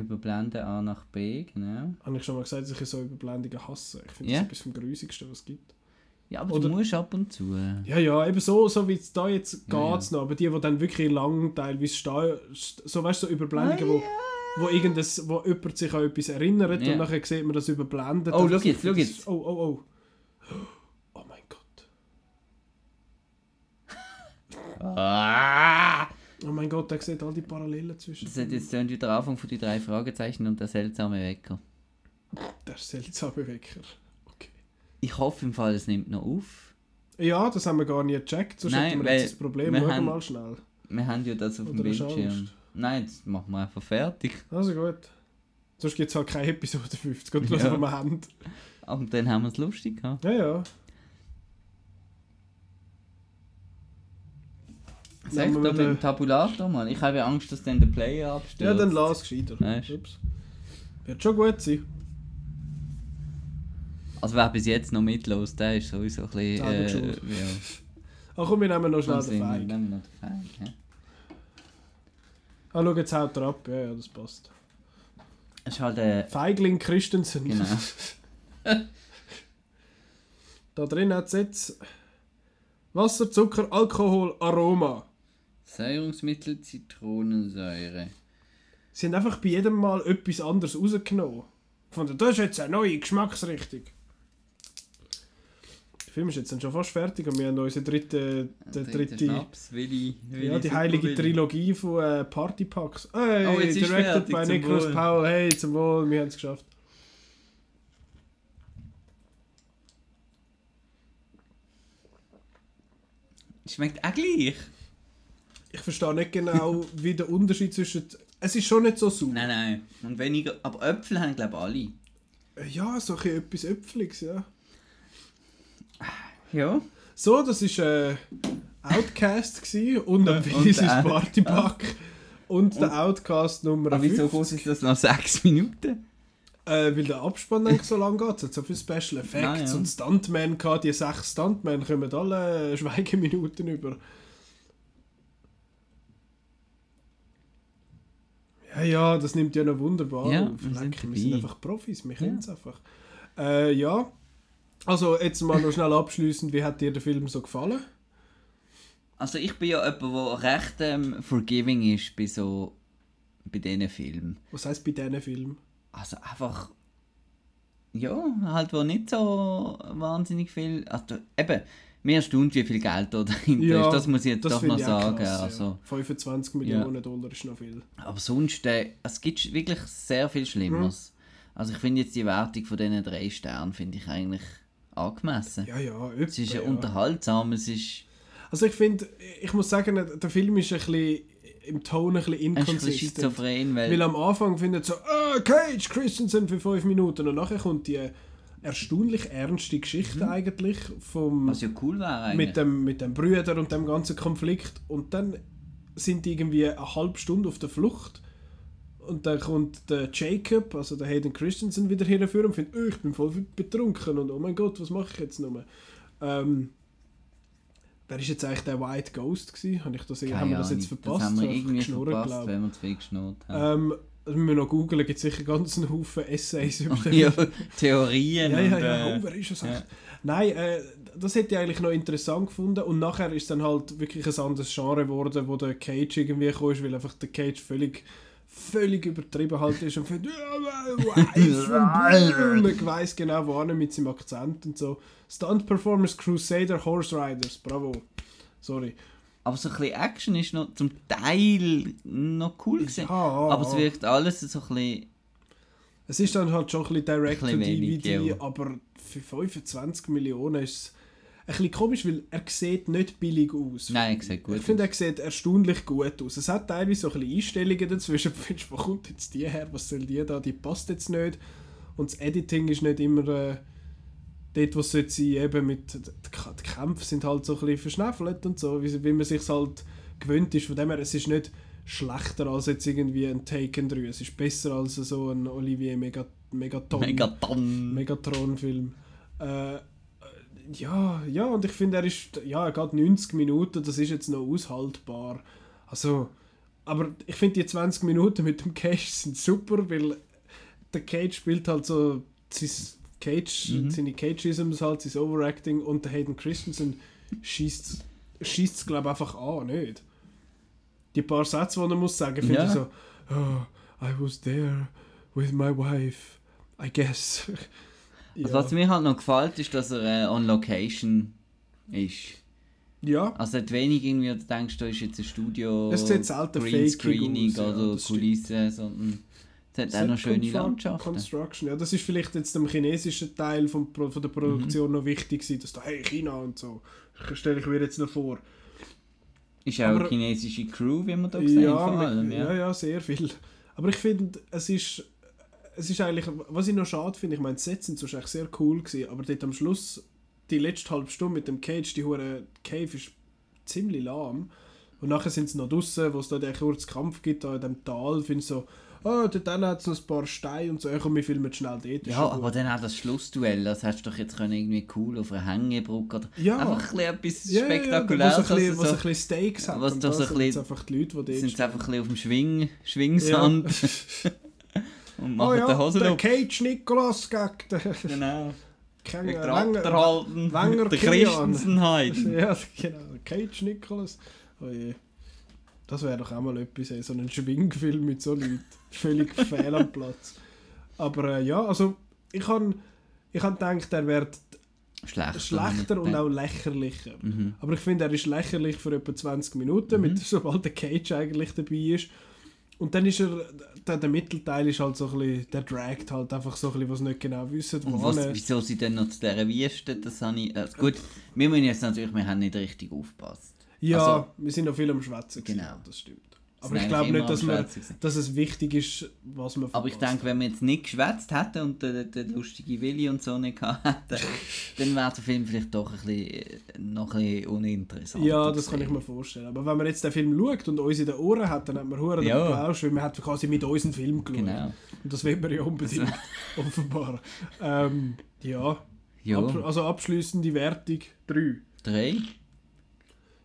Überblenden A nach B, genau.
Habe ich schon mal gesagt, dass ich so Überblendungen hasse. Ich finde
Ja?
das etwas vom Grusigsten, was es gibt.
Ja, aber
Oder-
du musst ab und zu.
Ja, ja, eben so, so wie es da jetzt geht
Ja,
es noch. Aber die, die dann wirklich lang teilweise stehen, so weißt du, so Überblendungen, wo, wo, irgendes, wo jemand sich an etwas erinnert
Ja.
und nachher sieht man das überblendet.
Oh, schau jetzt, schau jetzt.
Oh, oh, oh. Oh mein Gott.
Ah!
Oh mein Gott, der sieht all die Parallelen zwischen.
Das hat jetzt wieder Anfang von die drei Fragezeichen und der seltsame Wecker.
Der seltsame Wecker. Okay.
Ich hoffe im Fall, es nimmt noch auf.
Ja, das haben wir gar nie gecheckt, sonst
Nein,
hätten wir jetzt das Problem.
wir haben-
mal schnell.
Wir haben ja das auf dem
Oder du
Bildschirm. Nein, das machen wir einfach fertig.
Also gut. Sonst gibt es halt keine Episode 50, und was
Ja.
wir haben.
Aber dann haben wir es lustig gehabt.
Ja, ja.
Sag doch mit dem Tabulator mal. Ich habe ja Angst, dass dann der Player abstürzt.
Ja, dann lass gescheiter.
Weißt du?
Ups. Wird schon gut sein.
Also wer bis jetzt noch mitlos, der ist sowieso ein bisschen... Äh, ja,
Ach komm, wir nehmen noch schnell den
sehen wir,
Feig.
nehmen noch den Feig, ja.
Ah, schau, jetzt haut er ab. Ja, ja, das passt.
Es ist halt äh,
Feigling Christensen.
genau.
Da drin hat es jetzt Wasser, Zucker, Alkohol, Aroma.
Säurungsmittel, Zitronensäure.
Sie haben einfach bei jedem Mal etwas anderes rausgenommen. Von der, das ist jetzt eine neue Geschmacksrichtung. Der Film ist jetzt dann schon fast fertig und wir haben unsere dritte, der
Der
dritte,
Schnaps, Willi, Willi
ja, die heilige
Willi.
Trilogie von äh, Partypacks. Hey,
Oh, jetzt
directed by Nicholas
Wohl.
Powell. Hey, zum Wohl, wir haben es geschafft.
Schmeckt auch gleich.
Ich verstehe nicht genau, wie der Unterschied zwischen... Es ist schon nicht so sauer.
Nein, nein. Und weniger. Aber Äpfel haben, glaube ich, alle.
Ja, so ein etwas Äpfeliges, ja.
Ja.
So, das war äh, Outcast gewesen, und ein
und der-
Partypack. Und der Outcast Nummer
Aber wieso
50.
geht es das noch sechs Minuten?
Äh, weil der Abspann eigentlich so lang geht. Es hat so viele Special Effects
Ah, ja.
und Stuntmen gehabt. Die sechs Stuntmen kommen alle äh, Schweigeminuten über. Ja, ja, das nimmt ja noch wunderbar
Ja,
auf.
wir sind
wir sind einfach Profis, wir können es einfach. Äh, ja, also jetzt mal noch schnell abschließend, wie hat dir der Film so gefallen?
Also ich bin ja jemand, der recht ähm, forgiving ist bei so bei diesen Filmen.
Was heißt bei diesen Filmen?
Also einfach ja, halt wo nicht so wahnsinnig viel. Also eben, mir erstaunt, wie viel Geld da dahinter ist. Das muss ich jetzt doch noch sagen.
krass,
also,
ja. 25 Millionen Dollar ist noch viel.
Aber sonst, äh, es gibt wirklich sehr viel Schlimmeres.
Mhm.
Also ich finde jetzt die Wertung von diesen drei Sternen finde ich eigentlich angemessen.
Ja, ja,
Es ist ja
ja.
unterhaltsam, es ist,
Also ich finde, ich muss sagen, der Film ist ein bisschen im Ton ein bisschen
ist ein bisschen
inkonsistent.
schizophren, weil,
Weil am Anfang findet so, ah, Cage Christensen für 5 Minuten und nachher kommt die erstaunlich ernste Geschichte eigentlich vom,
Mhm. was ja cool wäre eigentlich.
mit, dem, mit dem Brüder und dem ganzen Konflikt und dann sind die irgendwie eine halbe Stunde auf der Flucht und dann kommt der Jacob, also der Hayden Christensen wieder herführen und findet, oh, ich bin voll betrunken und oh mein Gott, was mache ich jetzt noch? Ähm, wer ist jetzt eigentlich der White Ghost gewesen? Habe ich das,
Keine
haben wir das jetzt verpasst?
Das haben wir irgendwie
geschnurrt,
verpasst,
glaub.
wenn wir zu viel geschnurrt haben.
Ähm, das müssen wir noch googeln, gibt sicher ganz einen Haufen Essays über den
ja, Theorien
ja, ja,
und,
ja,
äh,
oh, wer ist das
ja.
Nein, äh, das hätte ich eigentlich noch interessant gefunden und nachher ist dann halt wirklich ein anderes Genre geworden, wo der Cage irgendwie gekommen ist, weil einfach der Cage völlig völlig übertrieben halt ist und findet, und man weiss genau wohin mit seinem Akzent und so. Stunt Performers Crusader Horse Riders, bravo. Sorry.
Aber so ein bisschen Action ist noch zum Teil noch cool gewesen.
Ja,
aber es wirkt alles so ein bisschen...
Es ist dann halt schon ein bisschen direct
Ein bisschen wenig,
DVD,
ja.
aber für 25 Millionen ist es ein bisschen komisch, weil er sieht nicht billig aus.
Nein, er sieht gut
Ich finde, er sieht erstaunlich gut aus. Es hat teilweise so ein bisschen Einstellungen dazwischen. Du findest, wo kommt jetzt die her? Was soll die da? Die passt jetzt nicht. Und das Editing ist nicht immer äh, dort, wo es sein eben mit die Kämpfe sind halt so ein bisschen verschnäffelt und so, wie, wie man sich halt gewöhnt ist. Von dem her, es ist nicht schlechter als jetzt irgendwie ein Taken 3. Es ist besser als so ein Olivier Mega, Megaton.
Megaton.
Megatron-Film. Äh, äh, ja, ja, und ich finde, er ist, ja, er geht 90 Minuten, das ist jetzt noch aushaltbar. Also, aber ich finde, die 20 Minuten mit dem Cage sind super, weil der Cage spielt halt so sein Cage,
Mhm.
seine Cageisms halt, sein Overacting und der Hayden Christensen schießt es, glaube ich, einfach an, nicht? Die paar Sätze, die er muss sagen, finde
Ja.
ich so, oh, I was there with my wife, I guess.
Also was mir halt noch gefällt, ist, dass er äh, on Location ist.
Ja,
Also hat wenig irgendwie, du denkst, da ist jetzt ein Studio,
Es sieht selten
Greenscreening
fakeig aus, ja,
oder. Kulissen, sondern es hat auch noch schöne Landschaften.
Construction. Ja, das ist vielleicht jetzt dem chinesischen Teil vom, von der Produktion
Mhm.
noch wichtig gewesen, dass da, hey, China und so. Stelle ich mir jetzt noch vor.
Ist auch
Aber-
eine chinesische Crew, wie man da gesehen
Ja,
vor allem. Ja.
ja, ja, sehr viel. Aber ich finde, es ist, es ist eigentlich, was ich noch schade finde, ich meine, die Sets sind sonst eigentlich sehr cool gewesen, aber dort am Schluss, die letzte halbe Stunde mit dem Cage, die hure Cave ist ziemlich lahm. Und nachher sind sie noch draußen, wo es da den kurzen Kampf gibt, da in dem Tal, finde ich so, oh, dort dann hat es noch ein paar Steine und so, ich komm, wir filmen schnell dort.
Ja, aber
gut.
dann auch das Schlussduell, das hättest du doch jetzt können irgendwie cool auf einer Hängebrücke oder
Ja.
einfach ein bisschen etwas
Ja, ja, ja,
Spektakuläres.
was ein bisschen,
also
was
so-
ein bisschen Stakes hat.
was doch
das
so ein bisschen-
einfach die Leute, die
sind einfach ein bisschen auf dem Schwing, Schwingsand und machen
Oh ja,
den Hosen
der. Cage Nicholas gegen den
Genau.
Wenger-
Traktor halten, der. Christensen.
Ja, genau. Cage Nicholas. Oh je. Das wäre doch auch mal etwas, ey, so ein Schwingfilm mit so Leuten. Völlig fehl am Platz. Aber äh, ja, also ich habe ich hab gedacht, er wäre
Schlechter.
schlechter und auch lächerlicher.
Mhm.
Aber ich finde, er ist lächerlich für etwa 20 Minuten, mit, sobald der Cage eigentlich dabei ist. Und dann ist er, der, der Mittelteil ist halt so ein bisschen, der dragt halt einfach so ein bisschen, was nicht genau wissen.
Und was, wieso sie dann noch zu dieser Wüste, das habe ich... Also gut, wir müssen jetzt natürlich, wir haben nicht richtig aufgepasst.
Ja,
Also-
wir sind noch viel am Schwätzen. gewesen,
Genau.
Das stimmt. Aber ich glaube nicht, dass, wir, dass es wichtig ist, was man
Aber ich denke, wenn wir jetzt nicht geschwätzt hätten und den, den lustigen Willi und so nicht gehabt hätten, dann wäre der Film vielleicht doch ein bisschen, äh, noch ein bisschen uninteressant.
Ja, das kann ich mir vorstellen. Aber wenn man jetzt den Film schaut und uns in den Ohren hat, dann hat man Huren
Ja.
Applaus, weil man hat quasi mit uns einen Film geschaut.
Genau.
Und das will man ja unbedingt, offenbar. Ähm, ja,
Ja,
also abschließende Wertung 3.
drei.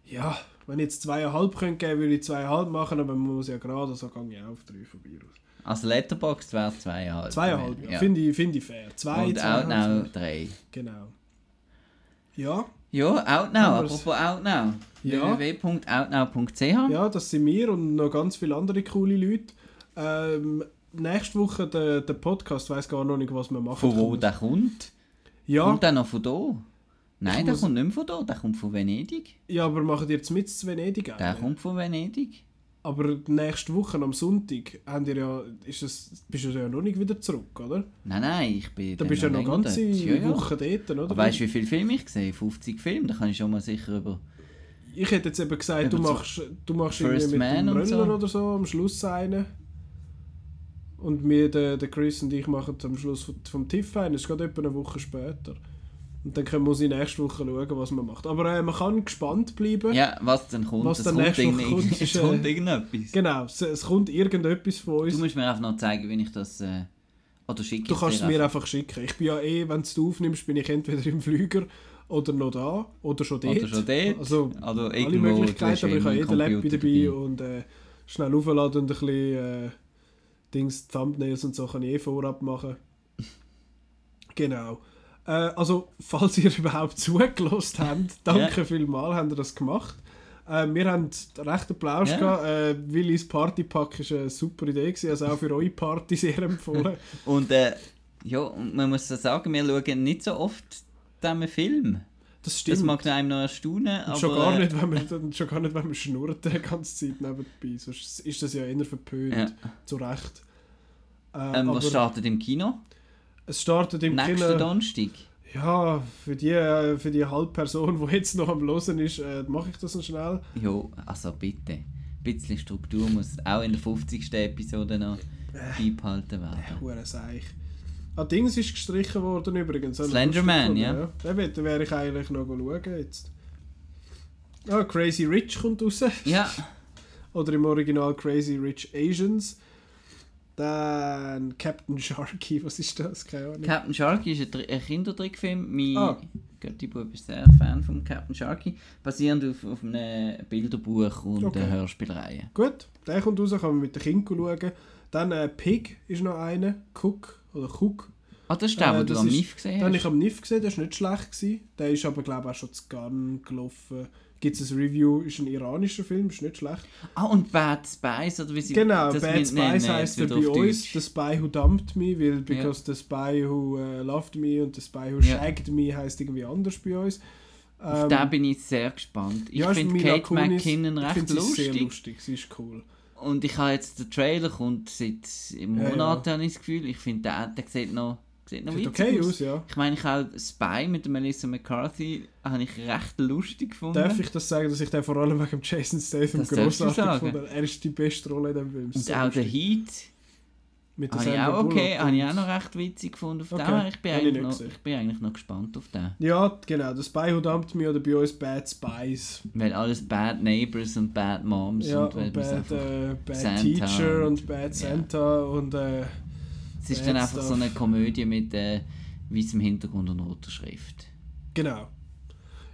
Ja, wenn ich jetzt zweieinhalb könnte geben, würde ich zweieinhalb machen, aber man muss ja gerade, so gehe ich auf 3 vorbei raus.
Also Letterboxd wäre zweieinhalb.
Zweieinhalb, ja. Finde ich, finde ich fair. Zwei,
Und Outnow drei.
Genau. Ja,
Ja, Outnow, apropos Outnow.
Ja.
www.outnow.ch
Ja, das sind wir und noch ganz viele andere coole Leute. Ähm, nächste Woche der, der Podcast weiß gar noch nicht, was wir machen.
Von wo der kommt?
Ja,
Kommt der noch von da? Nein, der
muss-
kommt nicht mehr von da, der kommt von Venedig.
ja, aber machen ihr jetzt mit zu Venedig
Der
einen?
kommt von Venedig.
Aber nächste Woche am Sonntag habt ihr ja, ist es, bist du ja noch nicht wieder zurück, oder?
Nein, nein, ich bin
Da bist du ja noch
länger
ganze.
Ja, ja.
Woche dort, oder?
Aber weißt du, wie viele Filme ich gesehen 50 Filme, da kann ich schon mal sicher über...
Ich hätte jetzt eben gesagt, du machst, du machst
First
irgendwie mit
Man
dem
so.
oder so am Schluss einen. Und wir, der, der Chris und ich machen am Schluss vom, vom TIFF einen. Das ist gerade etwa eine Woche später. Und dann können wir sie nächste Woche schauen, was man macht. Aber äh, man kann gespannt bleiben.
Ja, was dann kommt,
Was
es
dann nächste Woche kommt, ist,
es kommt
äh,
irgendetwas.
Genau, es, es kommt irgendetwas von uns.
Du musst mir einfach noch zeigen, wie ich das... Äh, oder schicke
Du kannst es mir einfach schicken. Ich bin ja eh, wenn du aufnimmst, bin ich entweder im Flüger oder noch da oder schon dort.
Oder schon dort.
Also
Also
alle Möglichkeiten, aber ich habe jeden Laptop dabei und äh, schnell aufladen und ein bisschen äh, Dings, Thumbnails und so kann ich eh vorab machen. genau. Äh, also, falls ihr überhaupt zugelassen habt, danke vielmals, habt ihr das gemacht. Äh, wir haben recht Applaus
Ja.
gehabt. Äh, Willis Partypack war eine super Idee, gewesen, also auch für eure Party sehr empfohlen.
Und äh, ja, und man muss sagen, wir schauen nicht so oft diesen Film.
Das stimmt.
Das mag einem noch erstaunen,
Und
aber...
schon, gar
äh,
nicht, wenn man, schon gar nicht, wenn man schnurrt die ganze Zeit nebenbei. Sonst ist das ja eher verpönt.
Ja.
Zu Recht. Äh,
Ähm,
aber
was startet im Kino?
Es startet im
Nächsten
Kino.
Donnerstag.
Ja, für die, äh, für die halbe Person, die jetzt noch am Hören ist, äh, mache ich das noch schnell.
Ja, also bitte. Ein bisschen Struktur muss auch in der 50. Episode noch beibehalten werden.
Hure Seich. Ah, Dings ist gestrichen worden übrigens.
Slenderman, ja.
wär- den wäre ich eigentlich noch schauen jetzt. Ah, Crazy Rich kommt raus.
Ja,
Oder im Original Crazy Rich Asians. Dann Captain Sharky, was ist das? Keine Ahnung.
Captain Sharky ist ein, ein Kindertrickfilm. Mein
Ah.
Götti-Bub ist sehr Fan von Captain Sharky. Basierend auf, auf einem Bilderbuch und
Okay.
einer Hörspielreihe.
Gut, der kommt raus, kann man mit den Kindern schauen. Dann äh, Pig ist noch einer. Cook oder Cook.
Ah, das ist der,
Äh,
den du am NIF gesehen
Den habe
hast?
ich am NIF gesehen, der war nicht schlecht. Gewesen. Der ist aber, glaube ich, auch schon zu Gun gelaufen. Gibt es ein Review, ist ein iranischer Film, ist nicht schlecht.
Ah, und Bad Spice, oder wie sie
Genau, Bad
nennen,
Spice heisst er bei
auf
uns,
Deutsch.
The Spy Who Dumped Me, weil because the Spy Who äh, Loved Me und The Spy Who
Ja.
Shagged Me heisst irgendwie anders bei uns.
Auf
Ähm,
den bin ich sehr gespannt. Ich
ja, ist
finde Kate
Kunis-
McKinnon recht
finde sie
lustig.
sehr lustig, sie ist cool.
Und ich habe jetzt den Trailer kommt seit
Ja,
Monaten, habe ich das Gefühl. Ich finde, der, der sieht noch, sieht noch
Sieht okay
aus.
aus, ja.
Ich meine, ich habe Spy mit der Melissa McCarthy habe ich recht lustig gefunden.
Darf ich das sagen, dass ich den vor allem wegen Jason Statham
Das sagen.
gefunden habe? Er ist die beste Rolle in dem Film.
Und
So
auch der. Heat
Mit der
Habe ich
Sandra
auch okay, habe ich auch noch recht witzig gefunden auf
Okay,
den. Ich bin,
ich
eigentlich
nicht
noch,
gesehen.
ich bin eigentlich noch gespannt auf den.
Ja, genau. Das Spy Who Dumped Me oder bei uns Bad Spies.
Weil alles Bad Neighbors und Bad Moms
Ja,
und
und Bad, äh, Bad Teacher
und-
Bad Santa und äh,
Es ist
Bad
dann einfach so eine Komödie mit äh, weißem Hintergrund und roter Schrift.
genau.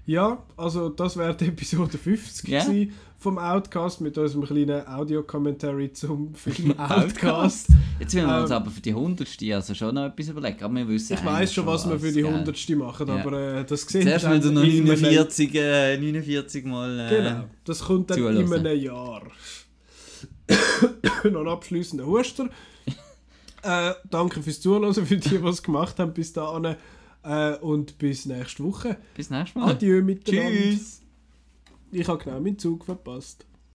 Ja, also das wäre die Episode 50
Ja.
gewesen vom Outcast mit unserem kleinen Audio-Commentary zum Film Outcast.
Jetzt will wir uns
Ähm,
aber für die 100. also schon noch etwas überlegen. Aber wir wissen
Ich weiß schon, was wir für die
gell?
100. machen,
Ja.
aber äh, das sehen
Zuerst
dann
wir noch
in einem-
49, äh, 49 Mal. Äh,
Genau, das kommt dann
zuhören.
in einem Jahr. noch ein abschliessender Huster. äh, danke fürs Zuhören, für die, die es gemacht haben bis dahin. Äh, und bis nächste Woche.
Bis nächstes Mal.
Adieu miteinander.
Tschüss.
Ich habe genau meinen Zug verpasst.